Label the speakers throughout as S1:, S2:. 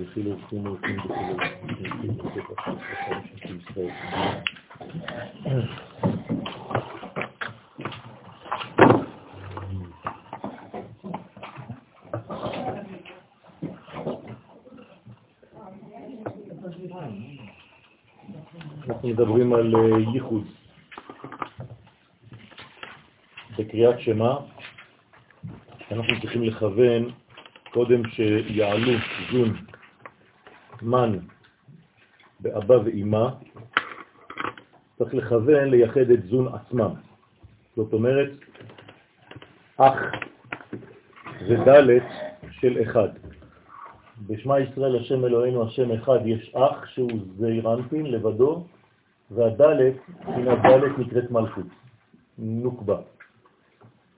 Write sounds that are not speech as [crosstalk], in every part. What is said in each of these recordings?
S1: וחילו וחילו וחילו וחילו אנחנו מדברים על אה, ייחוד. בקריאת שמה אנחנו צריכים לכוון קודם שיעלו זון מן באבא ואימא, צריך לכוון לייחד את זון עצמם. זאת אומרת, אח ודלת של אחד. בשמה ישראל השם אלוהינו השם אחד יש אח שהוא זעיר אנפין לבדו, והדלת, הנה הדלת נקראת מלכות, נוקבה.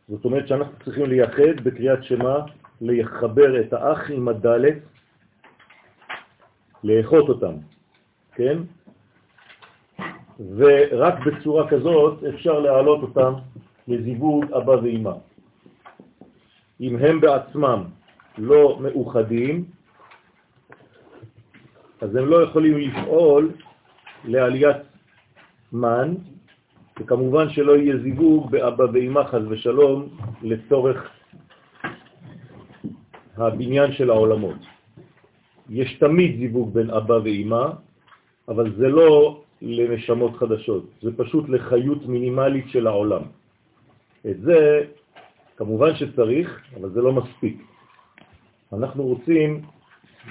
S1: זאת אומרת שאנחנו צריכים לייחד בקריאת שמה, לחבר את האח עם הדלת, לאחות אותם, כן? ורק בצורה כזאת אפשר להעלות אותם לזיווג אבא ואמא. אם הם בעצמם לא מאוחדים, אז הם לא יכולים לפעול לעליית מן, וכמובן שלא יהיה זיווג באבא ואמא חז ושלום לצורך הבניין של העולמות. יש תמיד זיווג בין אבא ואמא, אבל זה לא לנשמות חדשות, זה פשוט לחיות מינימלית של העולם. את זה כמובן שצריך, אבל זה לא מספיק. אנחנו רוצים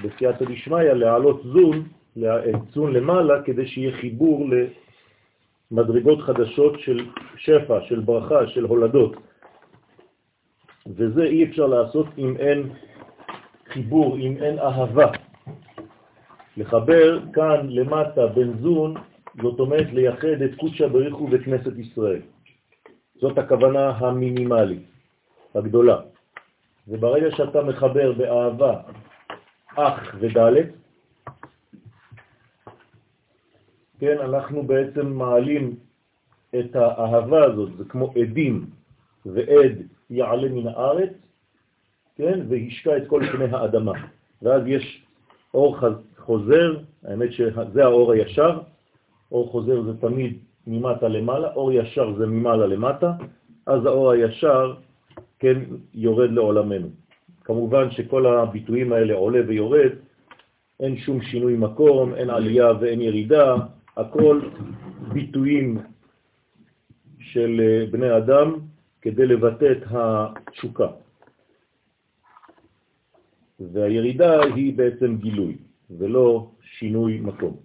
S1: בסייעתא דשמיא להעלות זון, זון למעלה, כדי שיהיה חיבור למדרגות חדשות של שפע, של ברכה, של הולדות. וזה אי אפשר לעשות אם אין חיבור, אם אין אהבה. לחבר כאן למטה בן זון, זאת אומרת לייחד את קודשא בריחו בכנסת ישראל. זאת הכוונה המינימלית, הגדולה. וברגע שאתה מחבר באהבה אח ודלת, כן, אנחנו בעצם מעלים את האהבה הזאת, זה כמו עדים, ועד יעלה מן הארץ, כן, והשקע את כל פני האדמה. ואז יש אור חוזר, האמת שזה האור הישר, אור חוזר זה תמיד ממטה למעלה, אור ישר זה ממעלה למטה, אז האור הישר, כן, יורד לעולמנו. כמובן שכל הביטויים האלה עולה ויורד, אין שום שינוי מקום, אין עלייה ואין ירידה, הכל ביטויים של אה, בני אדם כדי לבטא את התשוקה. והירידה היא בעצם גילוי, ולא שינוי מקום.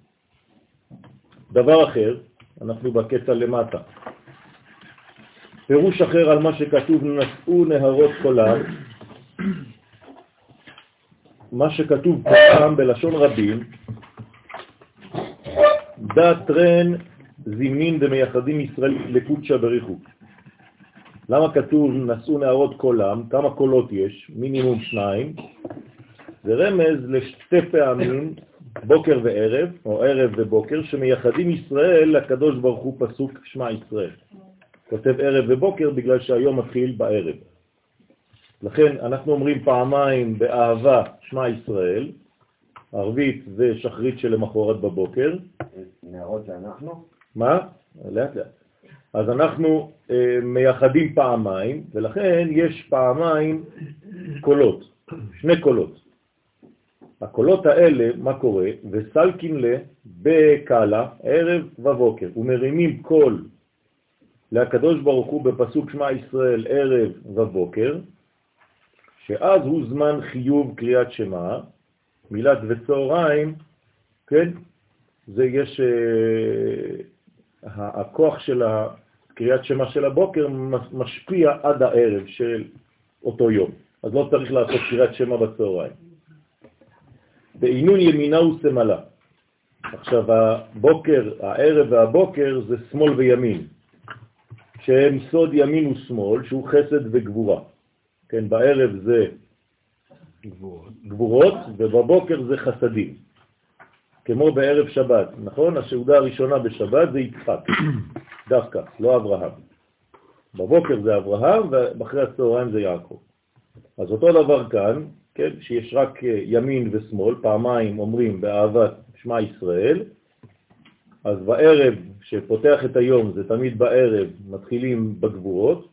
S1: דבר אחר, אנחנו בקטע למטה. פירוש אחר על מה שכתוב, נשאו נהרות קולם, מה שכתוב פעם בלשון רבים, דת רן זימנין דמייחדים ישראל לקודשא בריחו. למה כתוב נשאו נערות קולם? כמה קולות יש? מינימום שניים. זה רמז לשתי פעמים, בוקר וערב, או ערב ובוקר, שמייחדים ישראל לקדוש ברוך הוא פסוק שמע ישראל. כותב ערב ובוקר בגלל שהיום מתחיל בערב. לכן אנחנו אומרים פעמיים באהבה שמע ישראל, ערבית ושחרית שלמחרת בבוקר.
S2: נערות זה אנחנו?
S1: מה? לאט לאט. אז אנחנו אה, מייחדים פעמיים, ולכן יש פעמיים קולות, שני קולות. הקולות האלה, מה קורה? וסלקין לה בקהלה, ערב ובוקר, ומרימים קול להקדוש ברוך הוא בפסוק שמע ישראל ערב ובוקר, שאז הוא זמן חיוב קריאת שמה, מילת וצהריים, כן? זה יש, uh, הכוח של קריאת שמה של הבוקר משפיע עד הערב של אותו יום. אז לא צריך לעשות קריאת שמה בצהריים. בעינון ימינה ושמאלה. עכשיו, הבוקר, הערב והבוקר זה שמאל וימין, שהם סוד ימין ושמאל, שהוא חסד וגבורה. כן, בערב זה גבורות, גבורות ובבוקר זה חסדים, כמו בערב שבת, נכון? הסעודה הראשונה בשבת זה יצחק, [coughs] דווקא, לא אברהם. בבוקר זה אברהם ואחרי הצהריים זה יעקב. אז אותו דבר כאן, כן, שיש רק אה, ימין ושמאל, פעמיים אומרים באהבת שמע ישראל, אז בערב שפותח את היום זה תמיד בערב, מתחילים בגבורות,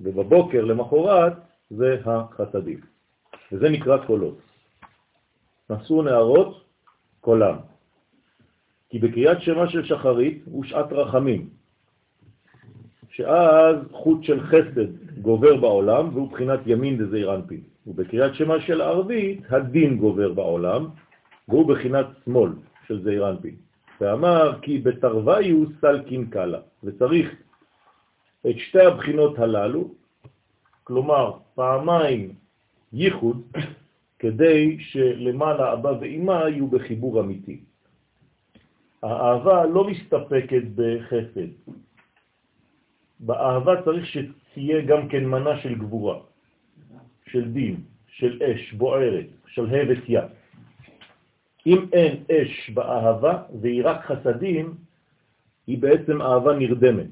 S1: ובבוקר למחרת זה החסדים. וזה נקרא קולות. נשאו נערות קולם. כי בקריאת שמה של שחרית הוא שעת רחמים, שאז חוט של חסד גובר בעולם והוא בחינת ימין דזעיר אנפין. ובקריאת שמה של ערבית הדין גובר בעולם והוא בחינת שמאל של זעיר אנפין. ואמר כי בתרוויו סלקין קלה, וצריך את שתי הבחינות הללו, כלומר פעמיים ייחוד, כדי שלמעלה אבא ואמא יהיו בחיבור אמיתי. האהבה לא מסתפקת בחסד. באהבה צריך שתהיה גם כן מנה של גבורה, של דין, של אש בוערת, של הבט יד. אם אין אש באהבה והיא רק חסדים, היא בעצם אהבה נרדמת.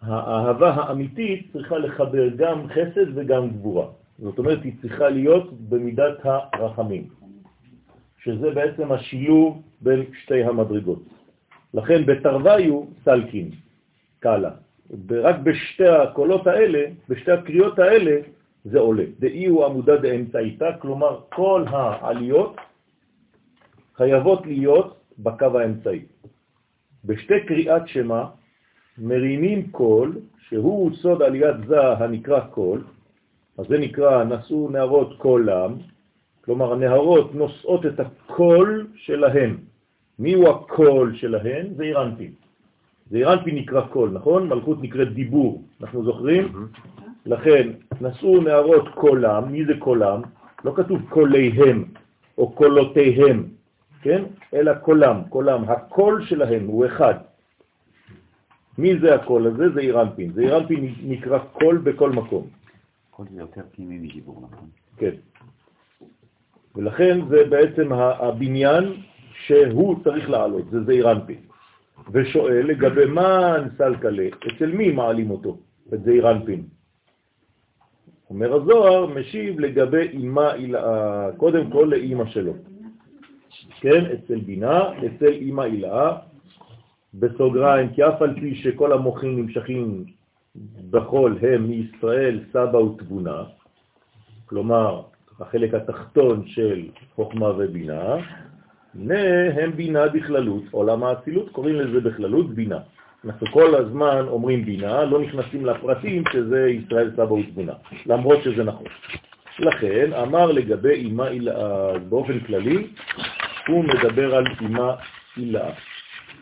S1: האהבה האמיתית צריכה לחבר גם חסד וגם גבורה. זאת אומרת, היא צריכה להיות במידת הרחמים, שזה בעצם השילוב בין שתי המדרגות. לכן בתרוויו סלקין, קלה. רק בשתי הקולות האלה, בשתי הקריאות האלה, זה עולה. דאי הוא עמודה דאמצעיתה, כלומר כל העליות חייבות להיות בקו האמצעי. בשתי קריאת שמע מרימים קול, שהוא סוד עליית זה הנקרא קול, אז זה נקרא נשאו נערות קולם, כלומר הנערות נושאות את הקול שלהן. מי הוא הקול שלהן? זעיר אנפין. זעיר אנפין נקרא קול, נכון? מלכות נקראת דיבור, אנחנו זוכרים? לכן, נשאו נערות קולם, מי זה קולם? לא כתוב קוליהם או קולותיהם, כן? אלא קולם, קולם, הקול שלהם הוא אחד. מי זה הקול הזה? זעיר אנפין. זעיר אנפין נקרא קול בכל מקום.
S2: קול זה יותר פנימי מדיבור, נכון?
S1: כן. ולכן זה בעצם הבניין שהוא צריך לעלות, זה זעיר אנפין. ושואל לגבי מאן סלקא ליה, אצל מי מעלים אותו, את זעיר אנפין. אומר הזוהר, משיב לגבי אימה, קודם כל לאימא שלו. כן, אצל בינה, אצל אימא אילאה, בסוגריים, כי אף על פי שכל המוחים נמשכים בכל הם מישראל סבא ותבונה, כלומר החלק התחתון של חוכמה ובינה, הנה הם בינה בכללות, עולם האצילות, קוראים לזה בכללות בינה. אנחנו כל הזמן אומרים בינה, לא נכנסים לפרטים שזה ישראל סבא ותבונה, למרות שזה נכון. לכן אמר לגבי אימה אילאה, באופן כללי, הוא מדבר על אימה אילאה.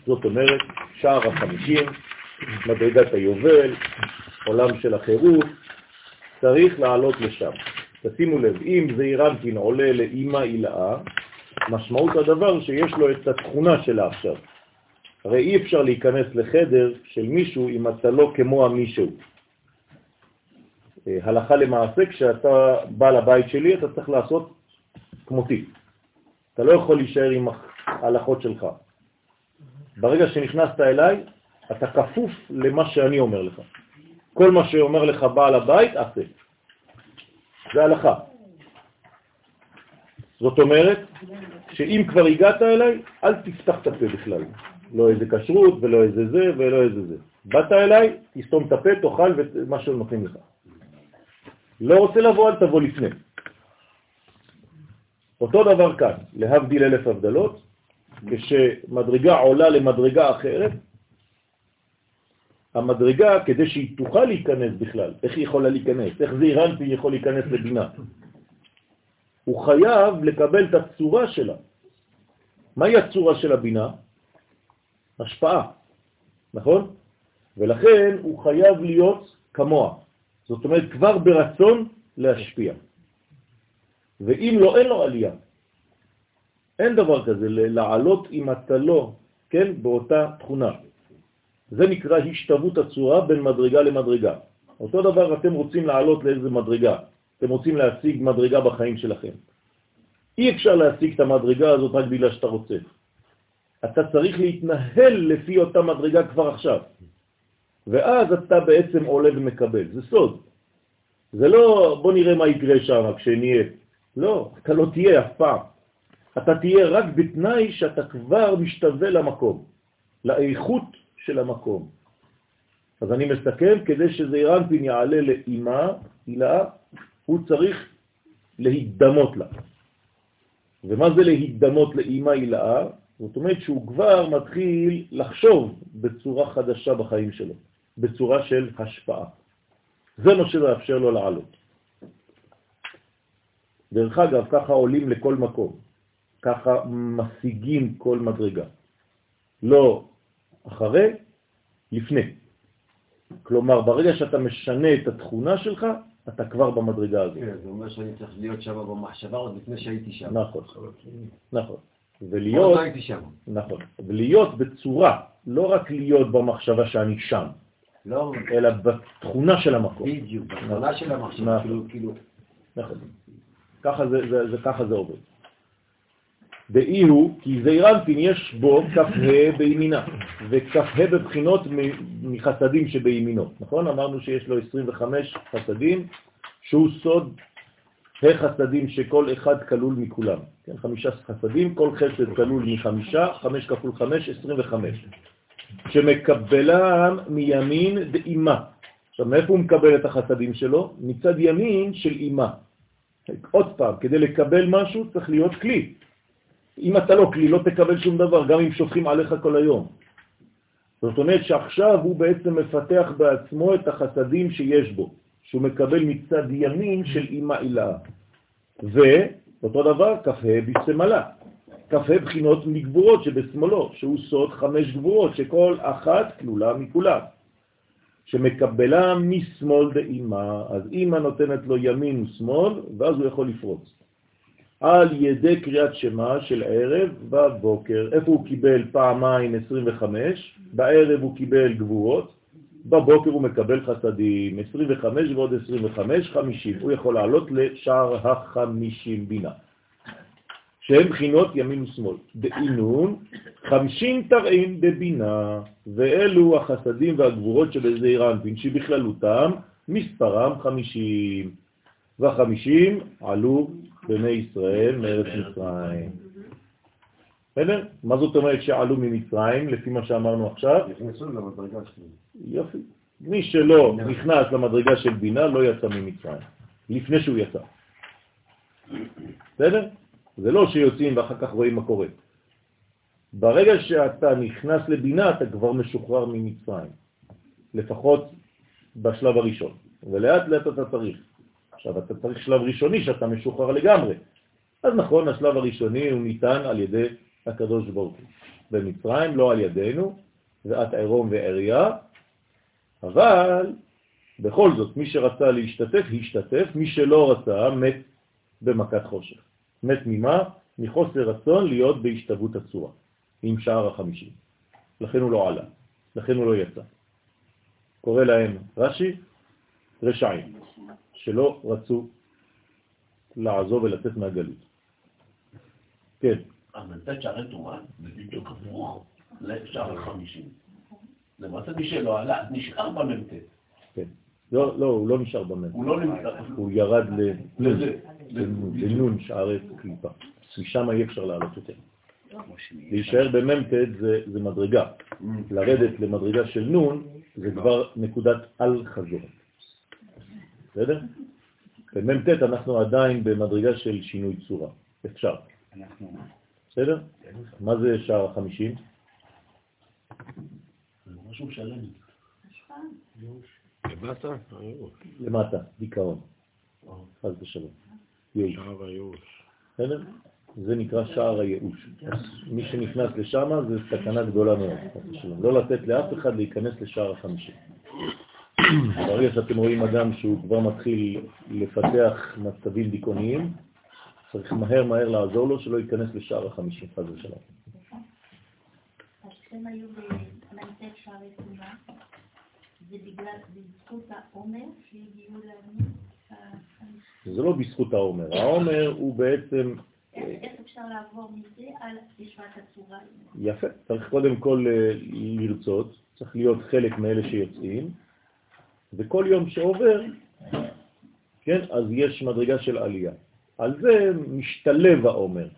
S1: זאת אומרת, שער החמישים, מדרגת היובל, עולם של החירות, צריך לעלות לשם. תשימו לב, אם זה אירנטין עולה לאימא אילאה, משמעות הדבר שיש לו את התכונה שלה עכשיו. הרי אי אפשר להיכנס לחדר של מישהו אם אתה לא כמו המישהו. אה, הלכה למעשה, כשאתה בא לבית שלי, אתה צריך לעשות כמותי. אתה לא יכול להישאר עם ההלכות שלך. ברגע שנכנסת אליי, אתה כפוף למה שאני אומר לך. כל מה שאומר לך בעל הבית, עשה. זה הלכה. זאת אומרת, שאם כבר הגעת אליי, אל תפתח את הפה בכלל. לא איזה כשרות ולא איזה זה ולא איזה זה. באת אליי, תסתום את הפה, תאכל ומה שנותנים לך. לא רוצה לבוא, אל תבוא לפני. אותו דבר כאן, להבדיל אלף הבדלות, כשמדרגה עולה למדרגה אחרת, המדרגה, כדי שהיא תוכל להיכנס בכלל, איך היא יכולה להיכנס? איך זה אירנפי יכול להיכנס לבינה? הוא חייב לקבל את הצורה שלה. מהי הצורה של הבינה? השפעה, נכון? ולכן הוא חייב להיות כמוה. זאת אומרת, כבר ברצון להשפיע. ואם לא, אין לו עלייה. אין דבר כזה, לעלות אם אתה לא, כן, באותה תכונה. זה נקרא השתוות הצורה בין מדרגה למדרגה. אותו דבר אתם רוצים לעלות לאיזה מדרגה, אתם רוצים להשיג מדרגה בחיים שלכם. אי אפשר להשיג את המדרגה הזאת רק בגלל שאתה רוצה. אתה צריך להתנהל לפי אותה מדרגה כבר עכשיו. ואז אתה בעצם עולה ומקבל. זה סוד. זה לא, בוא נראה מה יקרה שם כשנהיה לא, אתה לא תהיה אף פעם. אתה תהיה רק בתנאי שאתה כבר משתווה למקום, לאיכות של המקום. אז אני מסתכל, כדי שזה אנפין יעלה לאימה, הילה, הוא צריך להידמות לה. ומה זה להידמות לאימה הילאה? זאת אומרת שהוא כבר מתחיל לחשוב בצורה חדשה בחיים שלו, בצורה של השפעה. זה מה שמאפשר לו לעלות. דרך אגב, ככה עולים לכל מקום, ככה משיגים כל מדרגה. לא אחרי, לפני. כלומר, ברגע שאתה משנה את התכונה שלך, אתה כבר במדרגה הזאת.
S3: כן, זה אומר שאני צריך להיות שם במחשבה עוד לפני שהייתי שם.
S1: נכון, נכון. ולהיות,
S3: לא.
S1: נכון, ולהיות בצורה, לא רק להיות במחשבה שאני שם,
S3: לא,
S1: אלא בתכונה של המקום.
S3: בדיוק, בתכונה של המחשבה,
S1: נכון.
S3: כאילו, כאילו,
S1: נכון. ככה זה, זה, זה, ככה זה עובד. דאי הוא, כי זעירנטין יש בו כ"ה בימינה, וכ"ה בבחינות מחסדים שבימינו, נכון? אמרנו שיש לו 25 חסדים, שהוא סוד החסדים שכל אחד כלול מכולם. כן, חמישה חסדים, כל חסד כלול מחמישה, חמש כפול חמש, 25. שמקבלם מימין דאימה. עכשיו, מאיפה הוא מקבל את החסדים שלו? מצד ימין של אימה. עוד פעם, כדי לקבל משהו צריך להיות כלי. אם אתה לא כלי, לא תקבל שום דבר, גם אם שופכים עליך כל היום. זאת אומרת שעכשיו הוא בעצם מפתח בעצמו את החסדים שיש בו, שהוא מקבל מצד ימין של אימא אילה. ואותו דבר, כ"ה בשמאלה. כ"ה בחינות מגבורות שבשמאלו, שהוא סוד חמש גבורות, שכל אחת כלולה מכולם. שמקבלה משמאל דאימה, אז אימא נותנת לו ימין ושמאל, ואז הוא יכול לפרוץ. על ידי קריאת שמה של ערב בבוקר. איפה הוא קיבל פעמיים 25? בערב הוא קיבל גבורות, בבוקר הוא מקבל חסדים, 25 ועוד 25, 50. הוא יכול לעלות לשער החמישים בינה. שהם בחינות ימין ושמאל. דאינון, חמשים תרעים בבינה, ואלו החסדים והגבורות שבזעיר אנפין, שבכללותם מספרם חמישים. והחמישים עלו בני ישראל מארץ מצרים. בסדר? מה זאת אומרת שעלו ממצרים, לפי מה שאמרנו עכשיו?
S3: נכנסו למדרגה שלי.
S1: יופי. מי שלא נכנס למדרגה של בינה לא יצא ממצרים, לפני שהוא יצא. בסדר? זה לא שיוצאים ואחר כך רואים מה קורה. ברגע שאתה נכנס לבינה, אתה כבר משוחרר ממצרים, לפחות בשלב הראשון, ולאט לאט אתה צריך. עכשיו, אתה צריך שלב ראשוני שאתה משוחרר לגמרי. אז נכון, השלב הראשוני הוא ניתן על ידי הקדוש ברוך הוא. במצרים, לא על ידינו, ואת עירום ועריה, אבל בכל זאת, מי שרצה להשתתף, השתתף, מי שלא רצה, מת במכת חושך. מת ממה? מחוסר רצון להיות בהשתוות הצורה, עם שער החמישים. לכן הוא לא עלה, לכן הוא לא יצא. קורא להם רש"י, רשעים, שלא רצו לעזוב ולצאת מהגלות. כן,
S4: המ"ט שערי תורה זה בדיוק הפוך לשער החמישים. למעשה מי שלא עלה נשאר במ"ט.
S1: כן. לא, לא, הוא לא נשאר במ"ם.
S4: הוא לא נמצא.
S1: הוא ירד. לנון, שערי קליפה. משם אי אפשר לעלות יותר. להישאר במ"ט זה, זה מדרגה. לרדת למדרגה של נון זה כבר נקודת על חזור. בסדר? במ"ט אנחנו עדיין במדרגה של שינוי צורה. אפשר.
S2: אנחנו...
S1: בסדר? מה זה שער החמישים?
S4: משהו שלם.
S5: למטה.
S1: למטה, דיכאון. חס ושלום. ייאוש.
S5: שער הייאוש.
S1: בסדר? זה נקרא שער הייאוש. מי שנכנס לשם זה סכנה גדולה מאוד. חס ושלום. לא לתת לאף אחד להיכנס לשער החמישים. ברגע שאתם רואים אדם שהוא כבר מתחיל לפתח מצבים דיכאוניים, צריך מהר מהר לעזור לו שלא ייכנס לשער החמישים, חס ושלום.
S6: כשהם היו במ"ט שערי תורה, זה בזכות העומר שהגיעו לנו,
S1: זה לא בזכות העומר. העומר הוא בעצם
S6: איך אפשר לעבור מזה על ישרת הצורה?
S1: יפה, צריך קודם כל אה, לרצות, צריך להיות חלק מאלה שיוצאים, וכל יום שעובר, כן, אז יש מדרגה של עלייה. על זה משתלב העומר.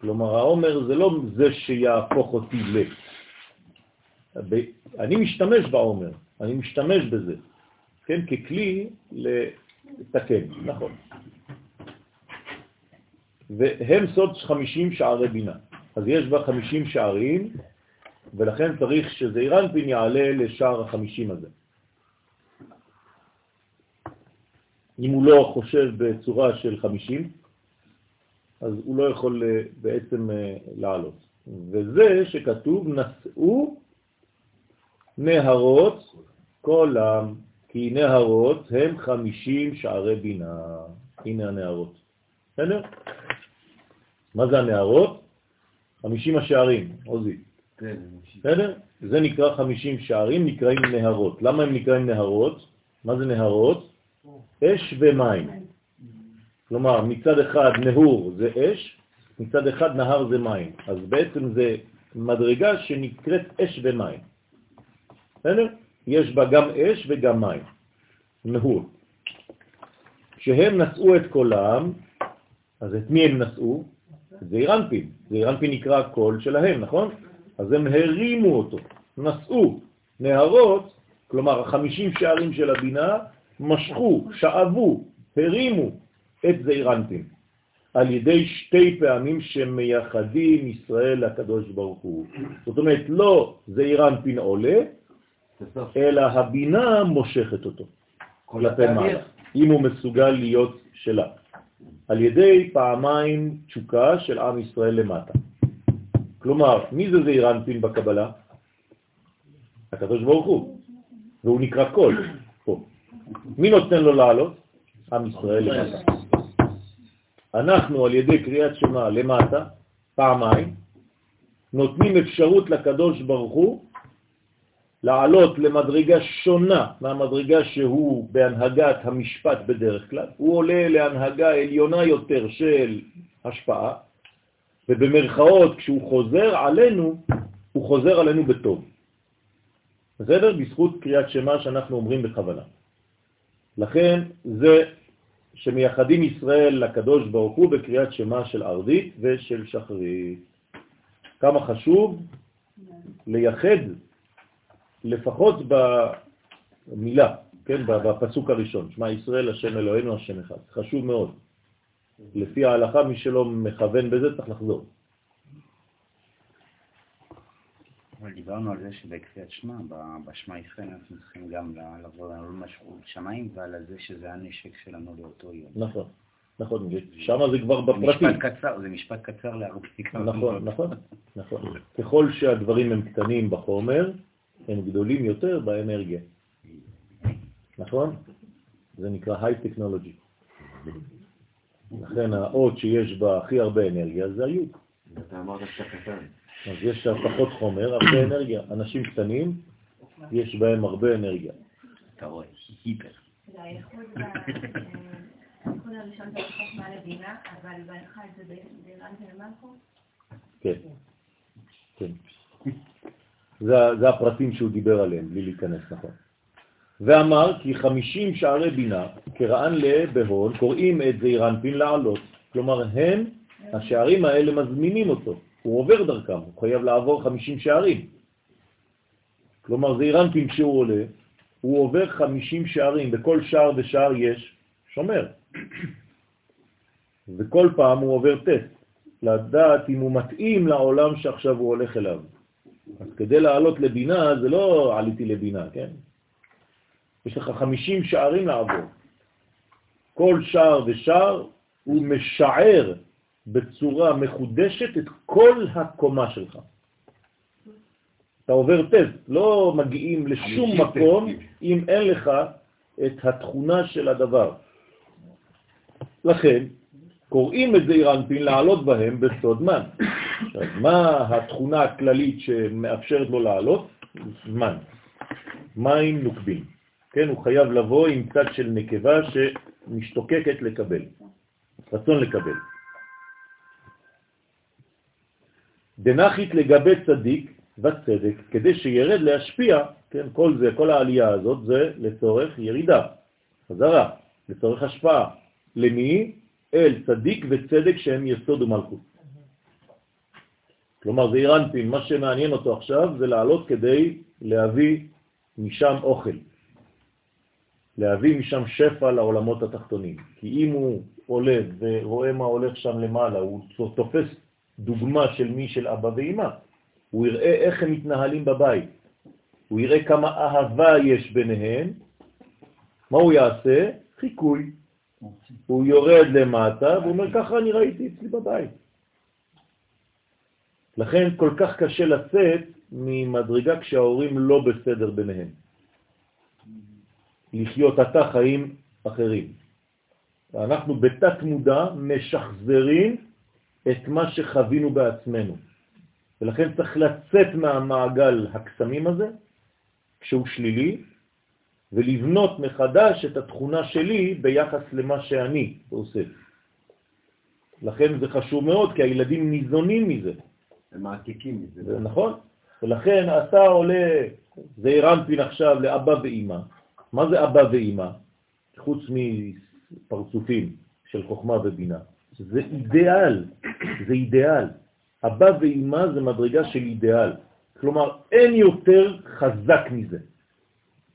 S1: כלומר, העומר זה לא זה שיהפוך אותי ל... אני משתמש בעומר, אני משתמש בזה, כן, ככלי לתקן, נכון. והם סוד 50 שערי בינה. אז יש בה 50 שערים, ולכן צריך שזעיר אנפין יעלה לשער ה-50 הזה. אם הוא לא חושב בצורה של 50, אז הוא לא יכול אה, בעצם אה, לעלות. וזה שכתוב, נשאו נהרות כולם, כי נהרות הם 50 שערי בינה. הנה הנהרות. בסדר? מה זה הנהרות? 50 השערים, עוזי.
S3: כן.
S1: בסדר? זה נקרא 50 שערים, נקראים נהרות. למה הם נקראים נהרות? מה זה נהרות? אש ומים. כלומר, מצד אחד נהור זה אש, מצד אחד נהר זה מים. אז בעצם זה מדרגה שנקראת אש ומים. בסדר? יש בה גם אש וגם מים. נהור. כשהם נשאו את קולם, אז את מי הם נשאו? זה אירנפין נקרא הקול שלהם, נכון? אז הם הרימו אותו, נשאו נהרות, כלומר החמישים שערים של הבינה, משכו, שאבו, הרימו את זעירנטים, על ידי שתי פעמים שמייחדים ישראל לקדוש ברוך הוא. זאת אומרת, לא זעירנטין עולה, אלא הבינה מושכת אותו כלפי מעלה, אם הוא מסוגל להיות שלה, על ידי פעמיים תשוקה של עם ישראל למטה. כלומר, מי זה זעירנטין בקבלה? הקדוש ברוך הוא, והוא נקרא קול. מי נותן לו לעלות? עם ישראל למטה. אנחנו על ידי קריאת שמה למטה, פעמיים, נותנים אפשרות לקדוש ברוך הוא לעלות למדרגה שונה מהמדרגה שהוא בהנהגת המשפט בדרך כלל. הוא עולה להנהגה עליונה יותר של השפעה, ובמרכאות כשהוא חוזר עלינו, הוא חוזר עלינו בטוב. בסדר? בזכות קריאת שמה שאנחנו אומרים בכוונה. לכן זה שמייחדים ישראל לקדוש ברוך הוא בקריאת שמה של ארדית ושל שחרית. כמה חשוב לייחד לפחות במילה, כן, בפסוק הראשון, שמע ישראל השם אלוהינו השם אחד. חשוב מאוד. לפי ההלכה, מי שלא מכוון בזה צריך לחזור.
S2: אבל דיברנו על זה שבקריאת שמע, בשמע ישראל אנחנו צריכים גם לבוא למשהו שמיים ועל זה שזה הנשק שלנו לאותו יום.
S1: נכון, נכון, שם זה כבר בפרטים.
S2: משפט קצר, זה משפט קצר להרבה
S1: נכון, נכון, נכון. ככל שהדברים הם קטנים בחומר, הם גדולים יותר באנרגיה. נכון? זה נקרא היי טכנולוגי. לכן האות שיש בה הכי הרבה אנרגיה זה היוק.
S3: אתה אמרת שאתה קטן.
S1: אז יש שם פחות חומר, הרבה אנרגיה. אנשים קטנים, יש בהם הרבה אנרגיה.
S2: אתה רואה, היפר.
S6: הייחוד הראשון זה רחוק מעל הבינה, אבל באחד זה ולמלכו?
S1: כן, כן. זה, זה הפרטים שהוא דיבר עליהם, בלי להיכנס נכון. ואמר כי חמישים שערי בינה, כרען לבהון, קוראים את זעירנפין לעלות. כלומר, הם, השערים האלה מזמינים אותו. הוא עובר דרכם, הוא חייב לעבור חמישים שערים. כלומר, זעירנפין כשהוא עולה, הוא עובר חמישים שערים, בכל שער ושער יש שומר. [coughs] וכל פעם הוא עובר טסט, לדעת אם הוא מתאים לעולם שעכשיו הוא הולך אליו. אז כדי לעלות לבינה, זה לא עליתי לבינה, כן? יש לך חמישים שערים לעבור. כל שער ושער הוא משער בצורה מחודשת את כל הקומה שלך. אתה עובר טסט, לא מגיעים לשום מקום אם אין לך את התכונה של הדבר. לכן, קוראים את זה אירנפין לעלות בהם בסוד מן. עכשיו, מה התכונה הכללית שמאפשרת לו לעלות? זמן. מים נוקבים. כן, הוא חייב לבוא עם צד של נקבה שמשתוקקת לקבל, רצון לקבל. דנחית לגבי צדיק וצדק, כדי שירד להשפיע, כן, כל זה, כל העלייה הזאת זה לצורך ירידה, חזרה, לצורך השפעה. למי? אל צדיק וצדק שהם יסוד ומלכות. כלומר, זה אירנפין, מה שמעניין אותו עכשיו זה לעלות כדי להביא משם אוכל, להביא משם שפע לעולמות התחתונים. כי אם הוא עולה ורואה מה הולך שם למעלה, הוא תופס דוגמה של מי של אבא ואמא, הוא יראה איך הם מתנהלים בבית, הוא יראה כמה אהבה יש ביניהם, מה הוא יעשה? חיקוי. הוא יורד למטה והוא אומר, ככה אני ראיתי אצלי בבית. לכן כל כך קשה לצאת ממדרגה כשההורים לא בסדר ביניהם. לחיות אתה חיים אחרים. ואנחנו בתת מודע משחזרים את מה שחווינו בעצמנו. ולכן צריך לצאת מהמעגל הקסמים הזה, כשהוא שלילי, ולבנות מחדש את התכונה שלי ביחס למה שאני עושה. לכן זה חשוב מאוד, כי הילדים ניזונים מזה.
S3: הם מעתיקים מזה.
S1: זה נכון. ולכן אתה עולה, זה הרמפין עכשיו לאבא ואימא. מה זה אבא ואימא? חוץ מפרצופים של חוכמה ובינה. זה אידיאל, זה אידיאל. אבא ואימא זה מדרגה של אידיאל. כלומר, אין יותר חזק מזה.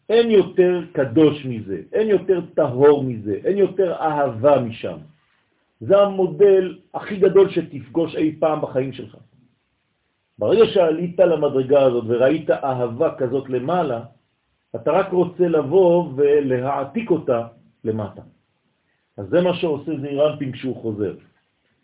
S1: אין יותר קדוש מזה, אין יותר טהור מזה, אין יותר אהבה משם. זה המודל הכי גדול שתפגוש אי פעם בחיים שלך. ברגע שעלית למדרגה הזאת וראית אהבה כזאת למעלה, אתה רק רוצה לבוא ולהעתיק אותה למטה. אז זה מה שעושה זעירנפין כשהוא חוזר.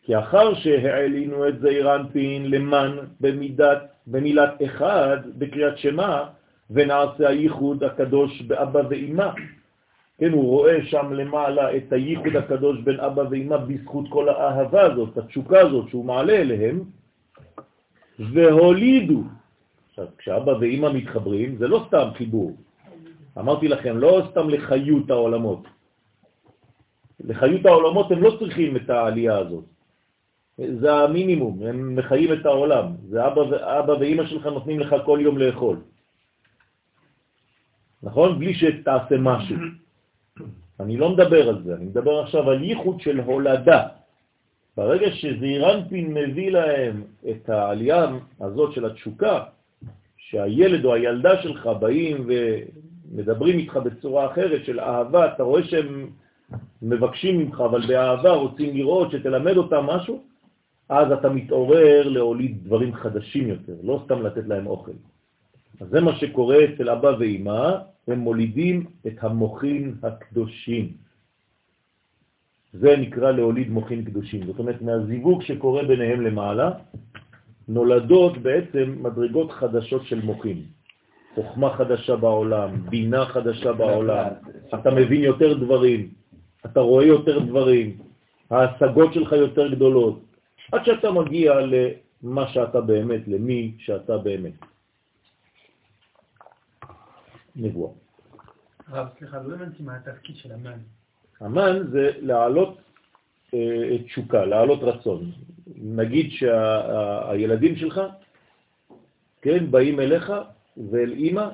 S1: כי אחר שהעלינו את זעירנפין למן במידת, במילת אחד, בקריאת שמה, ונעשה הייחוד הקדוש באבא ואימא. כן, הוא רואה שם למעלה את הייחוד הקדוש בין אבא ואימא בזכות כל האהבה הזאת, התשוקה הזאת שהוא מעלה אליהם, והולידו. עכשיו, כשאבא ואימא מתחברים, זה לא סתם חיבור. אמרתי לכם, לא סתם לחיות העולמות. לחיות העולמות הם לא צריכים את העלייה הזאת. זה המינימום, הם מחיים את העולם. זה אבא, אבא ואימא שלך נותנים לך כל יום לאכול. נכון? בלי שתעשה משהו. אני לא מדבר על זה, אני מדבר עכשיו על ייחוד של הולדה. ברגע שזעירנפין מביא להם את העלייה הזאת של התשוקה, שהילד או הילדה שלך באים ומדברים איתך בצורה אחרת של אהבה, אתה רואה שהם מבקשים ממך, אבל באהבה רוצים לראות שתלמד אותם משהו, אז אתה מתעורר להוליד דברים חדשים יותר, לא סתם לתת להם אוכל. אז זה מה שקורה אצל אבא ואמא, הם מולידים את המוחים הקדושים. זה נקרא להוליד מוחים קדושים. זאת אומרת, מהזיווג שקורה ביניהם למעלה, נולדות בעצם מדרגות חדשות של מוחים. חוכמה חדשה בעולם, בינה חדשה בעולם, אתה מבין יותר דברים, אתה רואה יותר דברים, ההשגות שלך יותר גדולות, עד שאתה מגיע למה שאתה באמת, למי שאתה באמת. נבואה.
S7: הרב, סליחה, לא הבנתי מה התפקיד של המן.
S1: המן זה להעלות אה, תשוקה, להעלות רצון. נגיד שהילדים שלך, כן, באים אליך ואל אימא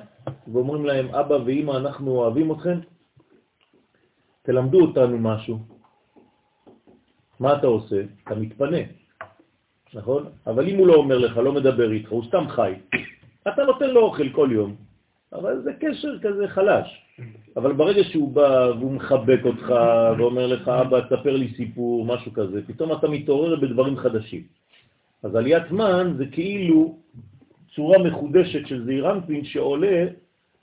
S1: ואומרים להם, אבא ואימא, אנחנו אוהבים אתכם, תלמדו אותנו משהו. מה אתה עושה? אתה מתפנה, נכון? אבל אם הוא לא אומר לך, לא מדבר איתך, הוא סתם חי, אתה נותן לו אוכל כל יום, אבל זה קשר כזה חלש. אבל ברגע שהוא בא והוא מחבק אותך ואומר לך, אבא, תספר לי סיפור, משהו כזה, פתאום אתה מתעורר בדברים חדשים. אז עליית מן זה כאילו צורה מחודשת של זעירנפין שעולה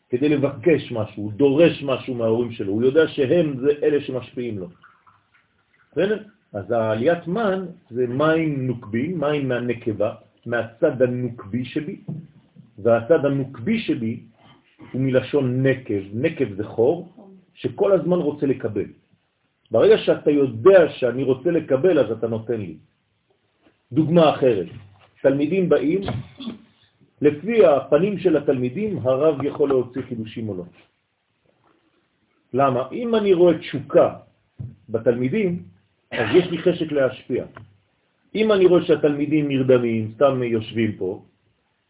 S1: כדי לבקש משהו, הוא דורש משהו מההורים שלו, הוא יודע שהם זה אלה שמשפיעים לו. בסדר? אז העליית מן זה מים נוקבי, מים מהנקבה, מהצד הנוקבי שבי, והצד הנוקבי שבי הוא מלשון נקב, נקב זה חור, שכל הזמן רוצה לקבל. ברגע שאתה יודע שאני רוצה לקבל, אז אתה נותן לי. דוגמה אחרת, תלמידים באים, לפי הפנים של התלמידים, הרב יכול להוציא חידושים או לא. למה? אם אני רואה תשוקה בתלמידים, אז יש לי חשק להשפיע. אם אני רואה שהתלמידים נרדמים, סתם יושבים פה,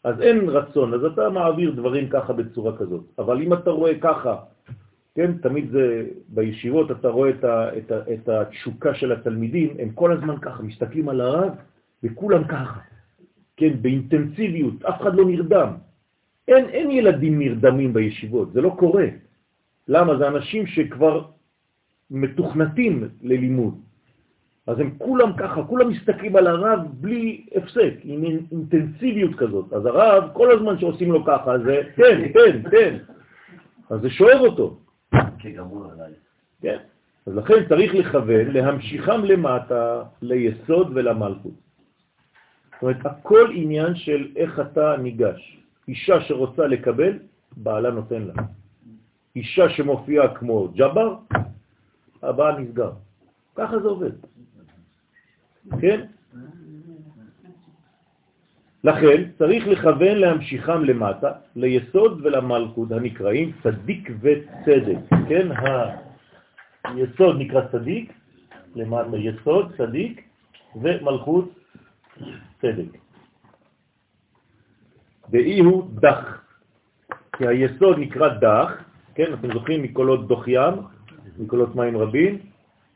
S1: אז אין רצון, אז אתה מעביר דברים ככה בצורה כזאת. אבל אם אתה רואה ככה כן, תמיד זה, בישיבות אתה רואה את, ה, את, ה, את התשוקה של התלמידים, הם כל הזמן ככה, מסתכלים על הרב, וכולם ככה, כן, באינטנסיביות, אף אחד לא נרדם. אין, אין ילדים נרדמים בישיבות, זה לא קורה. למה? זה אנשים שכבר מתוכנתים ללימוד. אז הם כולם ככה, כולם מסתכלים על הרב בלי הפסק, עם אינטנסיביות כזאת. אז הרב, כל הזמן שעושים לו ככה, זה תן, תן, תן. אז זה שואב אותו. כן. אז לכן צריך לכוון להמשיכם למטה, ליסוד ולמלכות. זאת אומרת, הכל עניין של איך אתה ניגש. אישה שרוצה לקבל, בעלה נותן לה. אישה שמופיעה כמו ג'בר, הבעל נסגר. ככה זה עובד. כן? לכן צריך לכוון להמשיכם למטה, ליסוד ולמלכות הנקראים צדיק וצדק. כן? היסוד נקרא צדיק, למטה יסוד, צדיק, ומלכות צדק. ואי הוא דח, כי היסוד נקרא דח, כן, אתם זוכרים מקולות דוח ים, מקולות מים רבים,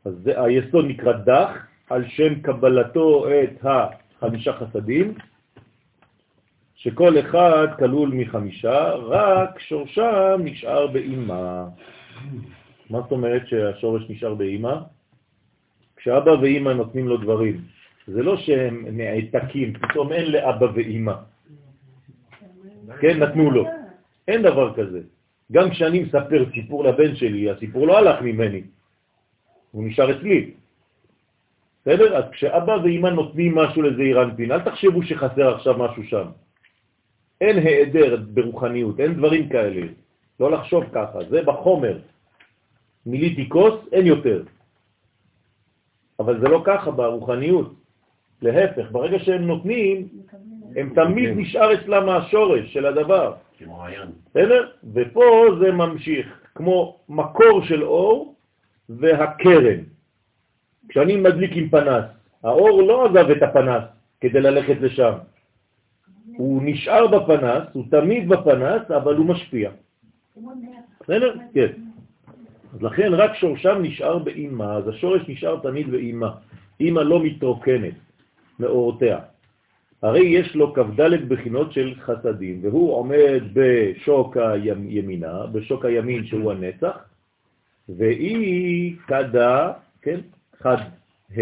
S1: אז זה, היסוד נקרא דח, על שם קבלתו את החמישה חסדים, שכל אחד כלול מחמישה, רק שורשם נשאר באימא. מה זאת אומרת שהשורש נשאר באימא? כשאבא ואימא נותנים לו דברים, זה לא שהם נעתקים, פתאום אין לאבא ואימא. כן, נתנו לו. אין דבר כזה. גם כשאני מספר סיפור לבן שלי, הסיפור לא הלך ממני, הוא נשאר אצלי. בסדר? אז כשאבא ואמא נותנים משהו לזעיר אנפין, אל תחשבו שחסר עכשיו משהו שם. אין העדר ברוחניות, אין דברים כאלה. לא לחשוב ככה, זה בחומר. מיליתי כוס, אין יותר. אבל זה לא ככה ברוחניות. להפך, ברגע שהם נותנים, הם תמיד נשאר אצלם השורש של הדבר.
S4: כמו עיין.
S1: בסדר? ופה זה ממשיך, כמו מקור של אור והקרן. כשאני מדליק עם פנס, האור לא עזב את הפנס כדי ללכת לשם. הוא נשאר בפנס, הוא תמיד בפנס, אבל הוא משפיע. בסדר? כן. אז לכן רק שורשם נשאר באימא, אז השורש נשאר תמיד באימא. אימא לא מתרוקנת מאורותיה. הרי יש לו כ"ד בחינות של חסדים, והוא עומד בשוק הימינה, בשוק הימין שהוא הנצח, והיא קדה, כן, חד ה',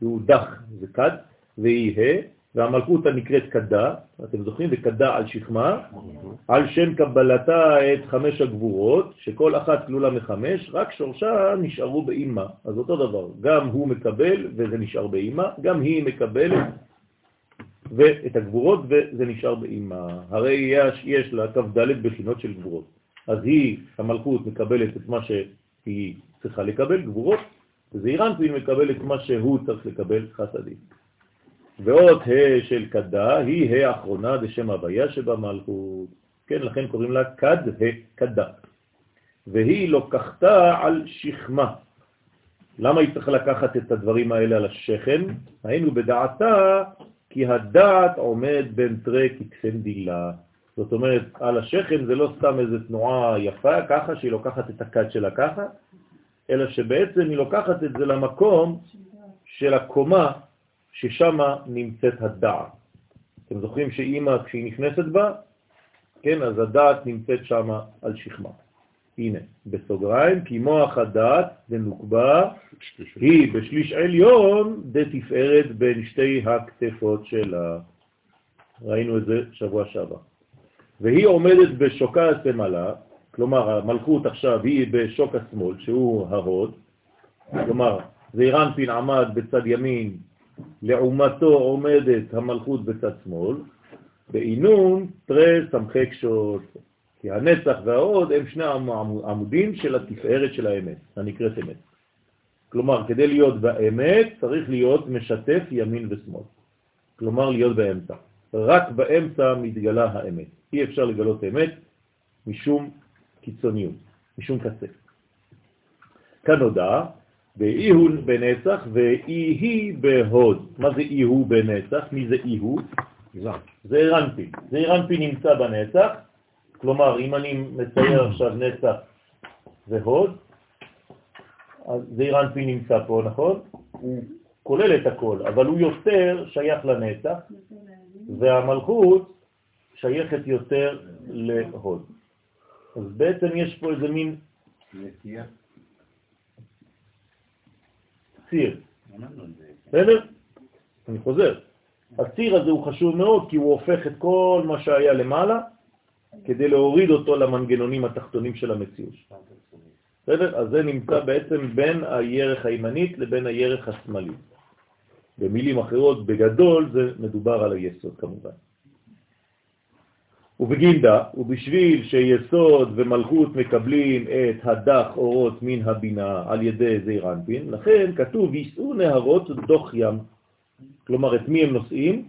S1: הוא דח, זה קד, והיא ה', והמלכות הנקראת קדה, אתם זוכרים, וקדה על שכמה, על שם קבלתה את חמש הגבורות, שכל אחת כלולה מחמש, רק שורשה נשארו באימא. אז אותו דבר, גם הוא מקבל וזה נשאר באימא, גם היא מקבלת ואת הגבורות וזה נשאר באימא. הרי יש, יש לה כ"ד בחינות של גבורות. אז היא, המלכות, מקבלת את מה שהיא צריכה לקבל, גבורות, וזעיר אנפין מקבל את מה שהוא צריך לקבל, חסדים. ועוד ה' של קדה היא ה' האחרונה בשם הוויה שבמלכות. כן, לכן קוראים לה קד ה' קדה. והיא לוקחתה על שכמה. למה היא צריכה לקחת את הדברים האלה על השכם? היינו בדעתה כי הדעת עומד בין תרי כתפן דילה. זאת אומרת, על השכם זה לא סתם איזו תנועה יפה ככה, שהיא לוקחת את הכד שלה ככה, אלא שבעצם היא לוקחת את זה למקום של הקומה ששם נמצאת הדעת. אתם זוכרים שאימא, כשהיא נכנסת בה, כן, אז הדעת נמצאת שם על שכמה. הנה, בסוגריים, כי מוח הדעת דנוקבה היא בשליש עליון דתפארת בין שתי הכתפות שלה. ראינו את זה שבוע שעבר. והיא עומדת בשוקה הסמלה, כלומר המלכות עכשיו היא בשוק השמאל, שהוא ההוד, כלומר זעירנפין עמד בצד ימין, לעומתו עומדת המלכות בצד שמאל, בעינון תרי סמכי קשות, כי הנצח וההוד הם שני עמודים של התפארת של האמת, הנקראת אמת. כלומר, כדי להיות באמת צריך להיות משתף ימין ושמאל. כלומר, להיות באמצע. רק באמצע מתגלה האמת. אי אפשר לגלות אמת משום קיצוניות, משום קצה. כאן ואי הוא בנצח ואי היא בהוד. מה זה אי הוא בנצח? מי זה אי הוא? זה רנפי. זה רנפי נמצא בנצח, כלומר, אם אני מצייר עכשיו נצח והוד, אז זעיר אנפין נמצא פה, נכון? הוא כולל את הכל, אבל הוא יותר שייך לנצח, והמלכות שייכת יותר להוד. אז בעצם יש פה איזה מין. ציר,
S2: אמרנו את זה.
S1: בסדר? אני חוזר. הציר הזה הוא חשוב מאוד כי הוא הופך את כל מה שהיה למעלה כדי להוריד אותו למנגנונים התחתונים של המציאות. בסדר? אז זה נמצא בעצם בין הירך הימנית לבין הירך השמאלי. במילים אחרות, בגדול זה מדובר על היסוד כמובן. ובגינדה, ובשביל שיסוד ומלכות מקבלים את הדח אורות מן הבינה על ידי זעיר אנפין, לכן כתוב יישאו נהרות דוח ים. כלומר, את מי הם נושאים?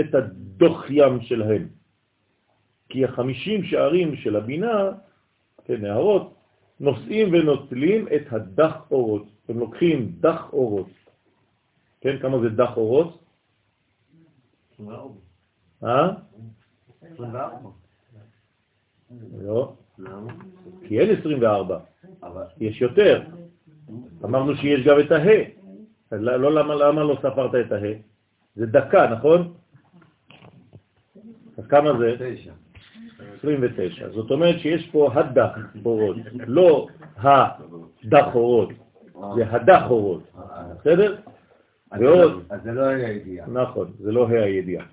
S1: את הדוח ים שלהם. כי החמישים שערים של הבינה, כן, נהרות, נושאים ונוטלים את הדח אורות. הם לוקחים דח אורות. כן, כמה זה דח אורות? אה?
S3: 24.
S1: לא? כי אין 24,
S3: אבל
S1: יש יותר. אמרנו שיש גם את הה. לא, לא, למה, למה לא ספרת את הה? זה דקה, נכון? אז כמה זה?
S3: תשע.
S1: 29. זאת אומרת שיש פה הדח אורות, לא הדח אורות, זה הדח אורות, בסדר?
S3: אז
S1: ועוד,
S3: אז זה לא היה ידיעה.
S1: נכון, זה לא ה' הידיעה.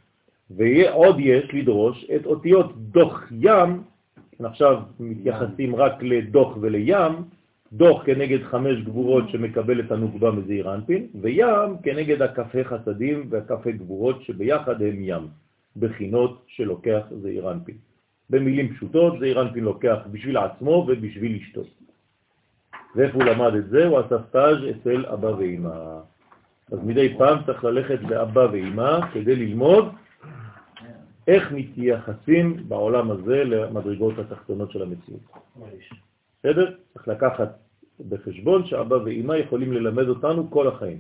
S1: ועוד יש לדרוש את אותיות דוח ים, עכשיו מתייחסים רק לדוח ולים, דוח כנגד חמש גבורות שמקבל את הנוגבה מזעיר אנפין, וים כנגד הכ"ה חסדים והכ"ה גבורות שביחד הם ים, בחינות שלוקח זעיר אנפין. במילים פשוטות, זעיר אנפין לוקח בשביל עצמו ובשביל אשתו. ואיפה הוא למד את זה? הוא עשה סטאז' אצל אבא ואמא. אז מדי פעם צריך ללכת לאבא ואמא כדי ללמוד איך מתייחסים בעולם הזה למדרגות התחתונות של המציאות. בסדר? צריך לקחת בחשבון שאבא ואמא יכולים ללמד אותנו כל החיים.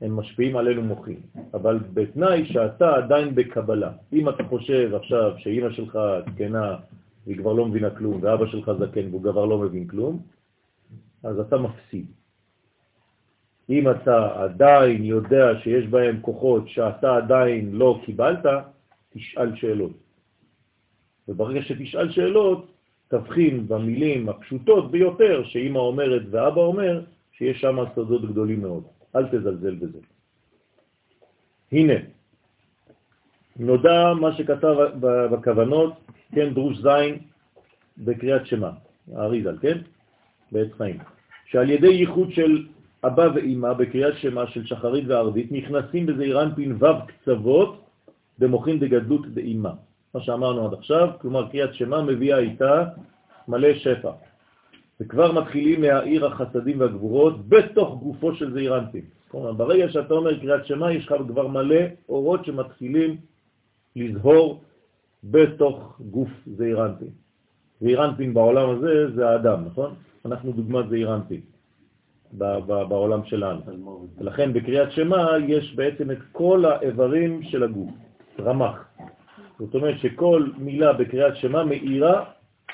S1: הם משפיעים עלינו מוחים, אבל בתנאי שאתה עדיין בקבלה. אם אתה חושב עכשיו שאמא שלך זקנה והיא כבר לא מבינה כלום, ואבא שלך זקן והוא כבר לא מבין כלום, אז אתה מפסיד. אם אתה עדיין יודע שיש בהם כוחות שאתה עדיין לא קיבלת, תשאל שאלות. וברגע שתשאל שאלות, תבחין במילים הפשוטות ביותר שאמא אומרת ואבא אומר, שיש שם סודות גדולים מאוד. אל תזלזל בזה. הנה, נודע מה שכתב בכוונות, כן, דרוש זין בקריאת שמה, האריזל, כן? בעץ חיים. שעל ידי ייחוד של אבא ואמא בקריאת שמה של שחרית וערבית נכנסים בזעיר אנפין ו' קצוות במוחין דגדלות דאמא. מה שאמרנו עד עכשיו, כלומר קריאת שמה מביאה איתה מלא שפע. וכבר מתחילים להעיר החסדים והגבורות בתוך גופו של זעיר אנפין. כלומר, ברגע שאתה אומר קריאת שמה, יש לך כבר מלא אורות שמתחילים לזהור בתוך גוף זעיר אנפין. זעיר אנפין בעולם הזה זה האדם, נכון? אנחנו דוגמת זעיר אנפין ב- ב- בעולם שלנו. ולכן בקריאת שמה יש בעצם את כל האיברים של הגוף, רמח. זאת אומרת שכל מילה בקריאת שמה מאירה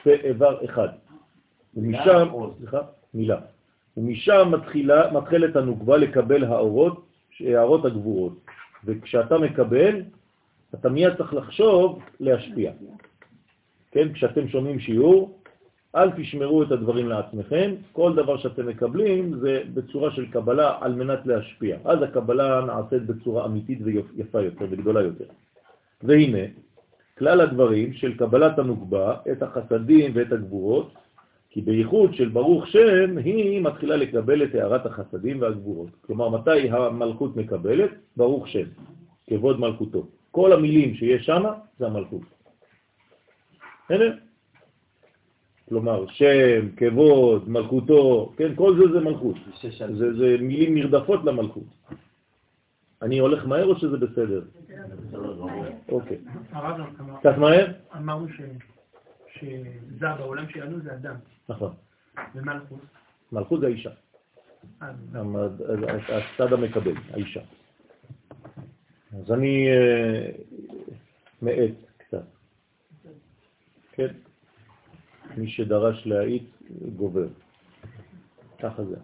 S1: באיבר אחד. ומשם, סליחה, מילה. ומשם מתחילה, מתחילת הנוקבה לקבל האורות, הערות הגבורות. וכשאתה מקבל, אתה מיד צריך לחשוב להשפיע. כן, כשאתם שומעים שיעור, אל תשמרו את הדברים לעצמכם, כל דבר שאתם מקבלים זה בצורה של קבלה על מנת להשפיע. אז הקבלה נעשית בצורה אמיתית ויפה יותר וגדולה יותר. והנה, כלל הדברים של קבלת הנוגבה, את החסדים ואת הגבורות, כי בייחוד של ברוך שם היא מתחילה לקבל את הערת החסדים והגבורות. כלומר, מתי המלכות מקבלת? ברוך שם, כבוד מלכותו. כל המילים שיש שם זה המלכות. הנה. כלומר, שם, כבוד, מלכותו, כן, כל זה זה מלכות. זה, זה מילים נרדפות למלכות. אני הולך מהר או שזה בסדר? אוקיי.
S7: הרב אמר-
S1: קצת מהר?
S7: אמרנו ש- שזה בעולם שלנו זה אדם,
S1: נכון.
S7: ומלכות.
S1: מלכות זה האישה. המד- הצד המקבל, האישה. אז אני אה, מעט קצת. כן? מי שדרש להאיט גובר. ככה זה.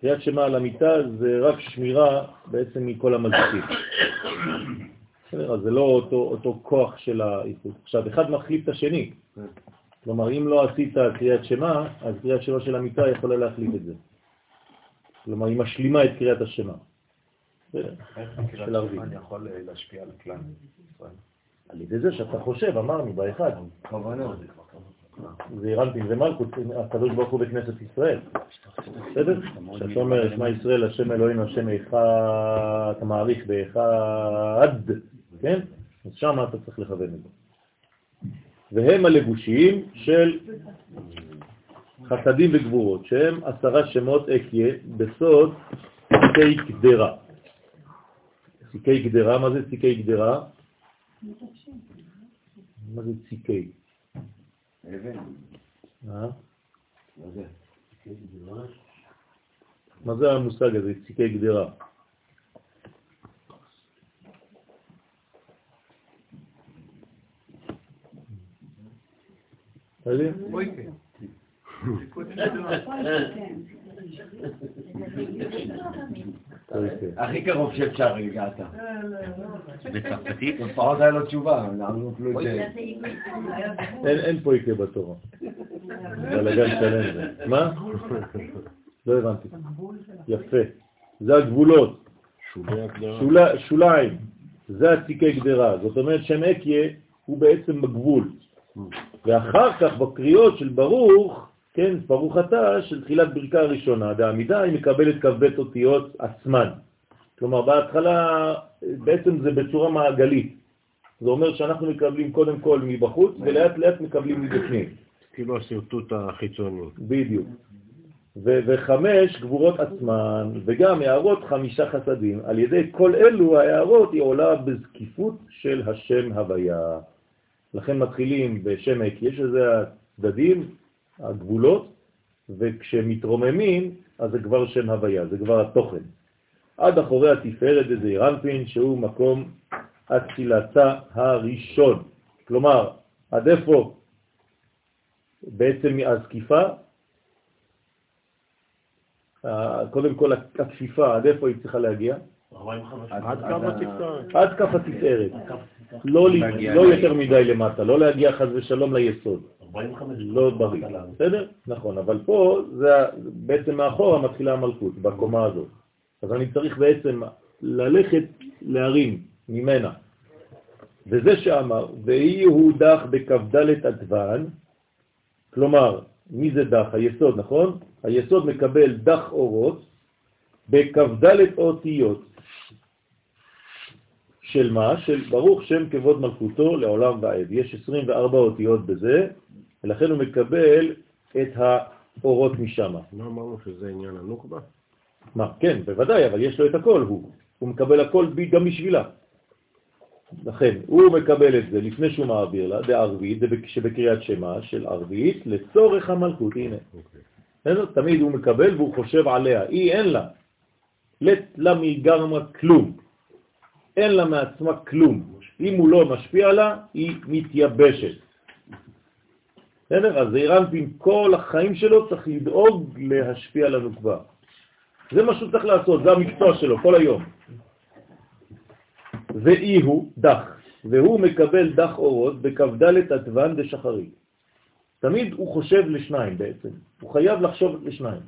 S1: קריאת שמע על המיטה זה רק שמירה בעצם מכל המזיקים. בסדר, אז זה לא אותו, אותו כוח של האיחוד. עכשיו, אחד מחליף את השני. כלומר, אם לא עשית קריאת שמע, אז קריאת שמע של המיטה יכולה להחליף את זה. כלומר, היא משלימה את קריאת השמע. של ערבים.
S3: אני יכול אה, להשפיע על כלל.
S1: על ידי זה שאתה חושב, אמרנו, באחד.
S3: כוונות.
S1: זה אירנטין זה מלכות, הקדוש ברוך הוא בכנסת ישראל. בסדר? כשאתה אומר, שמע ישראל, השם אלוהינו, השם אחד, אתה מעריך באחד, כן? אז שם אתה צריך לכוון את זה. והם הלבושים של חסדים וגבורות, שהם עשרה שמות אקיה בסוד ציקי גדרה. ציקי גדרה, מה זה ציקי גדרה? מה זה ציקי?
S3: אבן.
S1: אה?
S3: מה זה?
S1: מה זה המושג הזה, ציקי גדרה? [laughs] [laughs] אוקיי.
S3: הכי קרוב שאפשר הגעת.
S2: בצרפתית?
S3: לפחות היה לו תשובה, זה.
S1: אין אין פה יקה בתורה. בלגן שלם זה. מה? לא הבנתי. יפה. זה הגבולות. שוליים. זה הציקי גדרה. זאת אומרת שם אקיה הוא בעצם בגבול. ואחר כך בקריאות של ברוך, כן, ברוך אתה, של תחילת ברכה הראשונה, בעמידה היא מקבלת כ"ב אותיות עצמן. כלומר, בהתחלה בעצם זה בצורה מעגלית. זה אומר שאנחנו מקבלים קודם כל מבחוץ ולאט לאט מקבלים מבפנים.
S5: כאילו השרטוט החיצוני.
S1: בדיוק. וחמש גבורות עצמן, וגם הערות חמישה חסדים. על ידי כל אלו ההערות היא עולה בזקיפות של השם הוויה. לכן מתחילים בשם הק, יש לזה הצדדים, הגבולות, וכשמתרוממים, אז זה כבר שם הוויה, זה כבר התוכן. עד אחורי התפארת דזעיר אנפין, שהוא מקום התחילתה הראשון. כלומר, עד איפה בעצם הזקיפה? אה, קודם כל הכפיפה, עד איפה היא צריכה להגיע?
S4: 45.
S5: עד
S1: כף התפארת. לא, לא יותר מדי למטה, לא להגיע חז ושלום ליסוד.
S4: 45.
S1: לא בריא, בסדר? נכון, אבל פה זה בעצם מאחורה מתחילה המלכות, בקומה הזאת. אז אני צריך בעצם ללכת להרים ממנה. וזה שאמר, ואי הוא דח בכ"ד עדוון, כלומר, מי זה דח? היסוד, נכון? היסוד מקבל דח אורות בכ"ד אותיות. של מה? של ברוך שם כבוד מלכותו לעולם ועד. יש 24 אותיות בזה, ולכן הוא מקבל את האורות משם.
S5: לא אמרנו שזה עניין הנוקבה?
S1: מה? כן, בוודאי, אבל יש לו את הכל, הוא, הוא מקבל הכל גם בשבילה. לכן, הוא מקבל את זה לפני שהוא מעביר לה, בערבית, שבקריאת שמה של ערבית, לצורך המלכות, הנה.
S5: אוקיי.
S1: בסדר? תמיד הוא מקבל והוא חושב עליה, היא אין לה. לת לה מגרמה כלום. אין לה מעצמה כלום. אם הוא לא משפיע לה, היא מתייבשת. בסדר? אז אירנפין כל החיים שלו צריך לדאוג להשפיע לנו כבר. זה מה שהוא צריך לעשות, זה המקצוע שלו כל היום. ואי הוא דח, והוא מקבל דח אורות בכ"ד עטוון דשחרית. תמיד הוא חושב לשניים בעצם, הוא חייב לחשוב לשניים,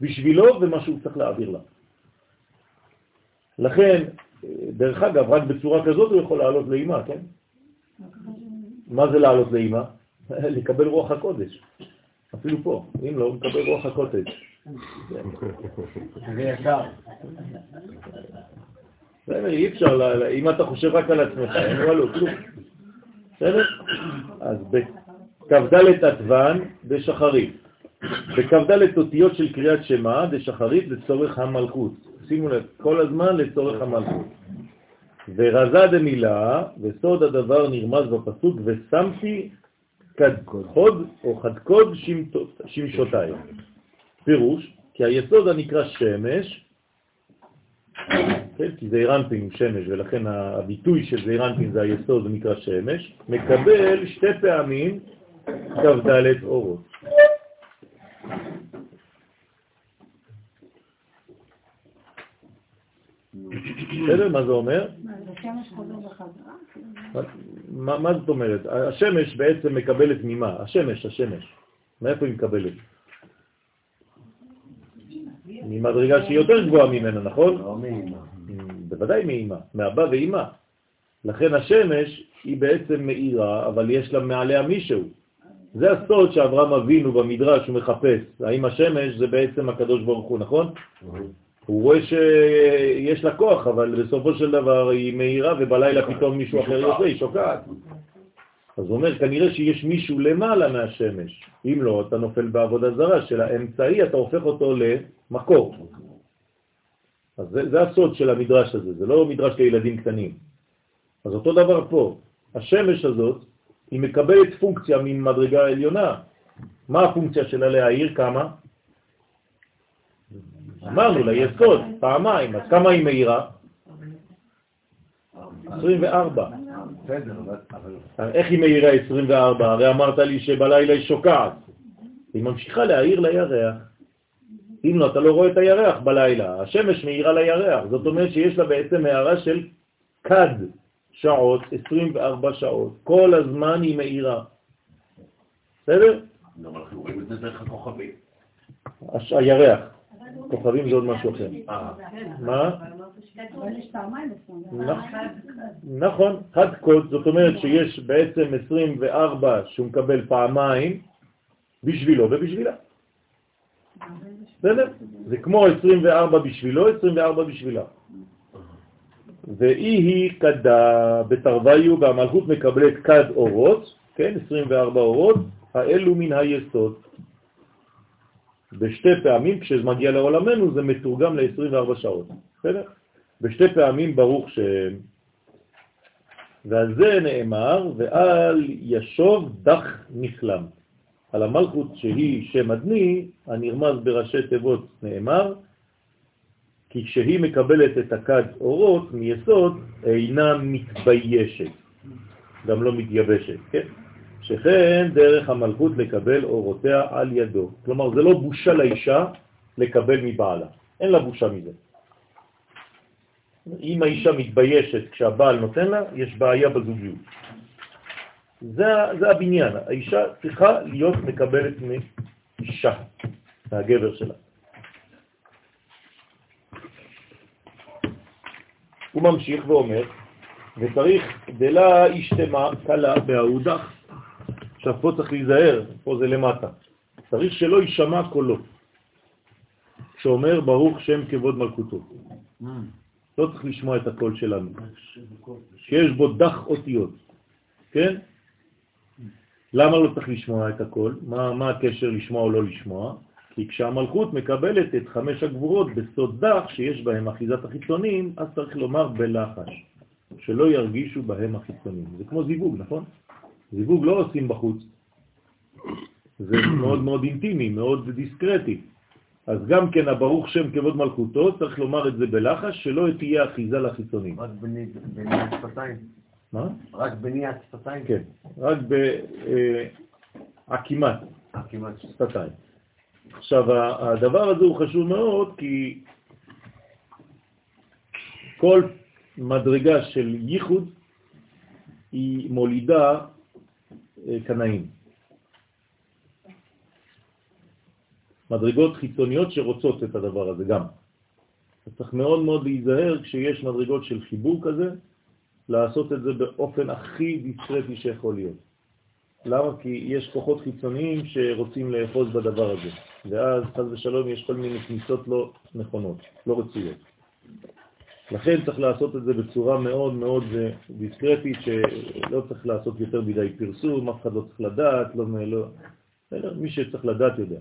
S1: בשבילו ומה שהוא צריך להעביר לה. לכן, דרך אגב, רק בצורה כזאת הוא יכול לעלות לאימה, כן? מה זה לעלות לאימה? [laughs] לקבל רוח הקודש. אפילו פה, אם לא, הוא מקבל רוח הקודש.
S3: זה יקר.
S1: בסדר, אי אפשר, אם אתה חושב רק על עצמך, אין לו עלות, כלום. בסדר? אז בכ"ד עטוון דשחרית. בכ"ד אותיות של קריאת שמע דשחרית לצורך המלכות. שימו לב, כל הזמן לצורך המלכות. ורזה דמילה, וסוד הדבר נרמז בפסוק, ושמתי כדחוד או חדקוד שמשותיי. פירוש, כי היסוד הנקרא שמש, כן, כי זעירנטין הוא שמש, ולכן הביטוי של זעירנטין זה היסוד, זה נקרא שמש, מקבל שתי פעמים כ"ד אורות. בסדר? מה זה אומר? מה, זאת אומרת? השמש בעצם מקבלת ממה? השמש, השמש. מאיפה היא מקבלת? ממדרגה שהיא יותר גבוהה ממנה, נכון?
S3: לא.
S1: בוודאי מאמא, מאבא ואמא. לכן השמש היא בעצם מאירה, אבל יש לה מעליה מישהו. זה הסוד שאברהם אבינו במדרש הוא מחפש. האם השמש זה בעצם הקדוש ברוך הוא, נכון? הוא רואה שיש לה כוח, אבל בסופו של דבר היא מאירה ובלילה פתאום מישהו אחר יוצא, היא שוקעת. אז הוא אומר, כנראה שיש מישהו למעלה מהשמש. אם לא, אתה נופל בעבודה זרה של האמצעי, אתה הופך אותו למקור. אז זה, זה הסוד של המדרש הזה, זה לא מדרש לילדים קטנים. אז אותו דבר פה, השמש הזאת, היא מקבלת פונקציה ממדרגה עליונה. מה הפונקציה שלה להעיר? כמה? אמרנו, ליסוד, פעמיים, אז כמה היא מאירה? 24.
S3: בסדר, אבל... אבל...
S1: איך היא מאירה 24? הרי אמרת לי שבלילה היא שוקעת. היא ממשיכה להאיר לירח. אם לא, אתה לא רואה את הירח בלילה. השמש מאירה לירח. זאת אומרת שיש לה בעצם הערה של קד שעות, 24 שעות. כל הזמן היא מאירה. בסדר?
S4: אבל אנחנו רואים את זה דרך הכוכבים.
S1: הירח. כוכבים זה עוד משהו אחר.
S4: אה,
S1: מה?
S6: פעמיים עשרים.
S1: נכון, חד קוד, זאת אומרת שיש בעצם 24 שהוא מקבל פעמיים בשבילו ובשבילה. בסדר? זה כמו 24 בשבילו, 24 בשבילה. ואי היא כדה בתרוויו והמלכות מקבלת כד אורות, כן, 24 אורות, האלו מן היסוד. בשתי פעמים, כשזה מגיע לעולמנו, זה מתורגם ל-24 שעות. בסדר? בשתי פעמים ברוך שם. ועל זה נאמר, ועל ישוב דח נכלם. על המלכות שהיא שם אדני, הנרמז בראשי תיבות נאמר, כי כשהיא מקבלת את הכד אורות מיסוד, אינה מתביישת, גם לא מתייבשת, כן? שכן דרך המלכות לקבל אורותיה על ידו. כלומר, זה לא בושה לאישה לקבל מבעלה, אין לה בושה מזה. אם האישה מתביישת כשהבעל נותן לה, יש בעיה בזוגיות. זה, זה הבניין, האישה צריכה להיות מקבלת מאישה, מהגבר שלה. הוא ממשיך ואומר, וצריך גדלה אשתמה קלה בהאודך. עכשיו פה צריך להיזהר, פה זה למטה. צריך שלא יישמע קולו, שאומר ברוך שם כבוד מלכותו. לא צריך לשמוע את הקול שלנו, שיש בו דח אותיות, כן? למה לא צריך לשמוע את הקול? מה, מה הקשר לשמוע או לא לשמוע? כי כשהמלכות מקבלת את חמש הגבורות בסוד דח שיש בהם אחיזת החיצונים, אז צריך לומר בלחש, שלא ירגישו בהם החיצונים. זה כמו זיווג, נכון? זיווג לא עושים בחוץ. זה מאוד מאוד אינטימי, מאוד דיסקרטי. אז גם כן הברוך שם כבוד מלכותו, צריך לומר את זה בלחש, שלא תהיה אחיזה לחיצונים.
S3: רק בני- בניית שפתיים.
S1: מה?
S3: רק בניית שפתיים.
S1: כן, רק בעקימת
S3: אה.
S1: שפתיים. עכשיו, הדבר הזה הוא חשוב מאוד כי כל מדרגה של ייחוד היא מולידה קנאים. מדרגות חיצוניות שרוצות את הדבר הזה גם. אז צריך מאוד מאוד להיזהר כשיש מדרגות של חיבור כזה, לעשות את זה באופן הכי דיסקרטי שיכול להיות. למה? כי יש כוחות חיצוניים שרוצים לאחוז בדבר הזה, ואז חז ושלום יש כל מיני כניסות לא נכונות, לא רצויות. לכן צריך לעשות את זה בצורה מאוד מאוד אה, דיסקרטית, שלא צריך לעשות יותר מדי פרסום, אף אחד לא צריך לדעת, לא, לא, אלא מי שצריך לדעת יודע.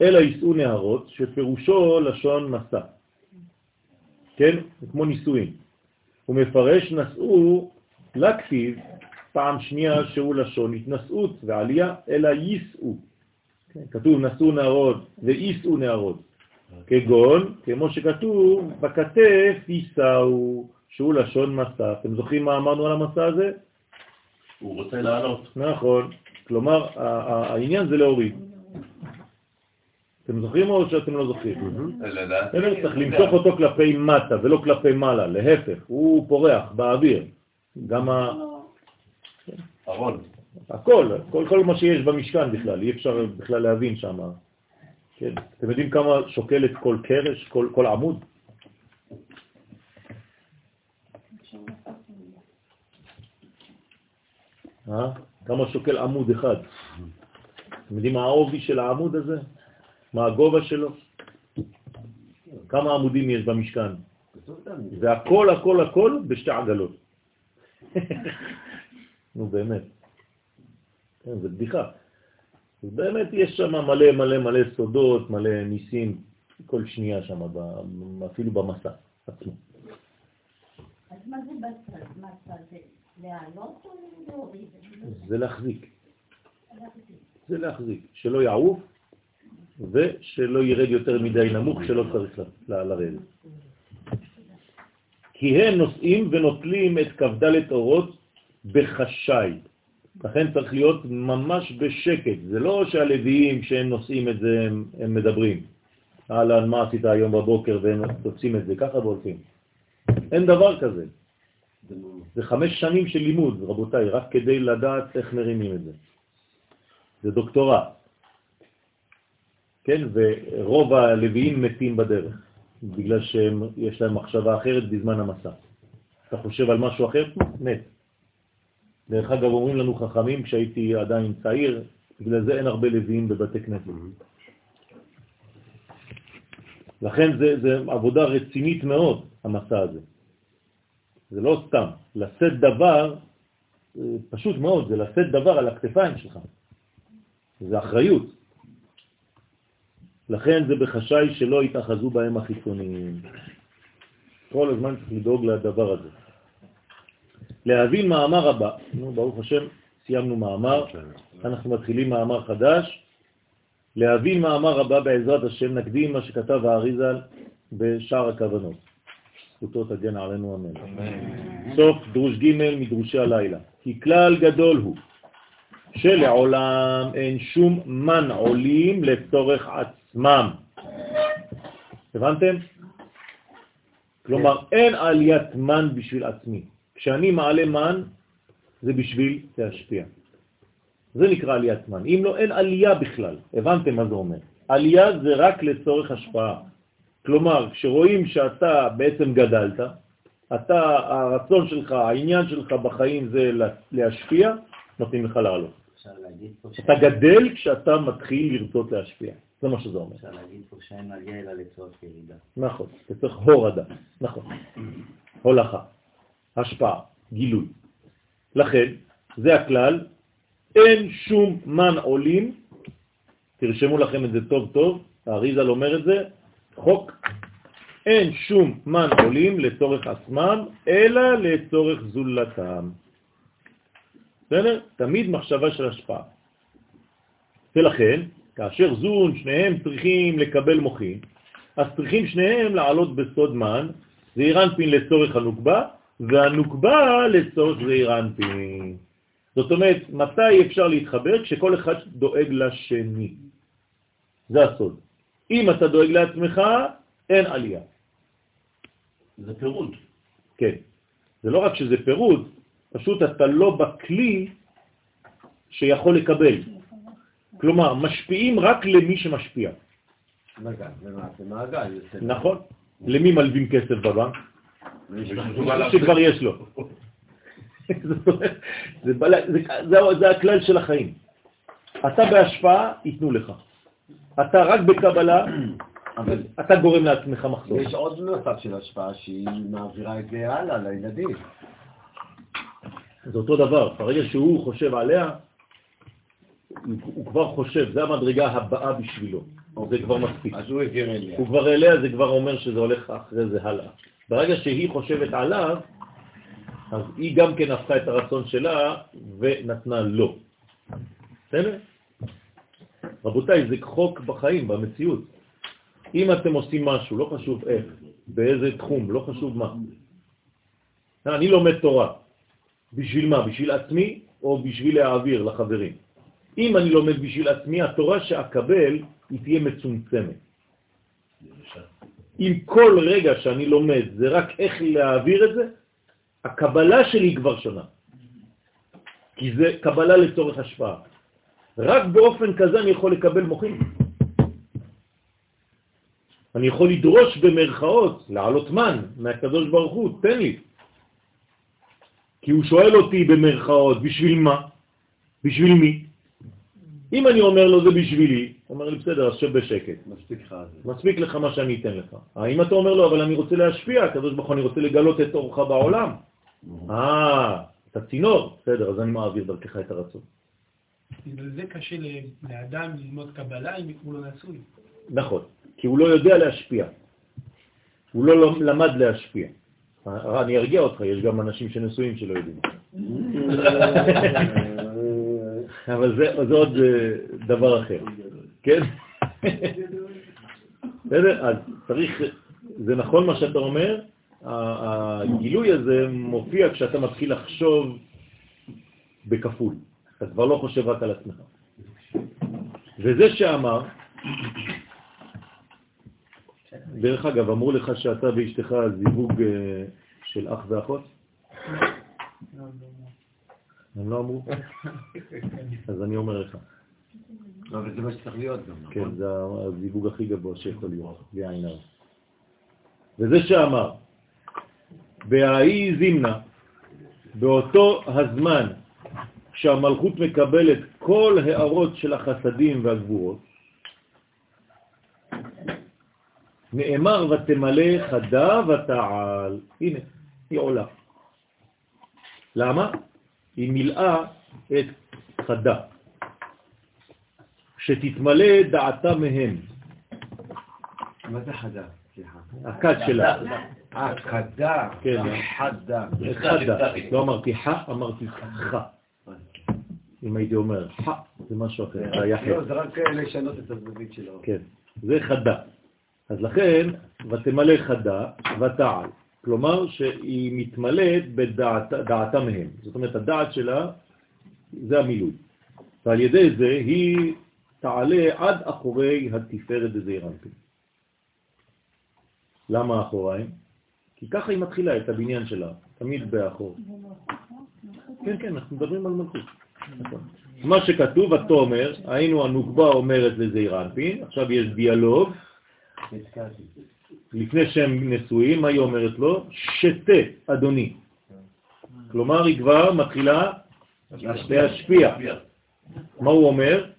S1: אלא יישאו נהרות, שפירושו לשון מסע. כן? כמו נישואין. הוא מפרש נשאו לכתיב פעם שנייה שהוא לשון התנשאות ועלייה, אלא יישאו. כן, כתוב נשאו נהרות ויישאו נהרות. כגון, כמו שכתוב, בכתף יישאו, שהוא לשון מסע. אתם זוכרים מה אמרנו על המסע הזה?
S4: הוא רוצה לעלות.
S1: נכון. כלומר, העניין זה להוריד. אתם זוכרים או שאתם לא זוכרים? בסדר? צריך למשוך אותו כלפי מטה ולא כלפי מעלה, להפך, הוא פורח באוויר. גם ה...
S4: ארון.
S1: הכל, כל, כל מה שיש במשכן בכלל, אי אפשר בכלל להבין שם. כן? אתם יודעים כמה שוקלת כל קרש, כל, כל עמוד? אה? כמה שוקל עמוד אחד? אתם יודעים מה העובי של העמוד הזה? מה הגובה שלו? כמה עמודים יש במשכן? זה הכל, הכל, הכל בשתי עגלות. [laughs] נו באמת. כן, זה בדיחה. אז באמת יש שם מלא מלא מלא סודות, מלא ניסים, כל שנייה שם, אפילו במסע עצמו.
S6: אז מה זה בצד? מה זה? להעלות או להוריד?
S1: זה להחזיק. זה להחזיק, שלא יעוף ושלא ירד יותר מדי נמוך שלא צריך לרדת. כי הם נושאים ונוטלים את כ"ד אורות בחשאי. לכן צריך להיות ממש בשקט. זה לא שהלוויים שהם נושאים את זה, הם, הם מדברים. אהלן, מה עשית היום בבוקר, והם תופסים את זה ככה והולכים. אין דבר כזה. זה חמש שנים של לימוד, רבותיי, רק כדי לדעת איך מרימים את זה. זה דוקטורט. כן, ורוב הלוויים מתים בדרך, בגלל שיש להם מחשבה אחרת בזמן המסע. אתה חושב על משהו אחר, מת. דרך אגב, אומרים לנו חכמים, כשהייתי עדיין צעיר, בגלל זה אין הרבה לוויים בבתי כנסת. לכן זה, זה עבודה רצינית מאוד, המסע הזה. זה לא סתם. לשאת דבר, אה, פשוט מאוד, זה לשאת דבר על הכתפיים שלך. זה אחריות. לכן זה בחשאי שלא יתאחזו בהם החיצוניים. כל הזמן צריך לדאוג לדבר הזה. להבין מאמר הבא, נו, ברוך השם, סיימנו מאמר, אנחנו מתחילים מאמר חדש. להבין מאמר הבא בעזרת השם, נקדים מה שכתב האריזל בשער הכוונות. זכותו תגן עלינו אמן. סוף דרוש ג' מדרושי הלילה. כי כלל גדול הוא שלעולם אין שום מן עולים לצורך עצמם. הבנתם? כלומר, אין עליית מן בשביל עצמי. כשאני מעלה מן, זה בשביל להשפיע. זה נקרא עליית מן. אם לא, אין עלייה בכלל. הבנתם מה זה אומר? עלייה זה רק לצורך השפעה. כלומר, כשרואים שאתה בעצם גדלת, אתה, הרצון שלך, העניין שלך בחיים זה להשפיע, נותנים לך לעלות. אתה גדל כשאתה מתחיל לרצות להשפיע. זה מה שזה אומר.
S2: אפשר להגיד פה שאין מגיע אלא לצורך ירידה.
S1: נכון, צריך הורדה, נכון. הולכה, השפעה, גילוי. לכן, זה הכלל, אין שום מן עולים, תרשמו לכם את זה טוב טוב, האריזל אומר את זה, חוק, אין שום מן עולים לצורך עצמם, אלא לצורך זולתם. בסדר? תמיד מחשבה של השפעה. ולכן, כאשר זון, שניהם צריכים לקבל מוחין, אז צריכים שניהם לעלות בסוד מן, זעיר אנפין לצורך הנוקבה, והנוקבה לצורך זעיר אנפין. זאת אומרת, מתי אפשר להתחבר? כשכל אחד דואג לשני. זה הסוד. אם אתה דואג לעצמך, אין עלייה.
S4: זה פירוד.
S1: כן. זה לא רק שזה פירוד, פשוט אתה לא בכלי שיכול לקבל. כלומר, משפיעים רק למי שמשפיע.
S3: מעגל, זה מעגל.
S1: נכון? למי מלווים כסף בבנק? שכבר יש לו. [laughs] זה, הכלל של החיים. אתה בהשפעה, ייתנו לך. אתה רק בקבלה, [clears throat]
S3: אבל
S1: אתה גורם לעצמך מחסור.
S3: יש עוד מצב של השפעה שהיא מעבירה את זה הלאה לילדים.
S1: זה אותו דבר, ברגע שהוא חושב עליה, הוא, הוא כבר חושב, זה המדרגה הבאה בשבילו, זה כבר מספיק.
S3: אז הוא העביר אליה.
S1: הוא כבר אליה, זה כבר אומר שזה הולך אחרי זה הלאה. ברגע שהיא חושבת עליו, אז היא גם כן הפכה את הרצון שלה ונתנה לו. בסדר? רבותיי, זה חוק בחיים, במציאות. אם אתם עושים משהו, לא חשוב איך, באיזה תחום, לא חשוב מה. אני לומד תורה. בשביל מה? בשביל עצמי או בשביל להעביר לחברים? אם אני לומד בשביל עצמי, התורה שאקבל היא תהיה מצומצמת. אם כל רגע שאני לומד זה רק איך להעביר את זה, הקבלה שלי כבר שונה. כי זה קבלה לצורך השפעה. רק באופן כזה אני יכול לקבל מוחים. אני יכול לדרוש במרכאות, לעלות מן מהקדוש ברוך הוא, תן לי. כי הוא שואל אותי במרכאות, בשביל מה? בשביל מי? אם אני אומר לו זה בשבילי, אומר לי בסדר, אז שב בשקט.
S3: מספיק לך זה.
S1: מספיק לך מה שאני אתן לך. האם אתה אומר לו, אבל אני רוצה להשפיע, הקדוש ברוך הוא, אני רוצה לגלות את אורך בעולם. אה, אתה צינור, בסדר, אז אני מעביר דרכך את הרצון.
S7: בגלל זה קשה לאדם ללמוד קבלה אם הוא לא נשוי.
S1: נכון, כי הוא לא יודע להשפיע. הוא לא למד להשפיע. אה, אני ארגיע אותך, יש גם אנשים שנשואים שלא יודעים. [laughs] [laughs] אבל זה, זה עוד אה, דבר אחר, כן? בסדר? אז צריך, זה נכון מה שאתה אומר, הגילוי הזה מופיע כשאתה מתחיל לחשוב בכפול. אתה כבר לא חושב רק על עצמך. וזה שאמר, דרך אגב, אמרו לך שאתה ואשתך זיווג אה, של אח ואחות? הם לא אמרו? אז אני אומר לך.
S3: אבל זה מה שצריך להיות גם,
S1: כן,
S3: נכון?
S1: זה הזיווג הכי גבוה שיכול להיות, בלי עין הרע. וזה שאמר, בהאי זימנה, באותו הזמן שהמלכות מקבלת כל הערות של החסדים והגבורות, נאמר ותמלא חדה ותעל. הנה, היא עולה. למה? היא מילאה את חדה. שתתמלא דעתה מהם,
S3: מה זה חדה? סליחה.
S1: הכד שלה.
S3: אה.
S1: כן.
S3: חדה.
S1: חדה. לא אמרתי ח, אמרתי ח. אם הייתי אומר ח, זה משהו אחר, זה היה
S3: לא, רק אה, לשנות את הזווית שלו.
S1: כן, זה חדה. אז לכן, ותמלא חדה ותעל. כלומר שהיא מתמלאת בדעתה מהם. זאת אומרת, הדעת שלה זה המילוי. ועל ידי זה היא תעלה עד אחורי התפארת בזעיר אנפין. למה אחוריים? כי ככה היא מתחילה את הבניין שלה, תמיד באחור. כן, כן, אנחנו מדברים על מלכות. נכון. מה שכתוב, התומר, היינו הנוקבה אומרת לזעיר אנפין, עכשיו יש דיאלוג. לפני שהם נשואים, מה היא אומרת לו? שתה, אדוני. כלומר, היא כבר מתחילה להשפיע. מה הוא אומר?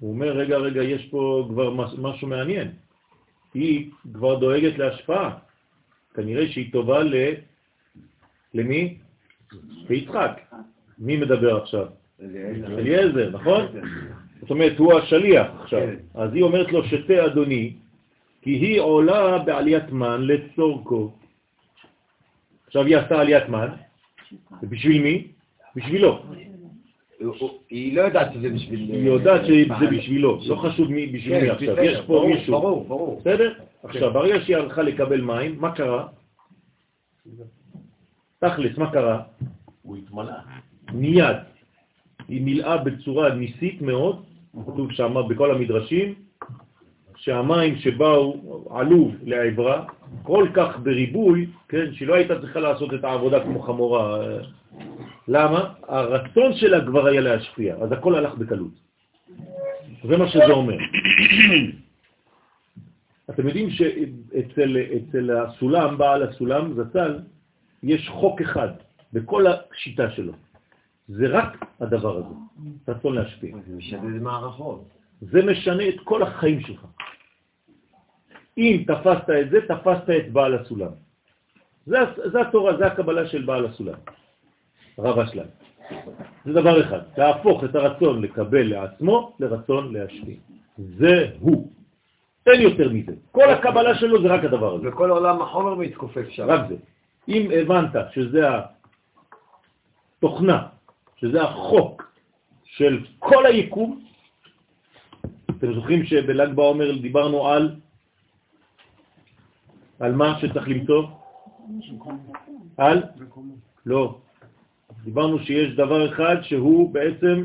S1: הוא אומר, רגע, רגע, יש פה כבר מש- משהו מעניין. היא כבר דואגת להשפעה. כנראה שהיא טובה ל... למי? ליצחק. מי מדבר עכשיו?
S3: אליעזר.
S1: אליעזר, נכון? זאת אומרת, הוא השליח עכשיו.
S3: כן.
S1: אז היא אומרת לו, שתה אדוני, כי היא עולה בעליית מן לצורכו. עכשיו היא עשתה עליית מן, ובשביל מי? בשבילו.
S3: היא לא יודעת שזה בשביל...
S1: היא יודעת שזה
S3: פעם.
S1: בשבילו, לא חשוב מי בשביל
S3: כן,
S1: מי עכשיו.
S3: בסדר,
S1: יש פה
S3: ברור,
S1: מישהו.
S3: ברור, ברור.
S1: בסדר? עכשיו, ברגע שהיא הלכה לקבל מים, מה קרה? תכלס, מה קרה?
S4: הוא התמלא.
S1: מיד. היא מילאה בצורה ניסית מאוד, כתוב שם בכל המדרשים, שהמים שבאו, עלו לעברה, כל כך בריבוי, כן, שהיא לא הייתה צריכה לעשות את העבודה כמו חמורה. למה? הרצון שלה כבר היה להשפיע, אז הכל הלך בקלות. זה מה שזה אומר. אתם יודעים שאצל אצל הסולם, בעל הסולם, זצ"ל, יש חוק אחד בכל השיטה שלו. זה רק הדבר הזה, רצון להשפיע.
S3: זה משנה מערכות.
S1: זה משנה את כל החיים שלך. אם תפסת את זה, תפסת את בעל הסולם. זה, זה התורה, זה הקבלה של בעל הסולם, רב אשלם. זה דבר אחד, להפוך את הרצון לקבל לעצמו לרצון להשפיע. זה הוא. אין יותר מזה. כל הקבלה שלו זה רק הדבר הזה.
S3: וכל עולם החומר מתכופף שם.
S1: רק זה. אם הבנת שזה התוכנה, שזה החוק של כל היקום, אתם זוכרים שבל"ג בעומר דיברנו על על מה שצריך למצוא? על? לא. דיברנו שיש דבר אחד שהוא בעצם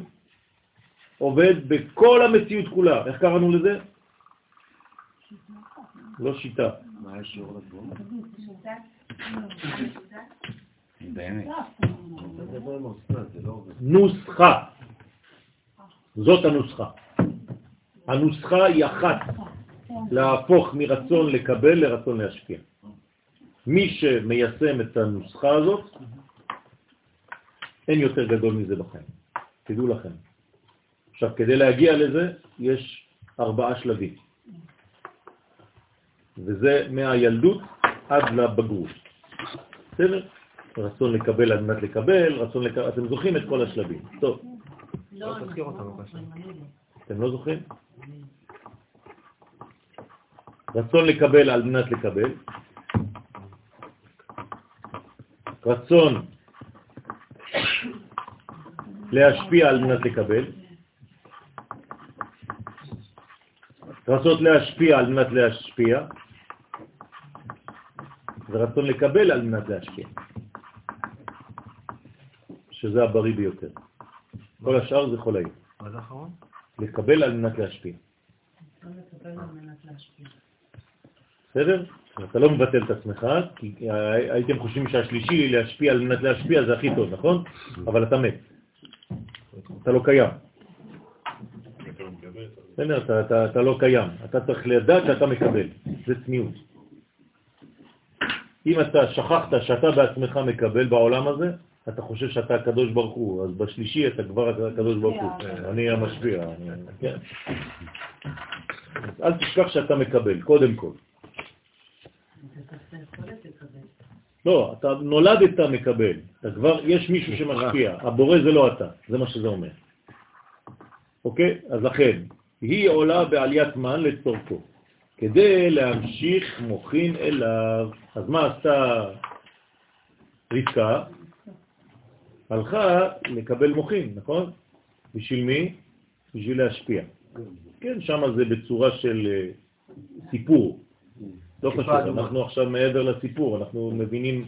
S1: עובד בכל המציאות כולה. איך קראנו לזה? לא שיטה.
S3: מה יש שיעור לגבול? לא.
S1: נוסחה. זאת הנוסחה. הנוסחה היא אחת, להפוך מרצון לקבל לרצון להשפיע. מי שמיישם את הנוסחה הזאת, אין יותר גדול מזה בחיים. תדעו לכם. עכשיו, כדי להגיע לזה, יש ארבעה שלבים. וזה מהילדות עד לבגרות. בסדר? רצון לקבל על מנת לקבל, רצון לקבל, אתם זוכרים את כל השלבים. טוב,
S6: לא,
S5: אותנו, בבקשה.
S1: אתם לא זוכרים? רצון לקבל על מנת לקבל, רצון להשפיע על מנת לקבל, רצון להשפיע על מנת להשפיע, ורצון לקבל על מנת להשפיע, שזה הבריא ביותר. כל השאר זה חולאים.
S5: מה זה האחרון?
S1: לקבל על מנת להשפיע. בסדר? אתה לא מבטל את עצמך, כי הייתם חושבים שהשלישי להשפיע על מנת להשפיע זה הכי טוב, נכון? אבל אתה מת. אתה לא קיים. בסדר, אתה, אתה, אתה לא קיים. אתה צריך לדעת שאתה מקבל. זה צניעות. אם אתה שכחת שאתה בעצמך מקבל בעולם הזה, אתה חושב שאתה הקדוש ברוך הוא, אז בשלישי אתה כבר הקדוש ברוך הוא. אני המשפיע. כן. אל תשכח שאתה מקבל, קודם כל. לא, אתה נולדת מקבל, אתה כבר, יש מישהו שמשפיע, הבורא זה לא אתה, זה מה שזה אומר. אוקיי? אז לכן, היא עולה בעליית מן לצורכו, כדי להמשיך מוכין אליו. אז מה עשתה רבקה? הלכה לקבל מוכין, נכון? בשביל מי? בשביל להשפיע. כן, שם זה בצורה של אה, סיפור. לא חשוב, אנחנו עכשיו מעבר לסיפור, אנחנו מבינים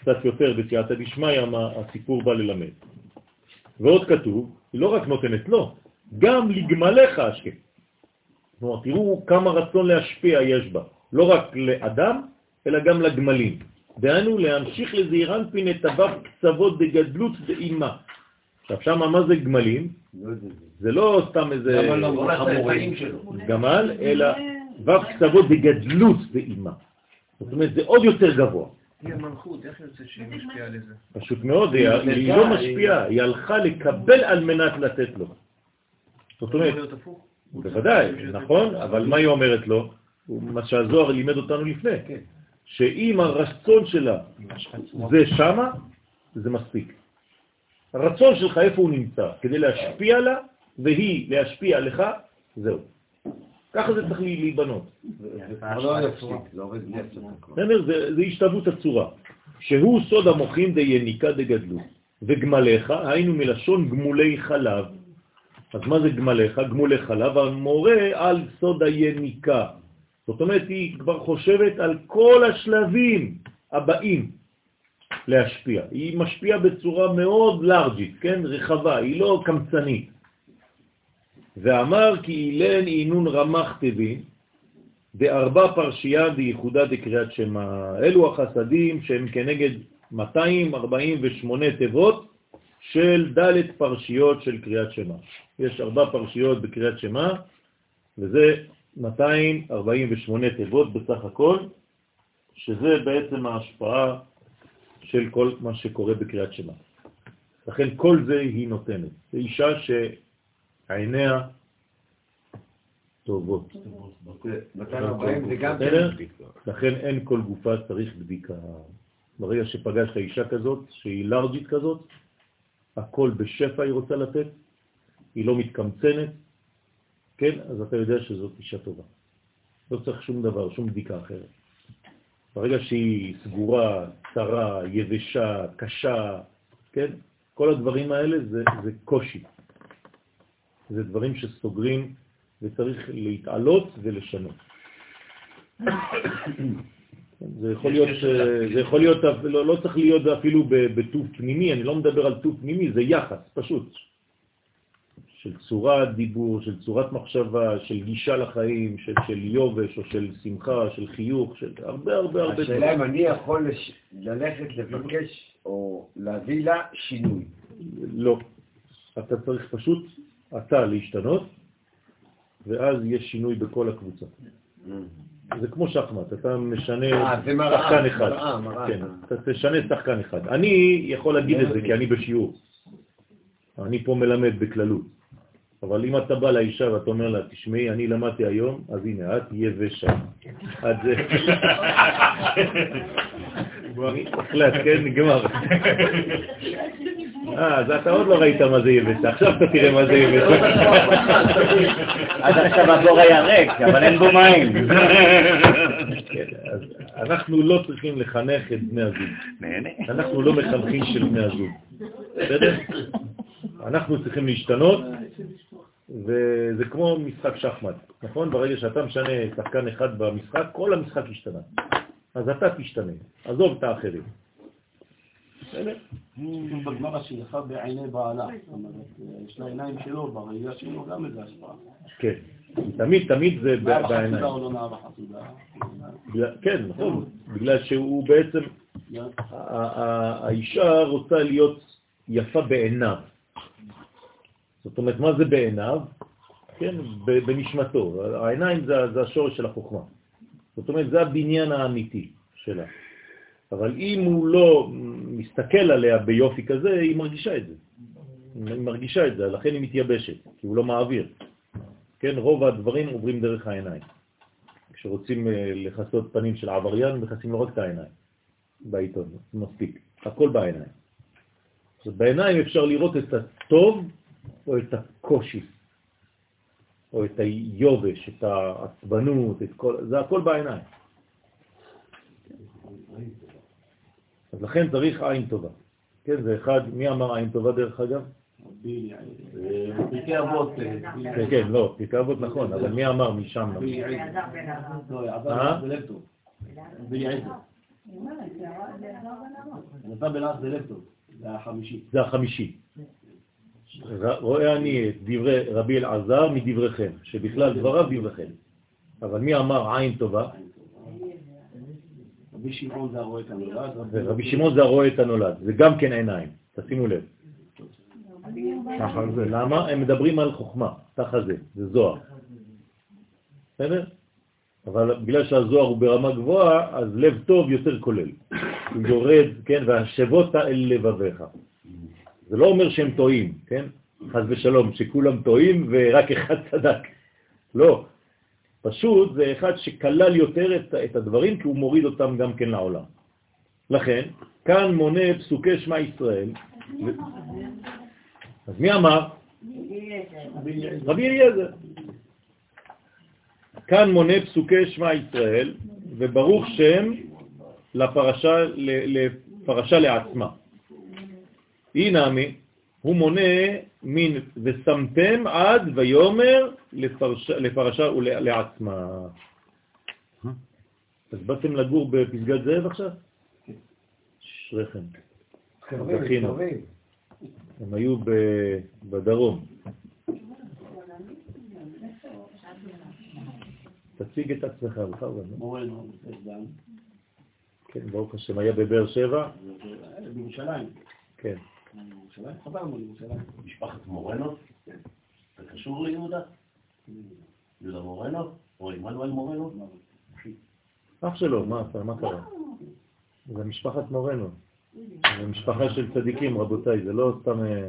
S1: קצת יותר בסייעתא דשמיא מה הסיפור בא ללמד. ועוד כתוב, היא לא רק נותנת לו, גם לגמליך השקט. כלומר, תראו כמה רצון להשפיע יש בה, לא רק לאדם, אלא גם לגמלים. דהיינו להמשיך לזעירן פין את הבב קצוות דגדלות דאימה. עכשיו, שמה מה זה גמלים?
S3: לא.
S1: זה לא סתם איזה
S4: לא שלו?
S1: גמל, אלא ו' קצוות דגדלות דאימה. זאת אומרת, זה עוד יותר גבוה.
S5: היא המלכות, איך יוצא שהיא משפיעה על זה?
S1: פשוט מאוד, היא, היא לא משפיעה, היא הלכה לקבל על מנת לתת לו. זאת אומרת? בוודאי, נכון, אבל מה היא אומרת לו? מה שהזוהר לימד אותנו לפני, שאם הרצון שלה זה שמה, זה מספיק. הרצון שלך, איפה הוא נמצא? כדי להשפיע לה, והיא להשפיע לך, זהו. ככה זה צריך להיבנות.
S3: זה לא?
S1: זה, זה השתוות הצורה. שהוא סוד המוחים דייניקה דגדלות. וגמליך, היינו מלשון גמולי חלב. אז מה זה גמליך? גמולי חלב, המורה על סוד היניקה. זאת אומרת, היא כבר חושבת על כל השלבים הבאים להשפיע. היא משפיעה בצורה מאוד לארג'ית, כן? רחבה, היא לא קמצנית. ואמר כי אילן אינון רמח תבין, בארבע פרשייה דייחודה דקריאת שמע. אלו החסדים שהם כנגד 248 תיבות של ד' פרשיות של קריאת שמע. יש ארבע פרשיות בקריאת שמע, וזה 248 תיבות בסך הכל, שזה בעצם ההשפעה של כל מה שקורה בקריאת שמע. לכן כל זה היא נותנת. זו אישה שעיניה טובות.
S3: 240 זה גם
S1: בסדר?
S3: כן
S1: לכן אין כל גופה צריך בדיקה. ברגע שפגשת אישה כזאת, שהיא לארג'ית כזאת, הכל בשפע היא רוצה לתת, היא לא מתקמצנת, כן? אז אתה יודע שזאת אישה טובה. לא צריך שום דבר, שום בדיקה אחרת. ברגע שהיא סגורה, צרה, יבשה, קשה, כן? כל הדברים האלה זה, זה קושי. זה דברים שסוגרים וצריך להתעלות ולשנות. זה יכול להיות, זה יכול להיות, לא, לא צריך להיות אפילו בטוב פנימי, אני לא מדבר על טוב פנימי, זה יחס, פשוט. של צורת דיבור, של צורת מחשבה, של גישה לחיים, של, של יובש או של שמחה, של חיוך, של הרבה הרבה הרבה
S3: השאלה אם אני יכול לש- ללכת לבקש או להביא לה שינוי.
S1: לא. אתה צריך פשוט, אתה להשתנות, ואז יש שינוי בכל הקבוצה. זה כמו שחמט, אתה משנה
S3: אה,
S1: שחקן אחד. כן, אתה תשנה שחקן אחד. אני יכול להגיד את זה כי אני בשיעור. אני פה מלמד בכללות. אבל אם אתה בא לאישה ואתה אומר לה, תשמעי, אני למדתי היום, אז הנה, את יבשה. את זה... [laughs] [laughs] החלט, כן, נגמר. [laughs] אה, אז אתה עוד לא ראית מה זה יבשה, עכשיו אתה תראה מה זה יבשה.
S2: עד עכשיו הבור היה ריק, אבל אין בו מים.
S1: כן, אנחנו לא צריכים לחנך את בני הזוג. אנחנו לא מחנכים של בני הזוג. בסדר? אנחנו צריכים להשתנות, וזה כמו משחק שחמט, נכון? ברגע שאתה משנה שחקן אחד במשחק, כל המשחק ישתנה. אז אתה תשתנה, עזוב את האחרים. בסדר?
S4: בגמרא שלך בעיני בעלה. זאת אומרת, יש לה עיניים שלו, בראייה שלו גם איזה השפעה.
S1: כן. תמיד, תמיד זה בעיניים.
S4: לא
S1: כן, נכון. בגלל שהוא בעצם, האישה רוצה להיות יפה בעיניו. זאת אומרת, מה זה בעיניו? כן, בנשמתו. העיניים זה השורש של החוכמה. זאת אומרת, זה הבניין האמיתי שלה. אבל אם הוא לא מסתכל עליה ביופי כזה, היא מרגישה את זה. היא מרגישה את זה, לכן היא מתייבשת, כי הוא לא מעביר. כן, רוב הדברים עוברים דרך העיניים. כשרוצים אה, לכסות פנים של עבריין, מכסים לו רק את העיניים בעיתון, מספיק. הכל בעיניים. אז בעיניים אפשר לראות את הטוב או את הקושי, או את היובש, את העצבנות, את כל, זה הכל בעיניים. אז לכן צריך עין טובה. כן, זה אחד, מי אמר עין טובה דרך אגב?
S4: פרקי אבות. אה,
S1: כן, כן, לא, פרקי אבות נכון, אבל מי אמר משם?
S4: לא,
S1: אה?
S4: זה לב טוב. רבי עזר. עזר בן אח זה לב טוב. זה החמישי.
S1: זה החמישי. רואה אני את דברי רבי אלעזר מדבריכם, שבכלל דבריו דבריכם. אבל מי אמר עין טובה?
S4: רבי שמעון זה הרואה את הנולד.
S1: רבי שמעון זה הרואה את הנולד, זה גם כן עיניים, תשימו לב. למה? הם מדברים על חוכמה, ככה זה, זה זוהר. בסדר? אבל בגלל שהזוהר הוא ברמה גבוהה, אז לב טוב יותר כולל. הוא יורד, כן, והשבות אל לבביך. זה לא אומר שהם טועים, כן? חז ושלום, שכולם טועים ורק אחד צדק. לא. פשוט זה אחד שכלל יותר את, את הדברים, כי הוא מוריד אותם גם כן לעולם. לכן, כאן מונה פסוקי שמע ישראל. ו... אז מי אמר? רבי אליעזר. כאן מונה פסוקי שמע ישראל, וברוך שם לפרשה, לפרשה לעצמה. הנה הוא מונה מין ושמתם עד ויומר לפרשה, לפרשה ולעצמה. אז באתם לגור בפסגת זאב עכשיו? אשריכם. זכינו. הם היו בדרום. תציג את עצמך בכבוד.
S4: מורנו, דן.
S1: כן, ברוך השם, היה בבאר שבע?
S4: בירושלים.
S1: כן.
S4: בירושלים, חזרנו לירושלים.
S8: משפחת מורנו? זה קשור ליהודה? יהודה מורנו? או עמנואל מורנו?
S1: אח שלו, מה עשה? מה קרה? זה משפחת מורנו. זה משפחה של צדיקים, רבותיי, זה לא סתם... אה,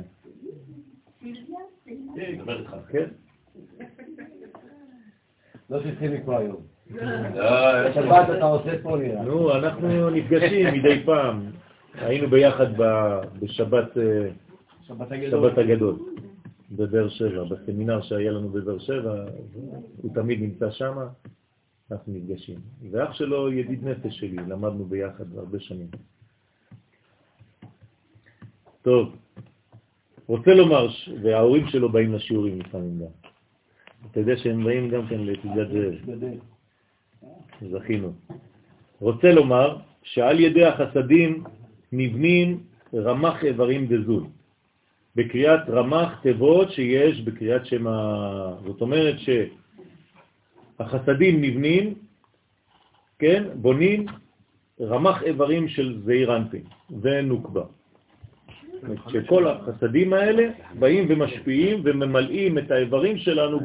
S8: כן.
S1: כן?
S3: לא תצא מפה היום.
S8: אה,
S3: שבת אתה עושה פה נראה.
S1: נו, אנחנו נפגשים מדי פעם. היינו ביחד בשבת אה,
S4: שבת הגדול.
S1: בבאר שבע, בסמינר שהיה לנו בבאר שבע, הוא תמיד נמצא שם, אנחנו נפגשים. ואח שלו ידיד נפש שלי, למדנו ביחד הרבה שנים. טוב, רוצה לומר, וההורים שלו באים לשיעורים לפעמים גם. אתה יודע שהם באים גם כן לפסגת זאב,
S4: גדל.
S1: זכינו. רוצה לומר שעל ידי החסדים נבנים רמ"ח איברים דזול. בקריאת רמ"ח תיבות שיש בקריאת שמע. זאת אומרת שהחסדים נבנים, כן, בונים רמ"ח איברים של זעיר אנפין ונוקבה. שכל החסדים האלה באים ומשפיעים וממלאים את האיברים שלנו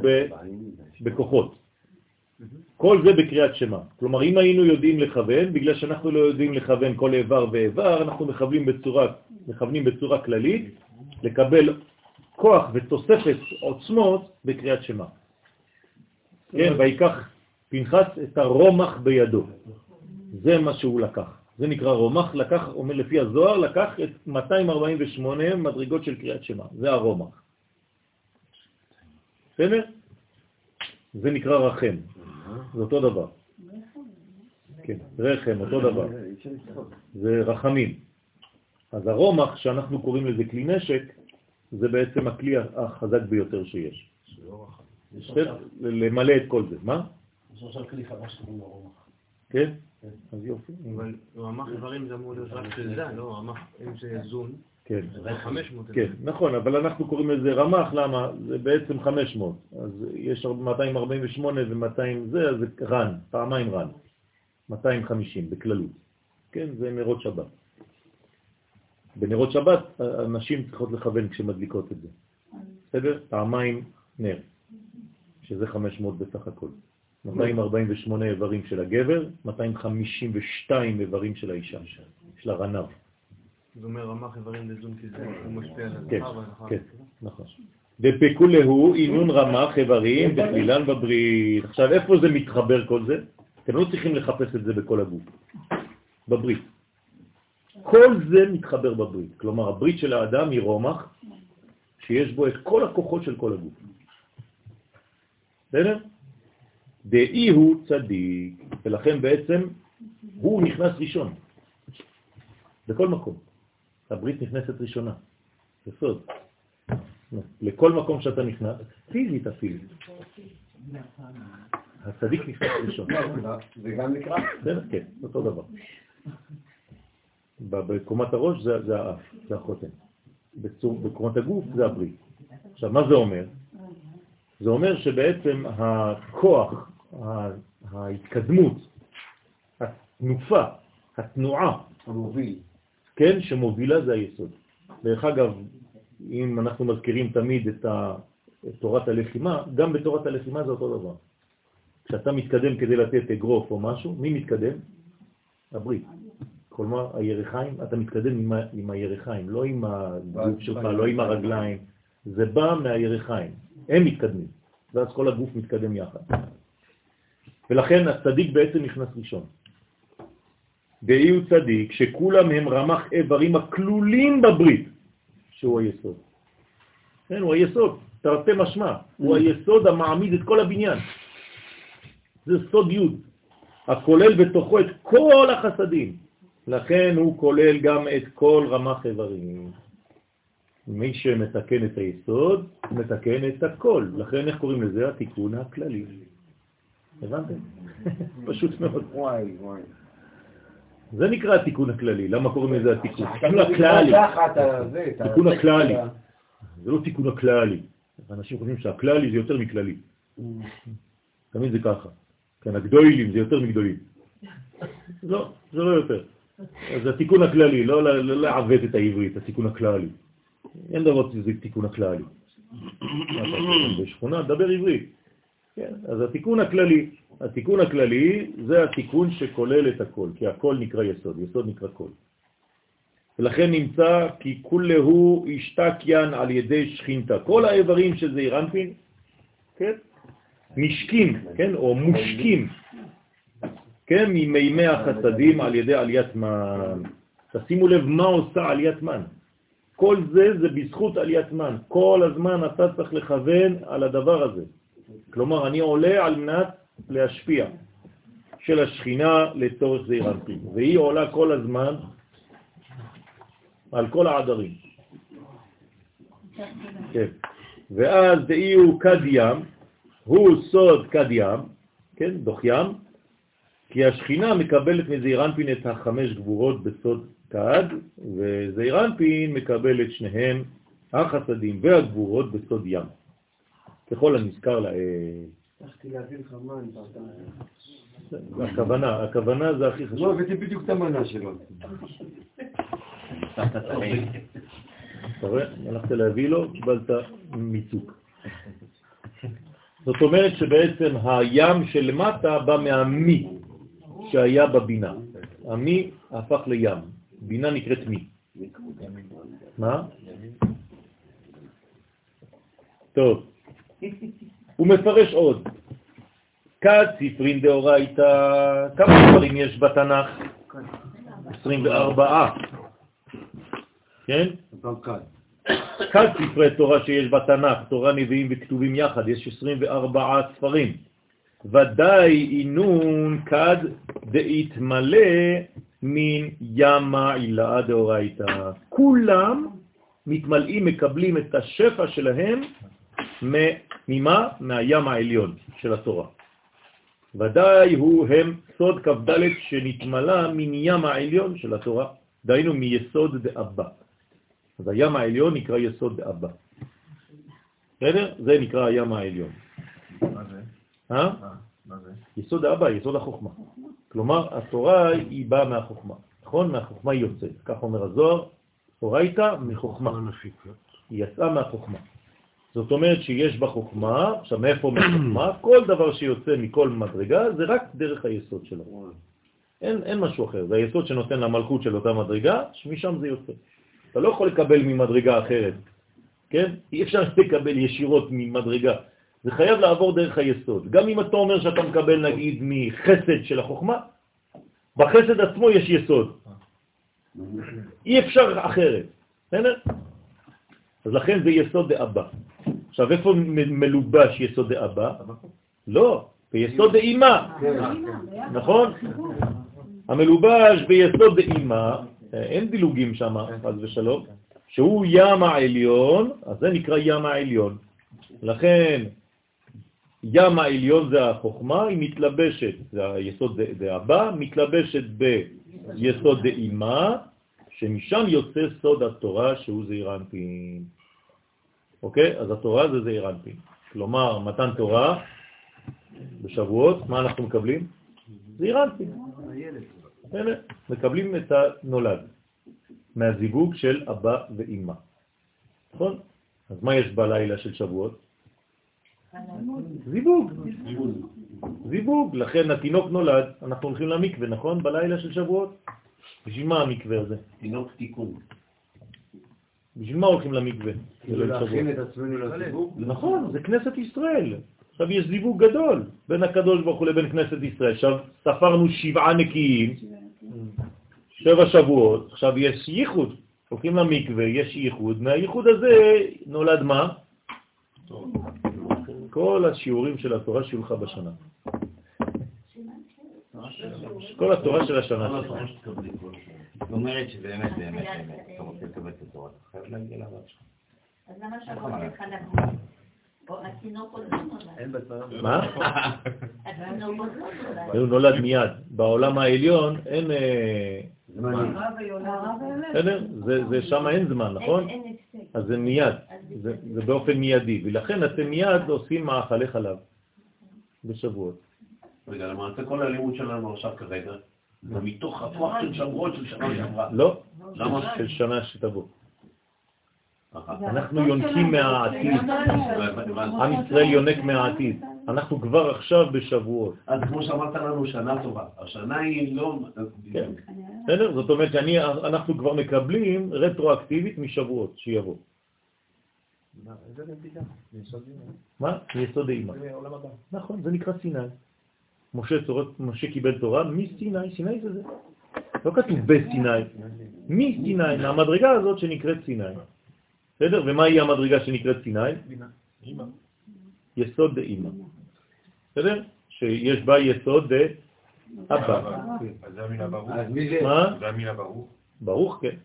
S1: בכוחות. כל זה בקריאת שמה. כלומר, אם היינו יודעים לכוון, בגלל שאנחנו לא יודעים לכוון כל איבר ואיבר, אנחנו מכוונים בצורה, מכוונים בצורה כללית לקבל כוח ותוספת עוצמות בקריאת שמה. כן, ויקח פנחס את הרומח בידו. זה מה שהוא לקח. זה נקרא רומח, לקח, אומר לפי הזוהר, לקח את 248 מדרגות של קריאת שמה. זה הרומח. בסדר? זה נקרא רחם. זה אותו דבר. כן, רחם, אותו דבר. זה רחמים. אז הרומח, שאנחנו קוראים לזה כלי נשק, זה בעצם הכלי החזק ביותר שיש. למלא את כל זה. מה?
S8: יש עכשיו כלי חדש שקוראים לו רומח.
S1: כן? אז יופי.
S5: אבל רמ"ח איברים זה אמור להיות רק של זה, לא רמ"ח, אם זה זון,
S1: כן.
S5: זה 500.
S1: כן, נכון, אבל אנחנו קוראים לזה רמ"ח, למה? זה בעצם 500. אז יש 248 ו-200 זה, אז זה רן, פעמיים רן. 250 בכללות. כן, זה נרות שבת. בנרות שבת הנשים צריכות לכוון כשמדליקות את זה. בסדר? פעמיים נר, שזה 500 בסך הכל. 248 איברים של הגבר, 252 איברים של האישה, של הרנב.
S5: זה אומר רמ"ח איברים לזון כי זה הוא משפיע על
S1: כן,
S5: הזכר והזכר.
S1: כן, נכון. דפקולהו אינון רמ"ח איברים בכלילן בברית. עכשיו, איפה זה מתחבר כל זה? אתם לא צריכים לחפש את זה בכל הגוף. בברית. כל זה מתחבר בברית. כלומר, הברית של האדם היא רומח, שיש בו את כל הכוחות של כל הגוף. בסדר? דאי הוא צדיק, ולכן בעצם הוא נכנס ראשון. בכל מקום. הברית נכנסת ראשונה. יסוד. לכל מקום שאתה נכנס, פיזית אפילו. הצדיק נכנס ראשון.
S3: זה גם נקרא?
S1: כן, אותו דבר. בקומת הראש זה, זה האף, זה החותם. בקומת הגוף זה הברית. עכשיו, מה זה אומר? זה אומר שבעצם הכוח, ההתקדמות, התנופה, התנועה,
S3: המוביל.
S1: כן, שמובילה זה היסוד. דרך אגב, אם אנחנו מזכירים תמיד את, תורת הלחימה, גם בתורת הלחימה זה אותו דבר. כשאתה מתקדם כדי לתת אגרוף או משהו, מי מתקדם? הברית. כלומר, הירחיים, אתה מתקדם עם, ה, עם הירחיים, לא עם הגוף שלך, לא עם הרגליים. זה בא מהירחיים, הם מתקדמים, ואז כל הגוף מתקדם יחד. ולכן הצדיק בעצם נכנס ראשון. דאי הוא צדיק, שכולם הם רמח איברים הכלולים בברית, שהוא היסוד. כן, הוא היסוד, תרתי משמע, הוא היסוד המעמיד את כל הבניין. זה סוד י', הכולל בתוכו את כל החסדים. לכן הוא כולל גם את כל רמח איברים. מי שמתקן את היסוד, מתקן את הכל. לכן איך קוראים לזה? התיקון הכללי. הבנתם? [laughs] פשוט מאוד.
S3: וואי, וואי.
S1: זה נקרא התיקון הכללי. למה קוראים לזה התיקון? התיקון הכללי.
S3: את
S1: התיקון הכללי. זה לא תיקון הכללי. אנשים חושבים שהכללי זה יותר מכללי. תמיד זה ככה. כן, הגדולים זה יותר מגדולים. לא, זה לא יותר. אז זה התיקון הכללי, לא לא לעוות את העברית, התיקון הכללי. אין דבר כזה תיקון הכללי. [coughs] בשכונה, דבר עברית. כן, אז התיקון הכללי, התיקון הכללי זה התיקון שכולל את הכל, כי הכל נקרא יסוד, יסוד נקרא כל. ולכן נמצא כי כולהו השתקיין על ידי שכינתה. כל האיברים של זעיר אנפין, כן, נשקים, כן, או מושקים, כן, ממימי החסדים על ידי עליית מן. תשימו לב מה עושה עליית מן. כל זה זה בזכות עליית מן. כל הזמן אתה צריך לכוון על הדבר הזה. כלומר, אני עולה על מנת להשפיע של השכינה לצורך זעיר אנפין, והיא עולה כל הזמן על כל העדרים. כן. ואז דאי הוא כד ים, הוא סוד כד ים, כן, דוח ים, כי השכינה מקבלת מזעיר אנפין את החמש גבורות בסוד כד, וזעיר אנפין מקבל את שניהם החסדים והגבורות בסוד ים. ככל הנזכר לעיל.
S3: הצלחתי להביא לך מים.
S1: הכוונה, הכוונה זה הכי חשוב.
S3: לא, הבאתי בדיוק את המנה שלו.
S2: הרי.
S1: אתה רואה? הלכת להביא לו, קיבלת מיצוק. זאת אומרת שבעצם הים שלמטה בא מהמי שהיה בבינה. המי הפך לים, בינה נקראת מי. מה? טוב, הוא מפרש עוד. כד ספרין דאורייתא, כמה ספרים יש בתנ"ך? 24. כן? כד ספרי תורה שיש בתנ"ך, תורה נביאים וכתובים יחד, יש 24 ספרים. ודאי אינון כד דאיתמלא מן ימה עילה דאורייתא. כולם מתמלאים, מקבלים את השפע שלהם ממה? מהים העליון של התורה. ודאי הוא הם סוד כ"ד שנתמלא מן ים העליון של התורה, דהיינו מיסוד דאבא. אז הים העליון נקרא יסוד דאבא. בסדר? זה נקרא הים העליון.
S5: מה זה?
S1: אה?
S5: מה זה?
S1: יסוד האבא, יסוד החוכמה. כלומר, התורה היא באה מהחוכמה, נכון? מהחוכמה היא יוצאת. כך אומר הזוהר, אורייתא מחוכמה. היא יצאה מהחוכמה. זאת אומרת שיש בה חוכמה, עכשיו מאיפה מהחוכמה? [clears throat] כל דבר שיוצא מכל מדרגה זה רק דרך היסוד שלו. אין, אין משהו אחר, זה היסוד שנותן למלכות של אותה מדרגה, שמשם זה יוצא. אתה לא יכול לקבל ממדרגה אחרת, כן? אי אפשר [laughs] לקבל ישירות ממדרגה. זה חייב לעבור דרך היסוד. גם אם אתה אומר שאתה מקבל נגיד מחסד של החוכמה, בחסד עצמו יש יסוד. [clears throat] אי אפשר אחרת, בסדר? אז לכן זה יסוד דאבא. עכשיו, איפה מלובש יסוד דאבא? לא, ביסוד דאימה, נכון? המלובש ביסוד דאימה, אין דילוגים שם, חס ושלום, שהוא ים העליון, אז זה נקרא ים העליון. לכן, ים העליון זה החוכמה, היא מתלבשת, זה היסוד דאבא, מתלבשת ביסוד דאימה, שמשם יוצא סוד התורה שהוא זעיר אנפין. אוקיי? אז התורה זה זעיר אנפין. כלומר, מתן תורה בשבועות, מה אנחנו מקבלים? זעיר אנפין. מקבלים את הנולד מהזיווג של אבא ואימא. נכון? אז מה יש בלילה של שבועות? זיווג. זיווג, לכן התינוק נולד, אנחנו הולכים למקווה, נכון? בלילה של שבועות? בשביל מה המקווה הזה?
S8: תינוק תיקון.
S1: בשביל מה הולכים למקווה?
S3: כאילו
S1: בליל
S3: להכין? את עצמנו לסיבוב.
S1: נכון, זה כנסת ישראל. עכשיו יש זיווג גדול בין הקדוש ברוך הוא לבין כנסת ישראל. עכשיו ספרנו שבעה נקיים, שבע שבועות, עכשיו יש ייחוד. הולכים למקווה, יש ייחוד, מהייחוד הזה נולד מה? כל השיעורים של התורה שיהיו לך בשנה. כל התורה של השנה שלך.
S2: זאת אומרת שבאמת, באמת, באמת, לקבל את התורה, אתה חייב להגיע לרב שלך.
S6: אז למה? או התינוק עוד לא.
S1: מה?
S6: התינוק עוד לא נולד.
S1: הוא נולד מיד. בעולם העליון אין... אה,
S3: זמני.
S1: בסדר? זה- זה שם אין זמן, נכון?
S6: אין אין הפסק.
S1: אז זה מיד, זה באופן מיידי, ולכן אתם מיד עושים מאכלי חלב בשבועות.
S8: רגע, למעשה כל הלימוד שלנו עכשיו כרגע, זה מתוך הכוח של שבועות של שנה שעברה.
S1: לא,
S8: למה?
S1: של שנה שתבוא. אנחנו יונקים מהעתיד. עם ישראל יונק מהעתיד. אנחנו כבר עכשיו בשבועות.
S8: אז כמו שאמרת לנו, שנה טובה. השנה היא לא...
S1: כן. בסדר? זאת אומרת שאנחנו כבר מקבלים רטרואקטיבית משבועות שיבוא.
S5: איזה נתידה? יסוד דיון.
S1: מה? מיסוד
S5: הבא.
S1: נכון, זה נקרא סיני. משה, תורת, משה קיבל תורה מסיני, סיני זה זה. לא כתוב בסיני, מסיני, מהמדרגה הזאת שנקראת סיני. בסדר? ומהי המדרגה שנקראת סיני? יסוד דאימא. בסדר? שיש בה יסוד דאבא.
S5: אז זה המילה ברוך.
S3: אז מי זה?
S1: מה?
S5: זה המילה ברוך.
S1: ברוך, כן.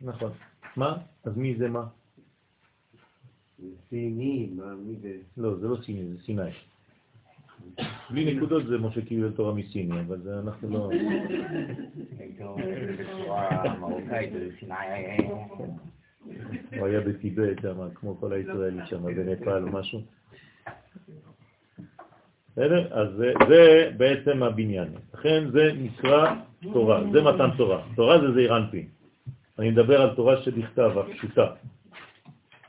S1: נכון. מה? אז מי זה מה?
S3: סיני, מה, מי זה?
S1: לא, זה לא סיני, זה סיני. בלי נקודות זה משה קיבל תורה מסיני, אבל זה אנחנו לא... הוא היה בטיבט כמו כל הישראלים שם, בנפאל או משהו. בסדר? אז זה, זה בעצם הבניין. לכן זה נקרא תורה, זה מתן תורה. תורה זה זעיר אנפין. אני מדבר על תורה שבכתב, הפשוטה.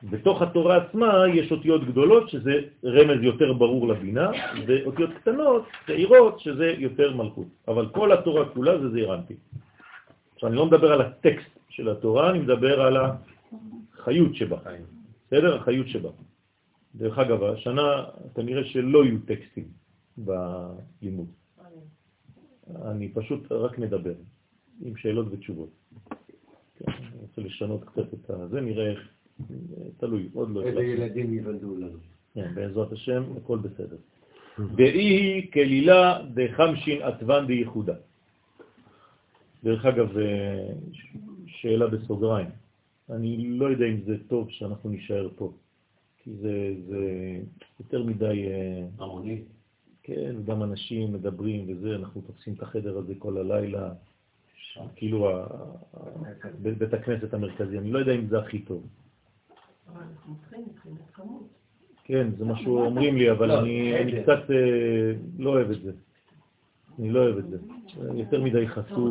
S1: בתוך התורה עצמה יש אותיות גדולות, שזה רמז יותר ברור לבינה, ואותיות קטנות, צעירות, שזה יותר מלכות. אבל כל התורה כולה זה זעיר אנפין. עכשיו, אני לא מדבר על הטקסט של התורה, אני מדבר על החיות שבה. בסדר? החיות שבה. דרך אגב, השנה כנראה שלא יהיו טקסטים בלימוד. אני פשוט רק מדבר, עם שאלות ותשובות. כן, אני רוצה לשנות קצת את זה, נראה איך, תלוי, עוד לא
S3: איזה ילדים ייוולדו לנו.
S1: כן, בעזרת השם, הכל בסדר. [laughs] דאיהי כלילא דחמשין אתוון דייחודא. דרך אגב, אה, שאלה בסוגריים. אני לא יודע אם זה טוב שאנחנו נשאר פה, כי זה, זה יותר מדי... אה,
S4: המוני.
S1: כן, גם אנשים מדברים וזה, אנחנו תופסים את החדר הזה כל הלילה, כאילו בית הכנסת המרכזי, אני לא יודע אם זה הכי טוב. כן, זה מה שאומרים לי, אבל
S3: לא,
S1: אני אני
S3: בסדר.
S1: קצת אה, לא אוהב את זה. אני לא אוהב את זה. יותר מדי חשוף.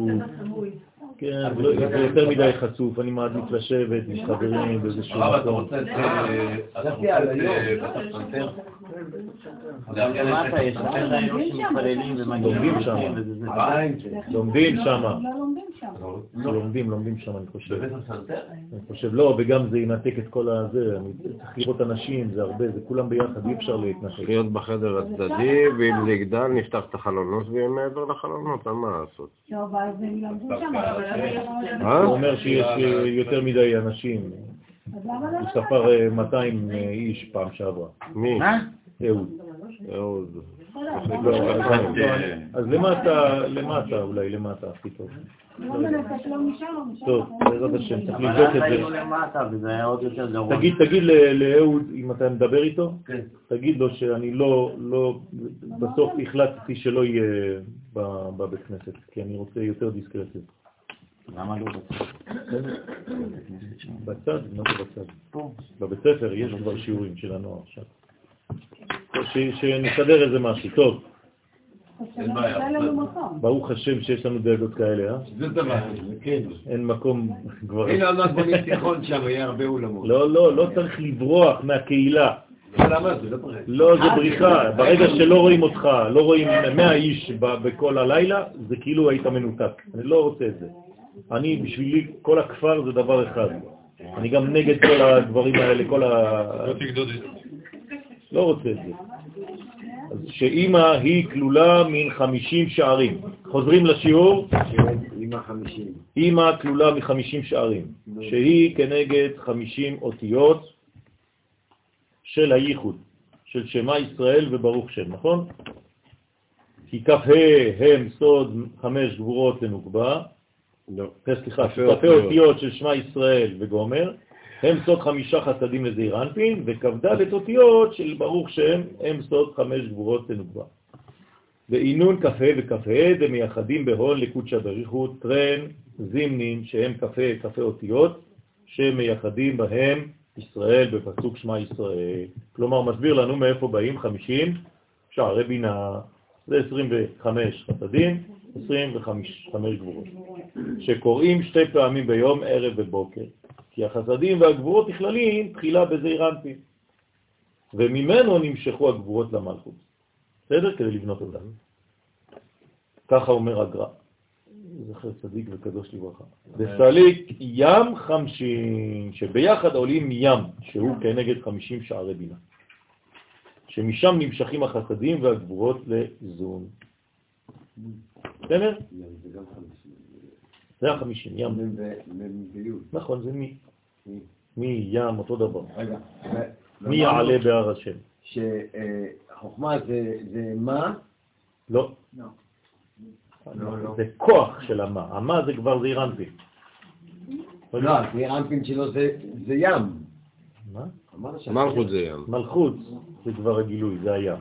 S1: כן, זה לא- זה יותר מדי חשוף, אני מעדיף לשבת עם חברים באיזשהו
S4: הרב, אתה
S1: מקום.
S4: רוצה את אה, אתה רוצה את הפסנתר? לארגן
S2: למטה
S4: את
S2: יש הרבה שמתפללים
S1: לומדים
S2: ומגיעים
S1: שם. לומדים שם,
S6: לא לומדים שם.
S4: לא,
S1: לומדים, לומדים שם, אני חושב. אני חושב, לא, וגם זה ינתק את כל הזה, אני צריך לראות אנשים, זה הרבה, זה כולם ביחד, אי אפשר להתנתק.
S9: להיות בחדר הצדדי, ואם זה יגדל נפתח את החלונות ויהיה מעבר לחלונות, אין מה לעשות.
S6: טוב, אז הם למדו שם.
S9: אה?
S1: הוא אומר שיש אה, יותר מדי אנשים,
S6: אז למה
S1: הוא ספר אה, 200 איש פעם שעברה,
S9: מי?
S1: אהוד.
S9: אהוד.
S1: לא, אז- למטה, למטה אולי, למטה הכי טוב.
S6: לא לא.
S1: טוב, בעזרת השם, צריך לבדוק את זה. תגיד, תגיד לאהוד, אם אתה מדבר איתו,
S4: כן.
S1: תגיד לו שאני לא, לא, בסוף החלטתי שלא יהיה בבית כנסת, כי אני רוצה יותר דיסקרטיות.
S2: למה לא בצד?
S1: בצד? מה זה בצד? בבית ספר יש כבר שיעורים של הנוער עכשיו. ש- שנסדר איזה משהו. טוב. ברוך השם שיש לנו דאגות כאלה, אה?
S3: זה דבר, כן.
S1: אין מקום כבר...
S3: הנה עוד מעט בונים תיכון שם, יהיה הרבה אולמות.
S1: לא, לא, לא צריך לברוח מהקהילה.
S3: למה? זה לא.
S1: לא, זה בריחה. ברגע שלא רואים אותך, לא רואים 100 איש ב- בכל הלילה, זה כאילו היית מנותק. אני לא רוצה את זה. אני, בשבילי, כל הכפר זה דבר אחד. אני גם נגד כל הדברים האלה, כל ה... לא רוצה את זה. אז שאימא היא כלולה מן 50 שערים. חוזרים לשיעור. אימא כלולה מ-50 שערים, שהיא כנגד 50 אותיות של הייחוד, של שמה ישראל וברוך שם, נכון? כי כ"ה הם סוד חמש גבורות לנוקבה,
S9: לא.
S1: אה, סליחה,
S9: כ"ה
S1: כ"ה
S9: אותיות.
S1: של שמע ישראל וגומר, הם סוד חמישה חסדים לזעיר אנפין, וכ"ד אותיות של ברוך שם הם סוד חמש גבורות לנוקבה. ואינון כ"ה וכ"ה דמייחדים בהון לקודשא בריחו טרן זימנין שהם כ"ה כ"ה אותיות שמייחדים בהם ישראל בפסוק שמע ישראל. כלומר, מסביר לנו מאיפה באים 50 שערי בינה, זה 25 חסדים, 25 גבורות, שקוראים שתי פעמים ביום, ערב ובוקר. כי החסדים והגבורות נכללים תחילה בזעיר וממנו נמשכו הגבורות למלכות. בסדר? כדי לבנות אותם. ככה אומר הגר"א. זכר צדיק וקדוש לברכה. וסליק ים חמשים, שביחד עולים ים, שהוא כנגד חמישים שערי בינה. שמשם נמשכים החסדים והגבורות לזון. בסדר?
S3: זה גם חמישים.
S1: זה החמישים, ים. נכון, זה מי. מי, ים, אותו דבר.
S3: רגע.
S1: מי יעלה בהר השם?
S3: שחוכמה זה זה מה?
S1: לא.
S3: לא, לא.
S1: זה כוח של המה. המה זה כבר זעיר אנפין.
S3: לא, זה רמפין שלו זה זה ים.
S1: מה?
S9: מלכות זה ים.
S1: מלכות זה כבר הגילוי, זה הים.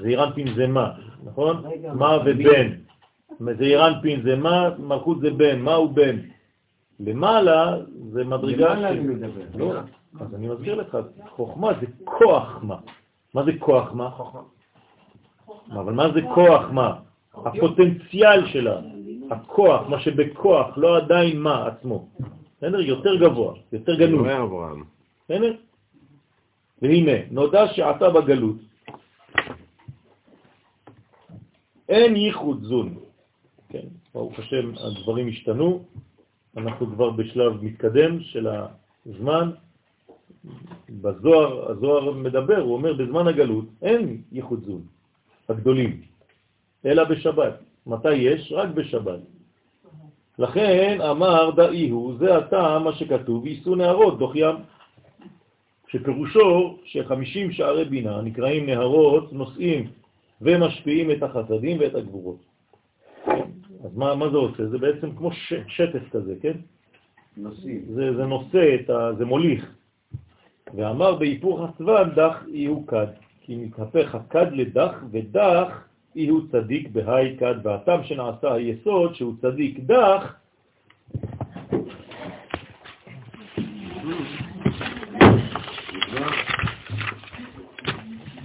S1: זעיר אנפין זה מה, נכון? מה? ובן. זעיר אנפין זה מה, מלכות זה בן, מה הוא בן? למעלה זה מדרגה
S3: למעלה אני
S1: של...
S3: מדבר.
S1: לא, אז אני מסביר לך, חוכמה זה כוח מה. מה זה כוח מה? אבל מה זה כוח מה? הפוטנציאל שלה, הכוח, מה שבכוח, לא עדיין מה עצמו. בסדר? יותר גבוה, יותר גנוז.
S9: אברהם.
S1: בסדר? והנה, נודע שעתה בגלות. אין ייחוד זון. כן, ברוך השם, הדברים השתנו, אנחנו כבר בשלב מתקדם של הזמן. בזוהר, הזוהר מדבר, הוא אומר, בזמן הגלות אין ייחוד זון, הגדולים, אלא בשבת. מתי יש? רק בשבת. לכן אמר דאי הוא, זה הטעם מה שכתוב, יישאו נהרות דוח ים. שפירושו שחמישים שערי בינה נקראים נהרות, נושאים ומשפיעים את החסדים ואת הגבורות. אז מה, מה זה עושה? זה בעצם כמו ש, שטף כזה, כן?
S3: נושאים.
S1: זה, זה נושא, את ה, זה מוליך. ואמר בהיפוך הסוון דח יהיו כד, כי מתהפך הכד לדח ודח יהיו צדיק בהי כד, והטעם שנעשה היסוד שהוא צדיק דח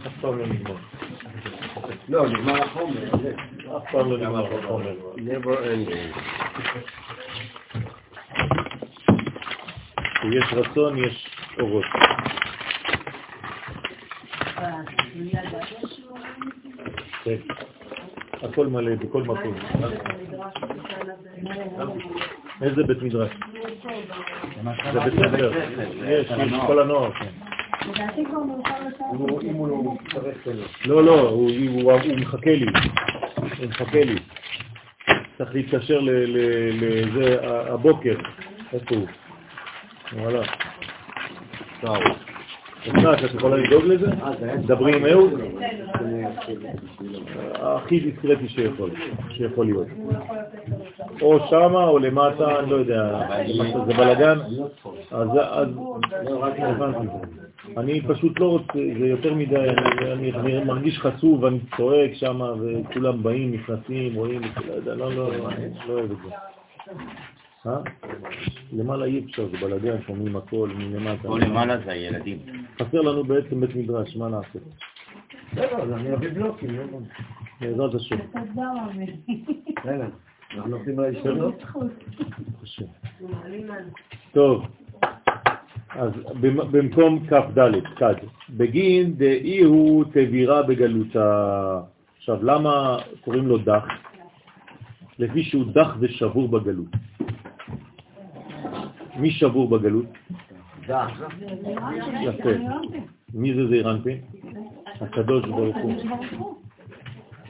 S1: אף פעם לא נגמר.
S3: לא, נגמר החומר.
S1: אף פעם לא נגמר החומר.
S9: never ending.
S1: כשיש רצון יש אורות. כן. הכל מלא בכל מקום. איזה בית מדרש? זה בית ספר. יש, כל הנוער, כן.
S3: אם הוא לא מצטרף אליו.
S1: לא, לא, הוא, מחכה לי. הוא מחכה לי. צריך להתקשר ל- ל- לזה הבוקר. איפה הוא? הוא הלך.
S9: טוב.
S1: אסנת, את יכולה לדאוג לזה? דברי עם אהוד? הכי דיסקרטי שיכול, שיכול להיות. או שמה או למטה, אני לא יודע, זה בלגן. אז אז- הבנתי. אני פשוט לא רוצה, זה יותר מדי, אני- אני אני מרגיש חצוף, אני צועק שם, וכולם באים, נכנסים, רואים, לא יודע, לא, לא, אני לא אוהב את זה. אה? למעלה אי אפשר, זה בלגן, שומעים הכל מלמטה.
S2: פה למעלה זה הילדים.
S1: חסר לנו בעצם בית מדרש, מה נעשה?
S3: בסדר, אז אני אביא בלוקים. לא.
S1: בעזרת השם.
S3: אנחנו הולכים.
S1: השם. טוב, אז במ- במקום כ"ד, כד, בגין דאי הוא תבירה בגלותה. עכשיו, למה קוראים לו דח? לפי שהוא דח ושבור בגלות. מי שבור בגלות?
S3: דח.
S1: יפה. מי זה זעיר אנפין? הקדוש ברוך הוא.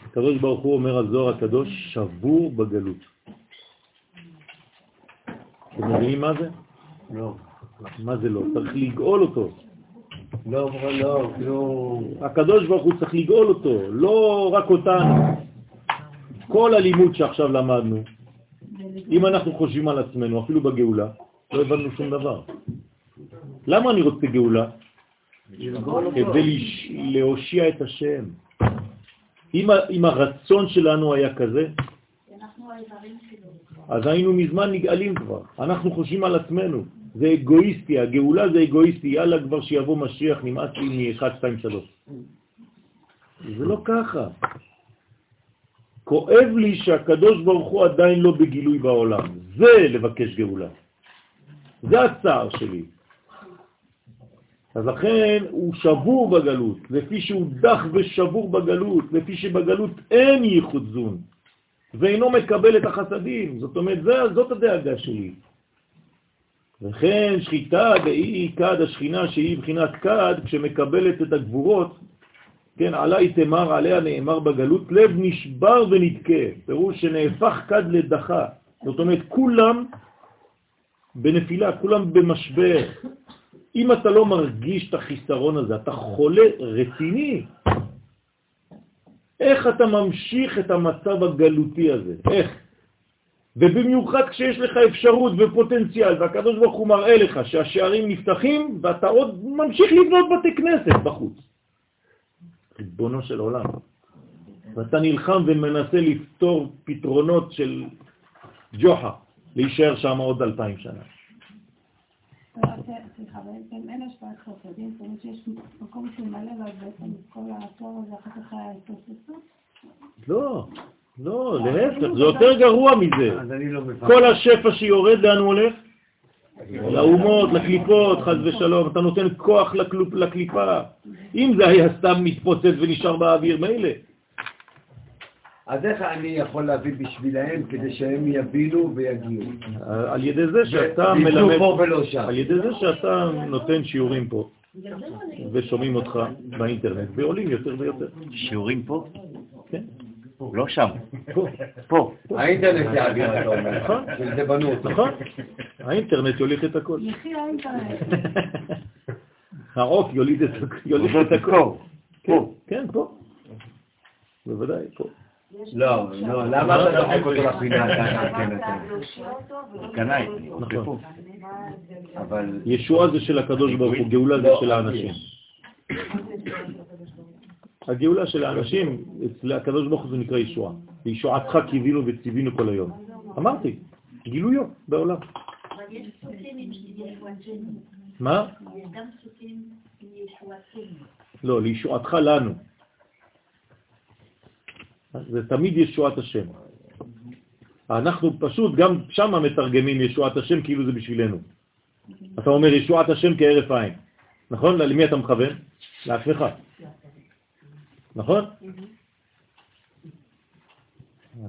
S1: הקדוש ברוך הוא אומר על זוהר הקדוש, שבור בגלות. אתם מבינים מה זה?
S3: לא.
S1: מה זה לא? צריך לגאול אותו.
S3: לא, לא, לא.
S1: הקדוש ברוך הוא צריך לגאול אותו, לא רק אותנו. כל הלימוד שעכשיו למדנו, אם אנחנו חושבים על עצמנו, אפילו בגאולה, לא הבנו שום דבר. למה אני רוצה גאולה? כדי לש- להושיע את השם. אם, ה- אם הרצון שלנו היה כזה. אז היינו מזמן נגאלים כבר. אנחנו חושבים על עצמנו. זה אגואיסטי, הגאולה זה אגואיסטי, יאללה כבר שיבוא משיח, נמאס לי מ-1, 2, 3. זה לא ככה. כואב לי שהקדוש ברוך הוא עדיין לא בגילוי בעולם. זה לבקש גאולה. זה הצער שלי. אז לכן הוא שבור בגלות, לפי שהוא דח ושבור בגלות, לפי שבגלות אין ייחוד זון, ואינו מקבל את החסדים. זאת אומרת, זאת הדאגה שלי. וכן שחיטה באי כד השכינה שהיא בחינת כד, כשמקבלת את הגבורות, כן, עלי תמר, עליה נאמר בגלות, לב נשבר ונתקה, פירוש שנהפך כד לדחה. זאת אומרת, כולם בנפילה, כולם במשבר. אם אתה לא מרגיש את החיסרון הזה, אתה חולה רציני. איך אתה ממשיך את המצב הגלותי הזה? איך? ובמיוחד כשיש לך אפשרות ופוטנציאל, והקדוש ברוך הוא מראה לך שהשערים נפתחים, ואתה עוד ממשיך לבנות בתי כנסת בחוץ. ריבונו של עולם. ואתה נלחם ומנסה לפתור פתרונות של ג'וחה. להישאר שם עוד אלפיים שנה.
S10: סליחה, בעצם אין השפעת חסדים, זאת אומרת שיש מקום שהוא מלא, ואז בעצם כל התואר הזה אחר כך היה התוססות?
S1: לא, לא, להפך, זה יותר גרוע מזה.
S3: לא.
S1: כל השפע שיורד, לאן הוא הולך? לאומות, לקליפות, חס ושלום, אתה נותן כוח לקליפה. אם זה היה סתם מתפוצץ ונשאר באוויר, מילא.
S3: אז איך אני יכול להביא בשבילהם כדי שהם יבינו ויגיעו?
S1: על ידי זה שאתה מלמד,
S3: פה ולא שם.
S1: על ידי זה שאתה נותן שיעורים פה, ושומעים אותך באינטרנט, ועולים יותר ויותר.
S2: שיעורים פה?
S1: כן.
S2: לא שם.
S1: פה.
S2: פה.
S3: האינטרנט יעביר, אתה אומר.
S1: נכון.
S3: של זה בנו אותו.
S1: נכון. האינטרנט יוליך את הכל.
S10: יחי האינטרנט. [laughs]
S1: העוף יוליד את יוליך את הכל. כן, כן, פה. בוודאי, פה.
S3: לא, לא, למה אתה דוחק אותו לפינה? אתה כן, אתה.
S2: קנאי.
S1: נכון.
S3: אבל...
S1: ישועה זה של הקדוש ברוך הוא, גאולה זה
S3: לא,
S1: של האנשים. הגאולה של האנשים, אצל הקדוש ברוך הוא נקרא ישועה. וישועתך קיווינו וציווינו כל היום. אמרתי, גילויו בעולם. מה? לא, לישועתך לנו. זה תמיד ישועת השם. אנחנו פשוט גם שם מתרגמים ישועת השם כאילו זה בשבילנו. אתה אומר ישועת השם כהרף עין. נכון? למי אתה מכוון? לעצמך. נכון?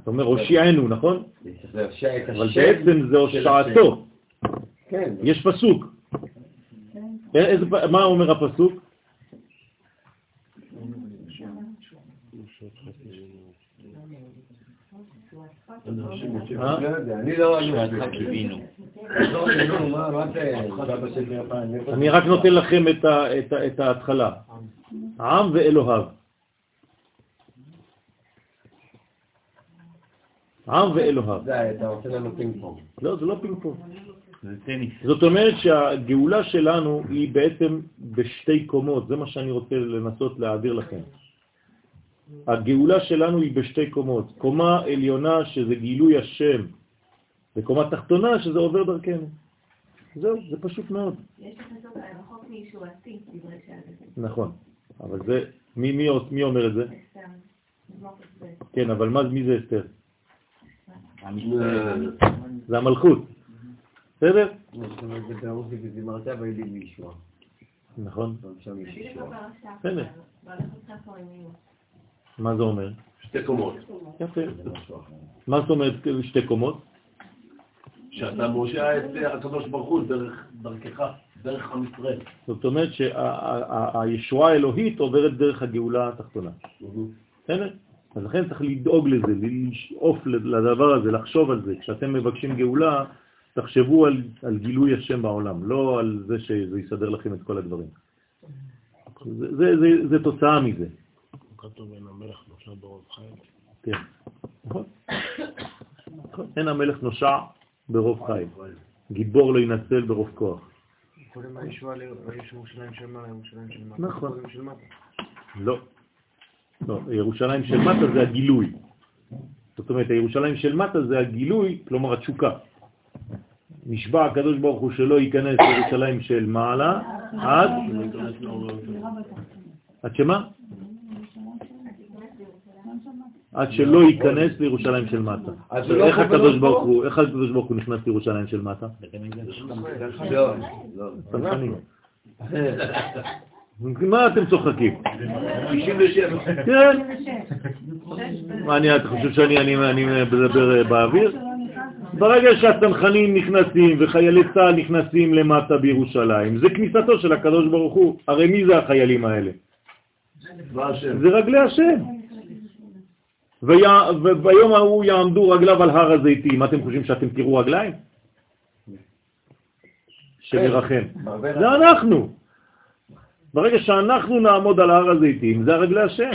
S1: אתה אומר הושיענו, נכון? אבל בעצם זה הושעתו.
S3: כן.
S1: יש פסוק. פ- מה אומר הפסוק?
S3: לא אני
S1: רק נותן לכם את ההתחלה. עם ואלוהיו. עם ואלוהיו.
S3: אתה עושה לנו פינג פונג.
S1: לא, זה לא פינג פונג.
S2: זה טניס.
S1: זאת אומרת שהגאולה שלנו היא בעצם בשתי קומות, זה מה שאני רוצה לנסות להעביר לכם. הגאולה שלנו היא בשתי קומות, קומה עליונה שזה גילוי השם, וקומה תחתונה שזה עובר דרכנו. זהו, זה פשוט מאוד.
S6: יש לך זאת רחוק מישועתי, דברי שאלת.
S1: נכון, אבל זה, מי, מי, מי אומר את זה?
S6: את זה.
S1: כן, אבל מה, מי זה אסתר? זה המלכות, בסדר? נכון,
S6: אימא.
S1: מה זה אומר?
S8: שתי קומות.
S1: יפה. מה זאת אומרת שתי קומות?
S8: שאתה מושיע את הקדוש ברוך הוא דרך דרכך, דרך עם ישראל.
S1: זאת אומרת שהישועה האלוהית עוברת דרך הגאולה התחתונה. בסדר? אז לכן צריך לדאוג לזה, לשאוף לדבר הזה, לחשוב על זה. כשאתם מבקשים גאולה, תחשבו על, על גילוי השם בעולם, לא על זה שזה יסדר לכם את כל הדברים. זה, זה, זה, זה תוצאה מזה.
S11: כתוב אין המלך נושע ברוב חיים.
S1: כן, נכון. נכון. אין המלך נושע ברוב חיים, גיבור לא ינצל ברוב כוח.
S5: קודם הישועה ל- יש ירושלים של מעלה, ירושלים של מטה.
S1: נכון. לא. לא, ירושלים של מטה זה הגילוי. זאת אומרת, הירושלים של מטה זה הגילוי, כלומר התשוקה. נשבע הקדוש ברוך הוא שלא ייכנס לירושלים של מעלה עד... עד שמה? עד שלא ייכנס לירושלים של מטה.
S3: לא
S1: איך הקדוש? ברוך הוא, איך הקדוש ברוך הוא נכנס לירושלים של מטה? מה אתם צוחקים?
S8: 97.
S1: כן. מה אני, אתה חושב שאני אני- אני מדבר אה, באוויר? ברגע שהצנחנים נכנסים וחיילי צה"ל נכנסים למטה בירושלים, זה כניסתו של הקדוש ברוך הוא. הרי מי זה החיילים האלה?
S8: מה?
S1: זה רגלי השם. וביום ההוא יעמדו רגליו על הר הזיתים. אתם חושבים שאתם תראו רגליים? שנרחם. זה אנחנו. ברגע שאנחנו נעמוד על הר הזיתים, זה הרגלי השם.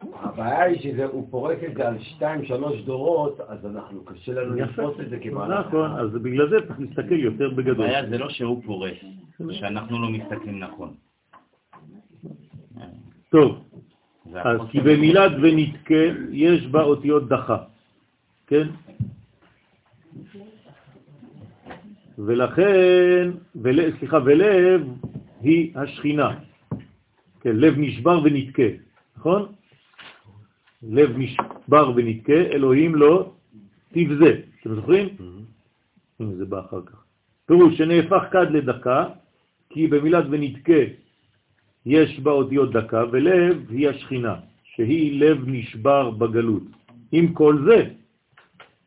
S3: הבעיה היא שהוא פורק את זה על שתיים, שלוש דורות, אז אנחנו, קשה לנו. לתפוס את זה כמהלך.
S1: נכון, אז בגלל זה צריך להסתכל יותר בגדול.
S2: הבעיה זה לא שהוא פורס, זה שאנחנו לא מסתכלים נכון.
S1: טוב, אז כי במילת ונתקה יש בה אותיות דחה, כן? ולכן, ול, סליחה, ולב היא השכינה. כן, לב נשבר ונתקה, נכון? לב נשבר ונתקה, אלוהים לא תבזה. אתם זוכרים? הנה זה בא אחר כך. פירוש שנהפך כד לדקה, כי במילת ונתקה יש בה אותיות דקה, ולב היא השכינה, שהיא לב נשבר בגלות. עם כל זה,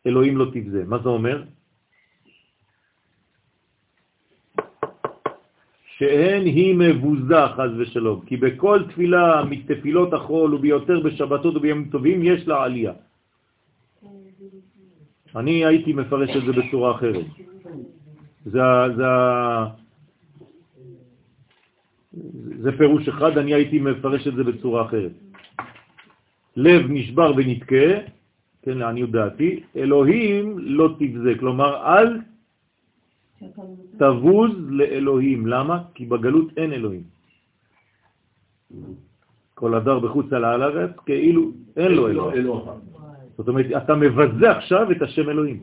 S1: אלוהים לא תבזה. מה זה אומר? שאין היא מבוזה, חז ושלום, כי בכל תפילה מתפילות החול וביותר בשבתות ובימים טובים יש לה עלייה. אני הייתי מפרש את זה בצורה אחרת. זה, זה, זה פירוש אחד, אני הייתי מפרש את זה בצורה אחרת. לב נשבר ונתקה, כן, לעניות דעתי, אלוהים לא תבזה, כלומר אל תבוז לאלוהים. למה? כי בגלות אין אלוהים. כל הדר בחוץ על הארץ כאילו אין לו אלוהים. זאת אומרת, אתה מבזה עכשיו את השם אלוהים.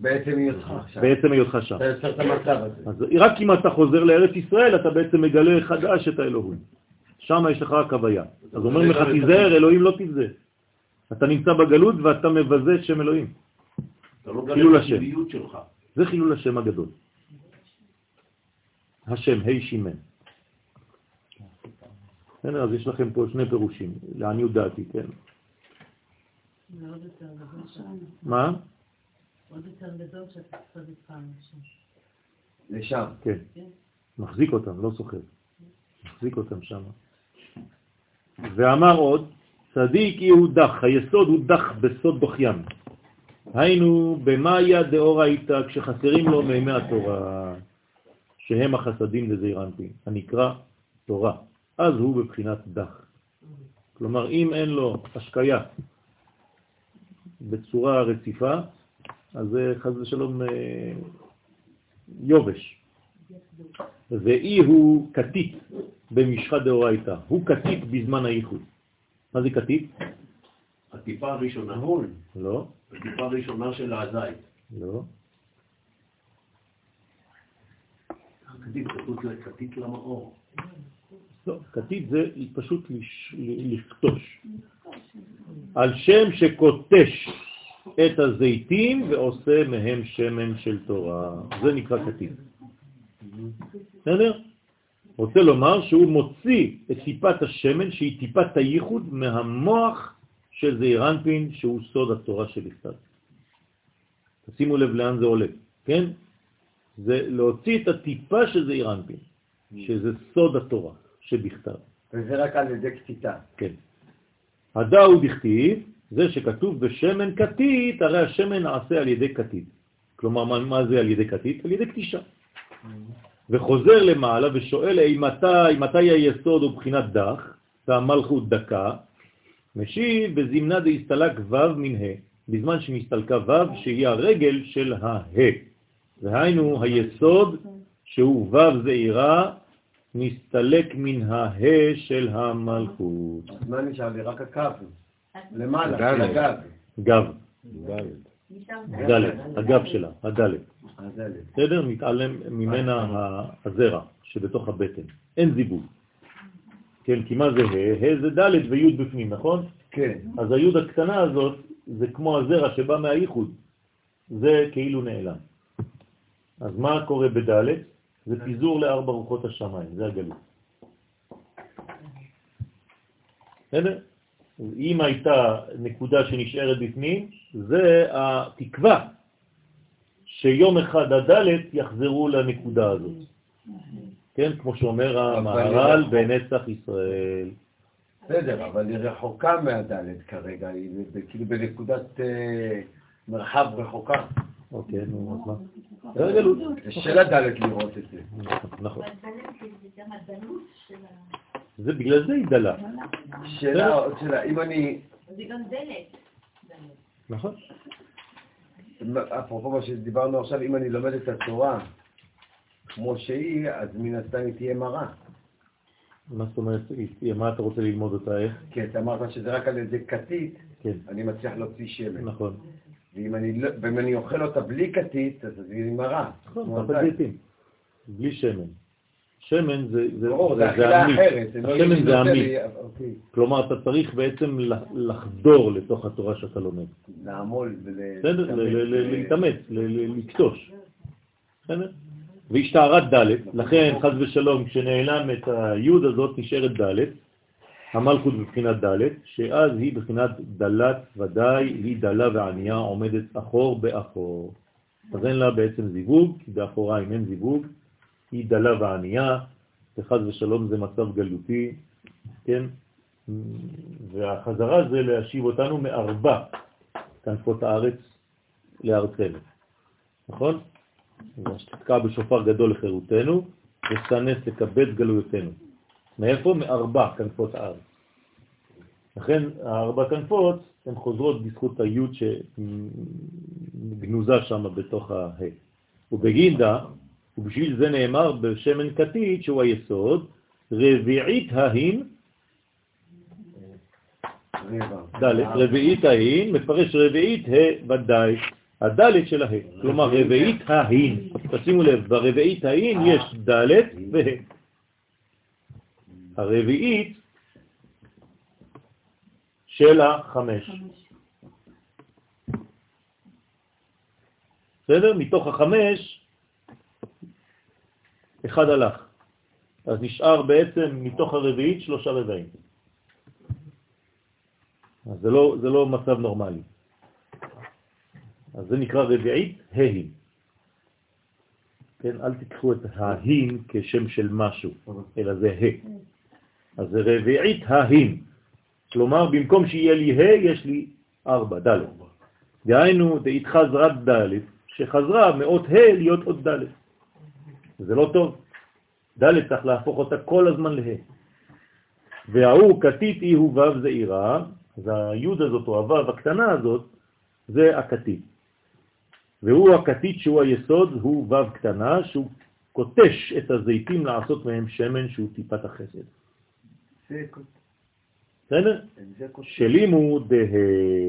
S3: בעצם היותך שם.
S1: בעצם היותך שם.
S3: אתה יוצר את המצב הזה.
S1: אז רק אם אתה חוזר לארץ ישראל, אתה בעצם מגלה חדש את האלוהים. שם יש לך רק הוויה. אז אומרים לך, תיזהר, אלוהים לא תבזה. אתה נמצא בגלות ואתה מבזה את שם אלוהים.
S8: אתה לא גלה את
S1: השם.
S8: הטבעיות שלך.
S1: זה חילול השם הגדול. השם, ה' שימן. בסדר, אז יש לכם פה שני פירושים, לעניות דעתי, כן. מה?
S12: עוד יותר גדול שאתה צריך איתך אנשים.
S3: לשם.
S1: כן. מחזיק אותם, לא סוחר. מחזיק אותם שם. ואמר עוד, צדיק יהודך, היסוד הוא דח בסוד דוחיים. היינו במאיה דאורייתא כשחסרים לו מימי התורה, שהם החסדים לזעיר אנפין, הנקרא תורה. אז הוא בבחינת דח. כלומר, אם אין לו השקיה בצורה רציפה, אז זה חז ושלום אה, יובש. ואי הוא קטית במשחה דאורייתא, הוא קטית בזמן הייחוד. מה זה קטית?
S8: הטיפה הראשונה,
S1: לא,
S8: הטיפה הראשונה של הזית.
S1: לא.
S8: כתית, כתוב כתית למאור.
S1: לא, כתית זה פשוט לכתוש. על שם שקוטש את הזיתים ועושה מהם שמן של תורה. זה נקרא כתית. בסדר? רוצה לומר שהוא מוציא את טיפת השמן, שהיא טיפת הייחוד, מהמוח של זעיר אנפין, שהוא סוד התורה שבכתב. תשימו לב לאן זה עולה, כן? זה להוציא את הטיפה של זעיר אנפין, שזה סוד התורה שבכתב.
S3: וזה רק על ידי קציטה.
S1: כן. הדאו דכתיב, זה שכתוב בשמן כתית, הרי השמן נעשה על ידי כתית. כלומר, מה, מה זה על ידי כתית? על ידי קטישה. וחוזר למעלה ושואל, "אי מתי, מתי היסוד הוא בחינת דח, והמלכות דקה? משיב, בזמנה דהסתלק ו' מן ה', בזמן שנסתלקה ו' שהיא הרגל של הה. והיינו היסוד שהוא ו' זעירה, נסתלק מן הה של המלכות.
S3: אז מה נשאר לי? רק הקו. למעלה, הגב.
S1: גב,
S6: נשאר
S1: דלת, הגב שלה, הדלת.
S3: הדלת.
S1: בסדר? מתעלם ממנה ה- הזרע שבתוך הבטן. אין זיבוב. כן, כי מה זה ה'? ה' זה ד' וי' בפנים, נכון?
S3: כן.
S1: אז הי' הקטנה הזאת זה כמו הזרע שבא מהייחוד. זה כאילו נעלם. אז מה קורה בד'? זה פיזור לארבע רוחות השמיים, זה הגלות. בסדר? אם הייתה נקודה שנשארת בפנים, זה התקווה שיום אחד הדלת יחזרו לנקודה הזאת. כן, כמו שאומר המהר"ל בנצח ישראל.
S3: בסדר, אבל היא רחוקה מהדלת כרגע, היא כאילו בנקודת אה, מרחב רחוקה.
S1: אוקיי, נו, אז מה? זה הגלות.
S3: זה של הדלת לראות את זה.
S1: נכון.
S6: זה
S1: בגלל זה היא דלה.
S3: שאלה, עוד שאלה, אם אני,
S6: זה גם דלת.
S1: נכון.
S3: אפרופו מה שדיברנו עכשיו, אם אני לומד את התורה כמו שהיא, אז מן הסתם היא תהיה מרה.
S1: מה זאת אומרת, מה אתה רוצה ללמוד אותה איך?
S3: כי אתה אמרת שזה רק על ידי כתית,
S1: כן,
S3: אני מצליח להוציא שמן.
S1: נכון.
S3: ואם אני, לא- ואם אני אוכל אותה בלי כתית, אז היא מרה.
S1: נכון,
S3: הזית.
S1: זיתים, בלי שמן. שמן זה, זה, זה,
S3: זה אכילה. אחרת. זה לא
S1: השמן זה עמית.
S3: לי- אוקיי.
S1: כלומר, אתה צריך בעצם לח- לחדור לתוך התורה שאתה לומד.
S3: לעמול ול...
S1: בסדר? להתאמץ, לקטוש. בסדר? והשתערת ד', לכן חז ושלום, כשנעלם את היוד הזאת נשארת ד', המלכות בבחינת ד', שאז היא בבחינת דלת ודאי, היא דלה וענייה עומדת אחור באחור. אז אין לה בעצם זיווג, כי באחוריים אין זיווג, היא דלה וענייה, וחז ושלום זה מצב גלותי, כן? והחזרה זה להשיב אותנו מארבע כנפות הארץ לארצנו, נכון? ושתתקע בשופר גדול לחירותנו, ושנס לקבץ גלויותינו. מאיפה? מארבע כנפות הארץ. לכן הארבע כנפות הן חוזרות בזכות היוד שגנוזה שם בתוך הה. ובגינדה, ובשביל זה נאמר בשמן כתית שהוא היסוד, רביעית ההין, ד', רביעית ההין, מפרש רביעית ה' ודאי, הד' של הה, כלומר רביעית ההין. תשימו לב, ברביעית ההין יש ד' וה'. הרביעית של החמש. בסדר? מתוך החמש, אחד הלך. אז נשאר בעצם מתוך הרביעית שלושה רבעים. אז זה לא, זה לא מצב נורמלי. אז זה נקרא רביעית ההין. כן, אל תיקחו את ההין כשם של משהו, אלא זה ה. אז זה רביעית ההין. כלומר, במקום שיהיה לי ה, יש לי ארבע, ד'. דהיינו, דאית חזרת ד', שחזרה מאות ה להיות עוד ד'. זה לא טוב. ד' צריך להפוך אותה כל הזמן לה. וההוא כתית אי הוא וו זעירה, אז היוד הזאת או הוו הקטנה הזאת, זה הכתית. והוא הכתית שהוא היסוד, הוא וו קטנה, שהוא קוטש את הזיתים לעשות מהם שמן שהוא טיפת החסד. בסדר? שלימו דה,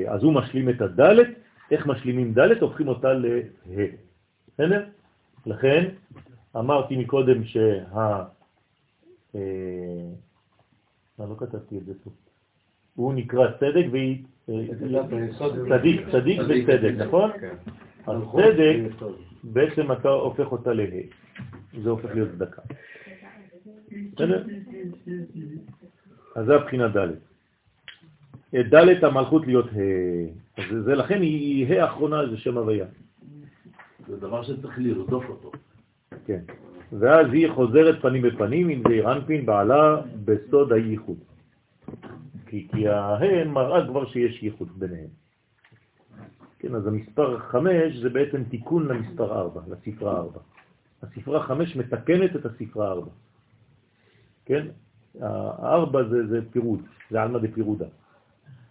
S1: אז הוא משלים את הדלת, איך משלימים דלת? הופכים אותה לה. בסדר? לכן אמרתי מקודם שה... אה, מה לא כתבתי את זה פה? הוא נקרא צדק והיא... אה, צדיק, צדיק וצדק, נכון? אז צדק, בעצם אתה הופך אותה לה. זה הופך להיות צדקה. בסדר? אז זה הבחינה ד'. ד' המלכות להיות ה'. אז זה לכן היא ה' האחרונה, זה שם הוויה.
S4: זה דבר שצריך לרדוף אותו.
S1: כן. ואז היא חוזרת פנים בפנים עם זעיר אנפין בעלה בסוד הייחוד. כי, כי ההן מראה כבר שיש ייחוד ביניהם. כן, אז המספר 5 זה בעצם תיקון למספר 4, לספרה 4. הספרה 5 מתקנת את הספרה 4. כן? הארבע זה, זה פירוד, זה עלמא דפירודה.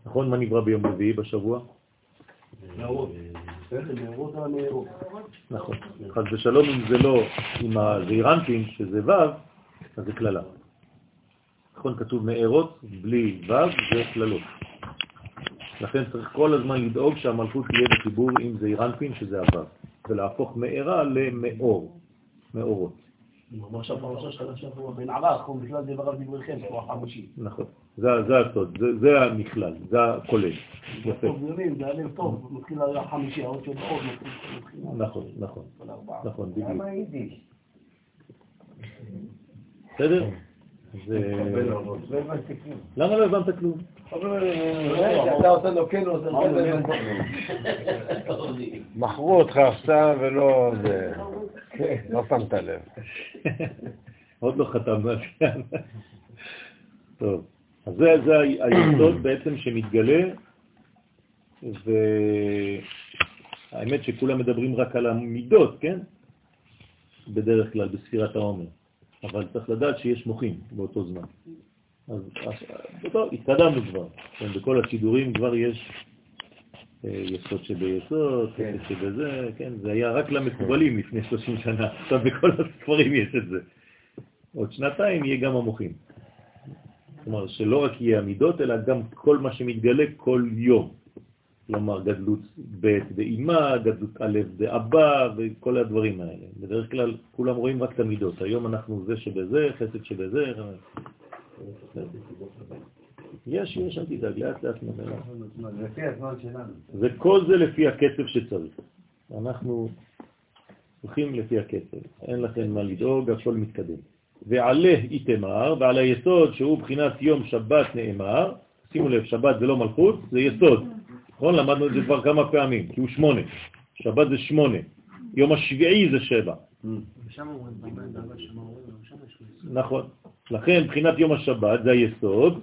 S1: נכון? מה נברא ביום רביעי בשבוע? נכון. חס ושלום אם זה לא עם הזעירנטים, שזה ו', אז זה כללה. נכון, כתוב מארות בלי ו' זה כללות. לכן צריך כל הזמן לדאוג שהמלכות תהיה בחיבור עם זעירנטים, שזה הו', ולהפוך מארה למאור, מאורות.
S4: ממש הפרשה של השבוע בן ערך, הוא בכלל דבריו דבריכם, הוא החמישי.
S1: נכון. זה, זה הסוד, זה, זה המכלל, זה הכולל. יפה.
S4: זה הלב טוב, מתחיל החמישי, העוד של עוד מתחיל.
S1: נכון, נכון. נכון, בדיוק. בסדר? למה לא הבנת כלום?
S3: אתה עושה לו כן, הוא עושה לו הבנתי כלום.
S9: מכרו אותך עכשיו ולא... זה- לא שמת לב.
S1: עוד לא חתמנו על זה. טוב, אז זה, זה היסוד בעצם שמתגלה, והאמת שכולם מדברים רק על המידות, כן? בדרך כלל בספירת העומר, אבל צריך לדעת שיש מוחים באותו זמן. אז טוב, התקדמנו כבר, כן, בכל השידורים כבר יש אה, יסוד שביסוד,
S3: כן.
S1: שבזה, כן, זה היה רק למקובלים לפני 30 שנה, עכשיו בכל הספרים יש את זה. עוד שנתיים יהיה גם המוחים. כלומר, שלא רק יהיה המידות, אלא גם כל מה שמתגלה כל יום. כלומר גדלות ב' באמא, גדלות א' באבא וכל הדברים האלה. בדרך כלל כולם רואים רק את המידות, היום אנחנו זה שבזה, חסד שבזה. יש, יש, אל תדאג, לאט לאט
S3: שלנו.
S1: וכל זה לפי הקצב שצריך. אנחנו הולכים לפי הקצב, אין לכם מה לדאוג, הכל מתקדם. ועלה איתמר, ועל היסוד שהוא בחינת יום שבת נאמר, שימו לב, שבת זה לא מלכות, זה יסוד. נכון? למדנו את זה כבר כמה פעמים, כי הוא שמונה. שבת זה שמונה. יום השביעי זה שבע. נכון. לכן, מבחינת יום השבת, זה היסוד,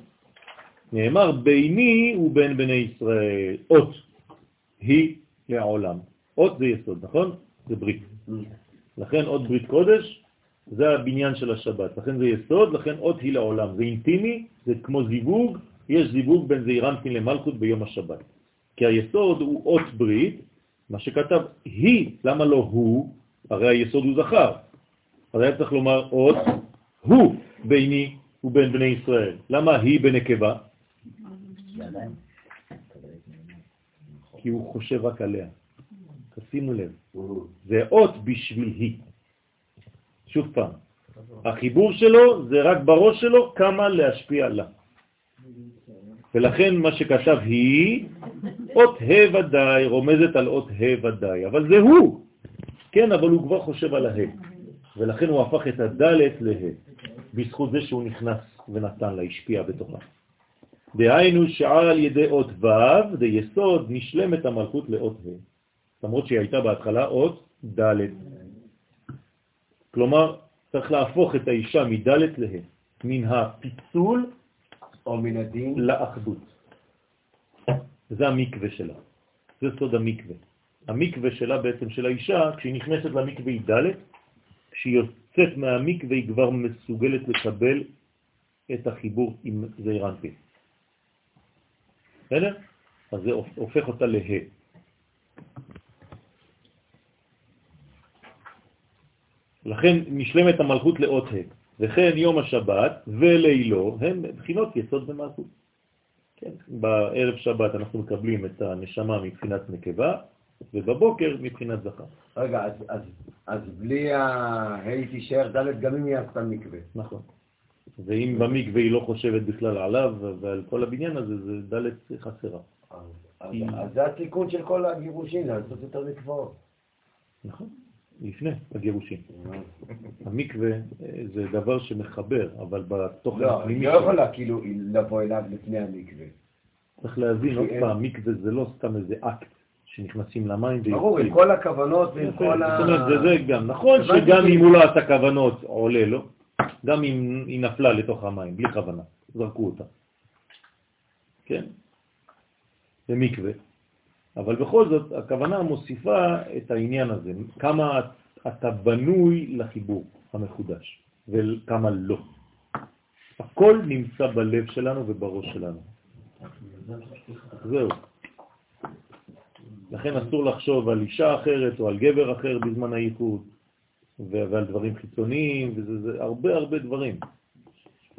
S1: נאמר ביני ובין בני ישראל, אות היא לעולם. אות זה יסוד, נכון? זה ברית. לכן אות ברית קודש זה הבניין של השבת, לכן זה יסוד, לכן אות היא לעולם. זה אינטימי, זה כמו זיווג, יש זיווג בין זעירנטין למלכות ביום השבת. כי היסוד הוא אות ברית, מה שכתב היא, למה לא הוא? הרי היסוד הוא זכר. אז היה צריך לומר אות הוא ביני ובין בני ישראל. למה היא בנקבה? כי הוא חושב רק עליה. תשימו לב, זה אות בשביל היא. שוב פעם, החיבור שלו זה רק בראש שלו כמה להשפיע לה. ולכן מה שכתב היא, אות ה' ודאי, רומזת על אות ה' ודאי, אבל זה הוא. כן, אבל הוא כבר חושב על ה', ולכן הוא הפך את הדלת לה', בזכות זה שהוא נכנס ונתן לה, השפיע בתוכה. דהיינו שער על ידי אות ו', דיסוד, נשלמת המלכות לאות ה', למרות שהיא הייתה בהתחלה אות ד'. כלומר, צריך להפוך את האישה מד' לה', מן הפיצול
S3: או מן הדין
S1: לאחדות. זה המקווה שלה, זה סוד המקווה. המקווה שלה בעצם של האישה, כשהיא נכנסת למקווה היא ד', כשהיא יוצאת מהמקווה היא כבר מסוגלת לקבל את החיבור עם זעיר. בסדר? אז זה הופך אותה לה. לכן נשלמת המלכות לאות ה', וכן יום השבת ולילו הם בחינות יסוד במלכות. כן, בערב שבת אנחנו מקבלים את הנשמה מבחינת נקבה, ובבוקר מבחינת זכר.
S3: רגע, אז, אז, אז בלי הה' תישאר ד' גם אם היא עשתה מקווה.
S1: נכון. ואם במקווה היא לא חושבת בכלל עליו ועל כל הבניין הזה, זה ד' חסרה.
S3: אז, אז זה התיקון של כל הגירושים, לעשות יותר מקוואות.
S1: נכון, לפני הגירושים. המקווה זה דבר שמחבר, אבל בתוכן
S3: לא, היא לא יכולה כאילו לבוא אליו לפני המקווה.
S1: צריך להבין עוד פעם, מקווה זה לא סתם איזה אקט שנכנסים למים
S3: ברור, עם כל הכוונות ועם כל ה...
S1: זאת אומרת, זה גם, נכון שגם אם הוא לא עשה כוונות עולה לו, גם אם היא נפלה לתוך המים, בלי כוונה, זרקו אותה. כן? זה מקווה. אבל בכל זאת, הכוונה מוסיפה את העניין הזה, כמה אתה בנוי לחיבור המחודש, וכמה לא. הכל נמצא בלב שלנו ובראש שלנו. זהו. לכן אסור לחשוב על אישה אחרת או על גבר אחר בזמן הייחוד, ועל דברים חיצוניים, וזה זה הרבה הרבה דברים.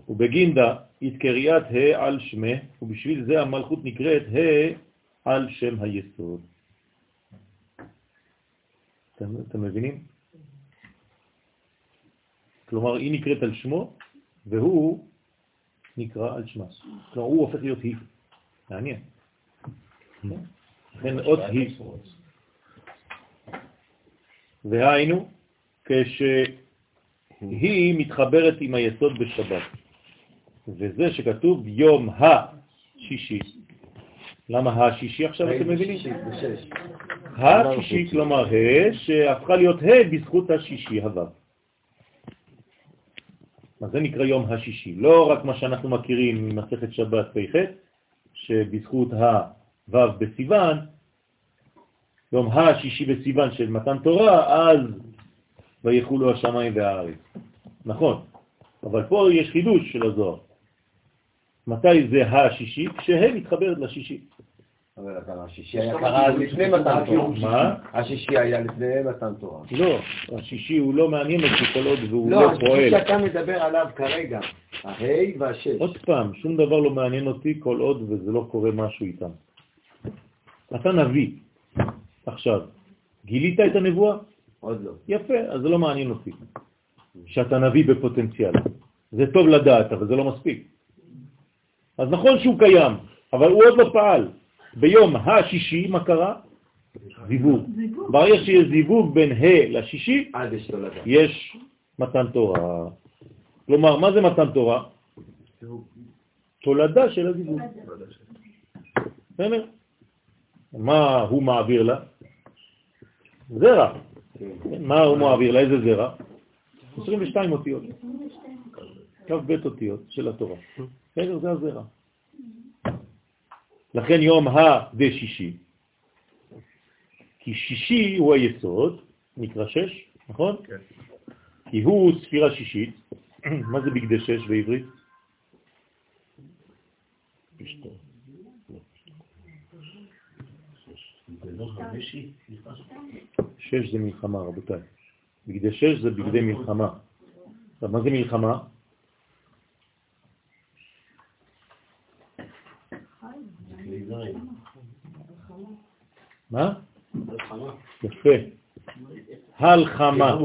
S1: ובגינדה התקריית ה' על שמה, ובשביל זה המלכות נקראת ה' על שם היסוד. אתם, אתם מבינים? כלומר, היא נקראת על שמו, והוא נקרא על שמה. כלומר, הוא הופך להיות היא. מעניין. לכן עוד היא. והיינו, כשהיא מתחברת עם היסוד בשבת, וזה שכתוב יום השישי. למה השישי עכשיו אתם מבינים? השישי, כלומר ה', שהפכה להיות ה' בזכות השישי, הו'. אז זה נקרא יום השישי. לא רק מה שאנחנו מכירים ממסכת שבת פ"ח, שבזכות הו' בסיוון, יום השישי בסיוון של מתן תורה, אז ויחולו השמיים והארץ. נכון, אבל פה יש חידוש של הזוהר. מתי זה השישי? כשהם מתחברת לשישי.
S3: אבל השישי היה קרה לפני מתן תורה.
S1: מה?
S3: השישי היה לפני מתן תורה.
S1: לא, השישי הוא לא מעניין אותי כל עוד והוא
S3: לא
S1: לא פועל.
S3: השישי שאתה מדבר עליו כרגע, הה' והשש.
S1: עוד פעם, שום דבר לא מעניין אותי כל עוד וזה לא קורה משהו איתם. אתה נביא. עכשיו, גילית את הנבואה?
S3: עוד לא.
S1: יפה, אז זה לא מעניין אותי. שאתה נביא בפוטנציאל. זה טוב לדעת, אבל זה לא מספיק. אז נכון שהוא קיים, אבל הוא עוד לא פעל. ביום השישי, מה קרה? זיווג. ברגע שיש זיווג בין ה' לשישי,
S3: יש
S1: מתן תורה. כלומר, מה זה מתן תורה? תולדה של הזיווג. בסדר? מה הוא מעביר לה? זרע. כן, מה הוא מעביר לה? איזה זרע? 22 אותיות. כ"ב אותיות של התורה. בסדר, זה הזרע. לכן יום ה' דשישי, כי שישי הוא היסוד, נקרא שש, נכון? כן. כי הוא ספירה שישית. [clears throat] מה זה בגדי שש בעברית? שש זה מלחמה, רבותיי. בגדי שש זה בגדי מלחמה. עכשיו, מה זה מלחמה? מה? יפה. הלחמה.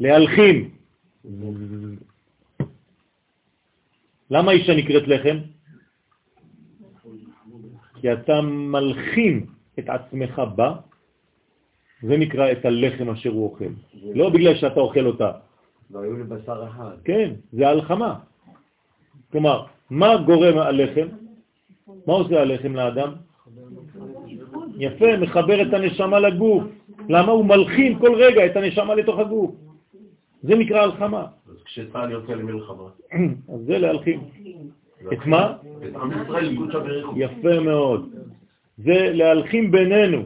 S1: להלחים. למה אישה נקראת לחם? כי אתה מלחים את עצמך בה, זה נקרא את הלחם אשר הוא אוכל. לא בגלל שאתה אוכל אותה.
S3: והיו לבשר אחד.
S1: כן, זה הלחמה. כלומר, מה גורם הלחם? מה עושה הלחם לאדם? יפה, מחבר את הנשמה לגוף. למה הוא מלחים כל רגע את הנשמה לתוך הגוף? זה נקרא הלחמה.
S8: אז כשצה"ל יוצא למלחמה. [clears throat]
S1: אז זה להלחים. את מה?
S8: את עם ישראל.
S1: יפה מאוד. זה להלחים בינינו.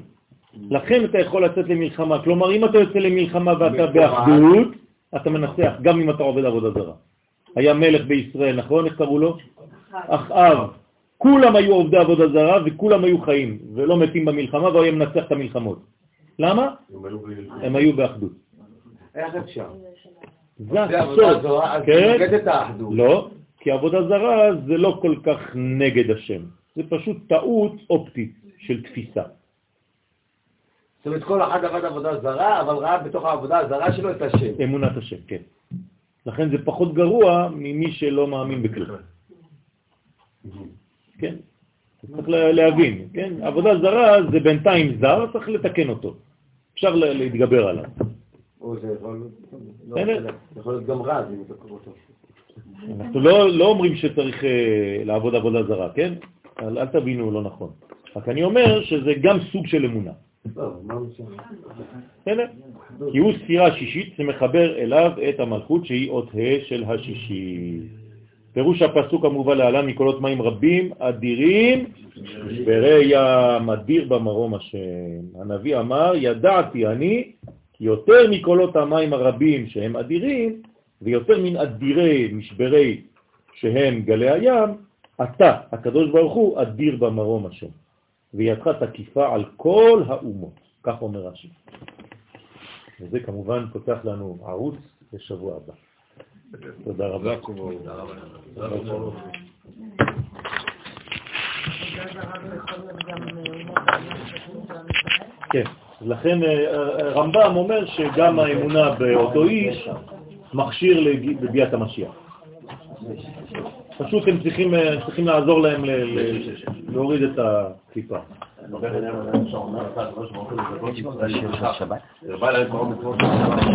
S1: לכן אתה יכול לצאת למלחמה. כלומר, אם אתה יוצא למלחמה ואתה באחדות, אתה מנצח, גם אם אתה עובד עבודה זרה. היה מלך בישראל, נכון? איך קראו לו? אחאב. כולם היו עובדי עבודה זרה וכולם היו חיים ולא מתים במלחמה והוא היה מנצח את המלחמות. למה? הם היו באחדות.
S3: איך אפשר?
S1: זה הסוד. כן? לא, כי עבודה זרה זה לא כל כך נגד השם. זה פשוט טעות אופטית של תפיסה.
S3: זאת אומרת, כל אחד עבד עבודה זרה, אבל ראה בתוך העבודה הזרה שלו את השם.
S1: אמונת השם, כן. לכן זה פחות גרוע ממי שלא מאמין בכלום. כן? צריך להבין, כן? עבודה זרה זה בינתיים זר, צריך לתקן אותו. אפשר להתגבר עליו.
S3: או זה יכול להיות גם רע, אם קורא אותו.
S1: אנחנו לא, לא אומרים שצריך אה, לעבוד עבודה זרה, כן? אל, אל תבינו לא נכון. רק אני אומר שזה גם סוג של אמונה.
S3: לא?
S1: כי הוא ספירה שישית שמחבר אליו את המלכות שהיא אות ה' של השישי. פירוש הפסוק המובא להלן מקולות מים רבים, אדירים, משברי ים, אדיר במרום השם. הנביא אמר, ידעתי אני, כי יותר מקולות המים הרבים שהם אדירים, ויותר מן אדירי משברי שהם גלי הים, אתה, הקדוש ברוך הוא, אדיר במרום השם. וידך תקיפה על כל האומות, כך אומר רש"י. וזה כמובן פותח לנו ערוץ לשבוע הבא. תודה רבה. כן, לכן אה, רמב"ם אומר שגם האמונה באותו איש מכשיר לביאת המשיח. פשוט הם צריכים, אה, צריכים לעזור להם להוריד את הקליפה.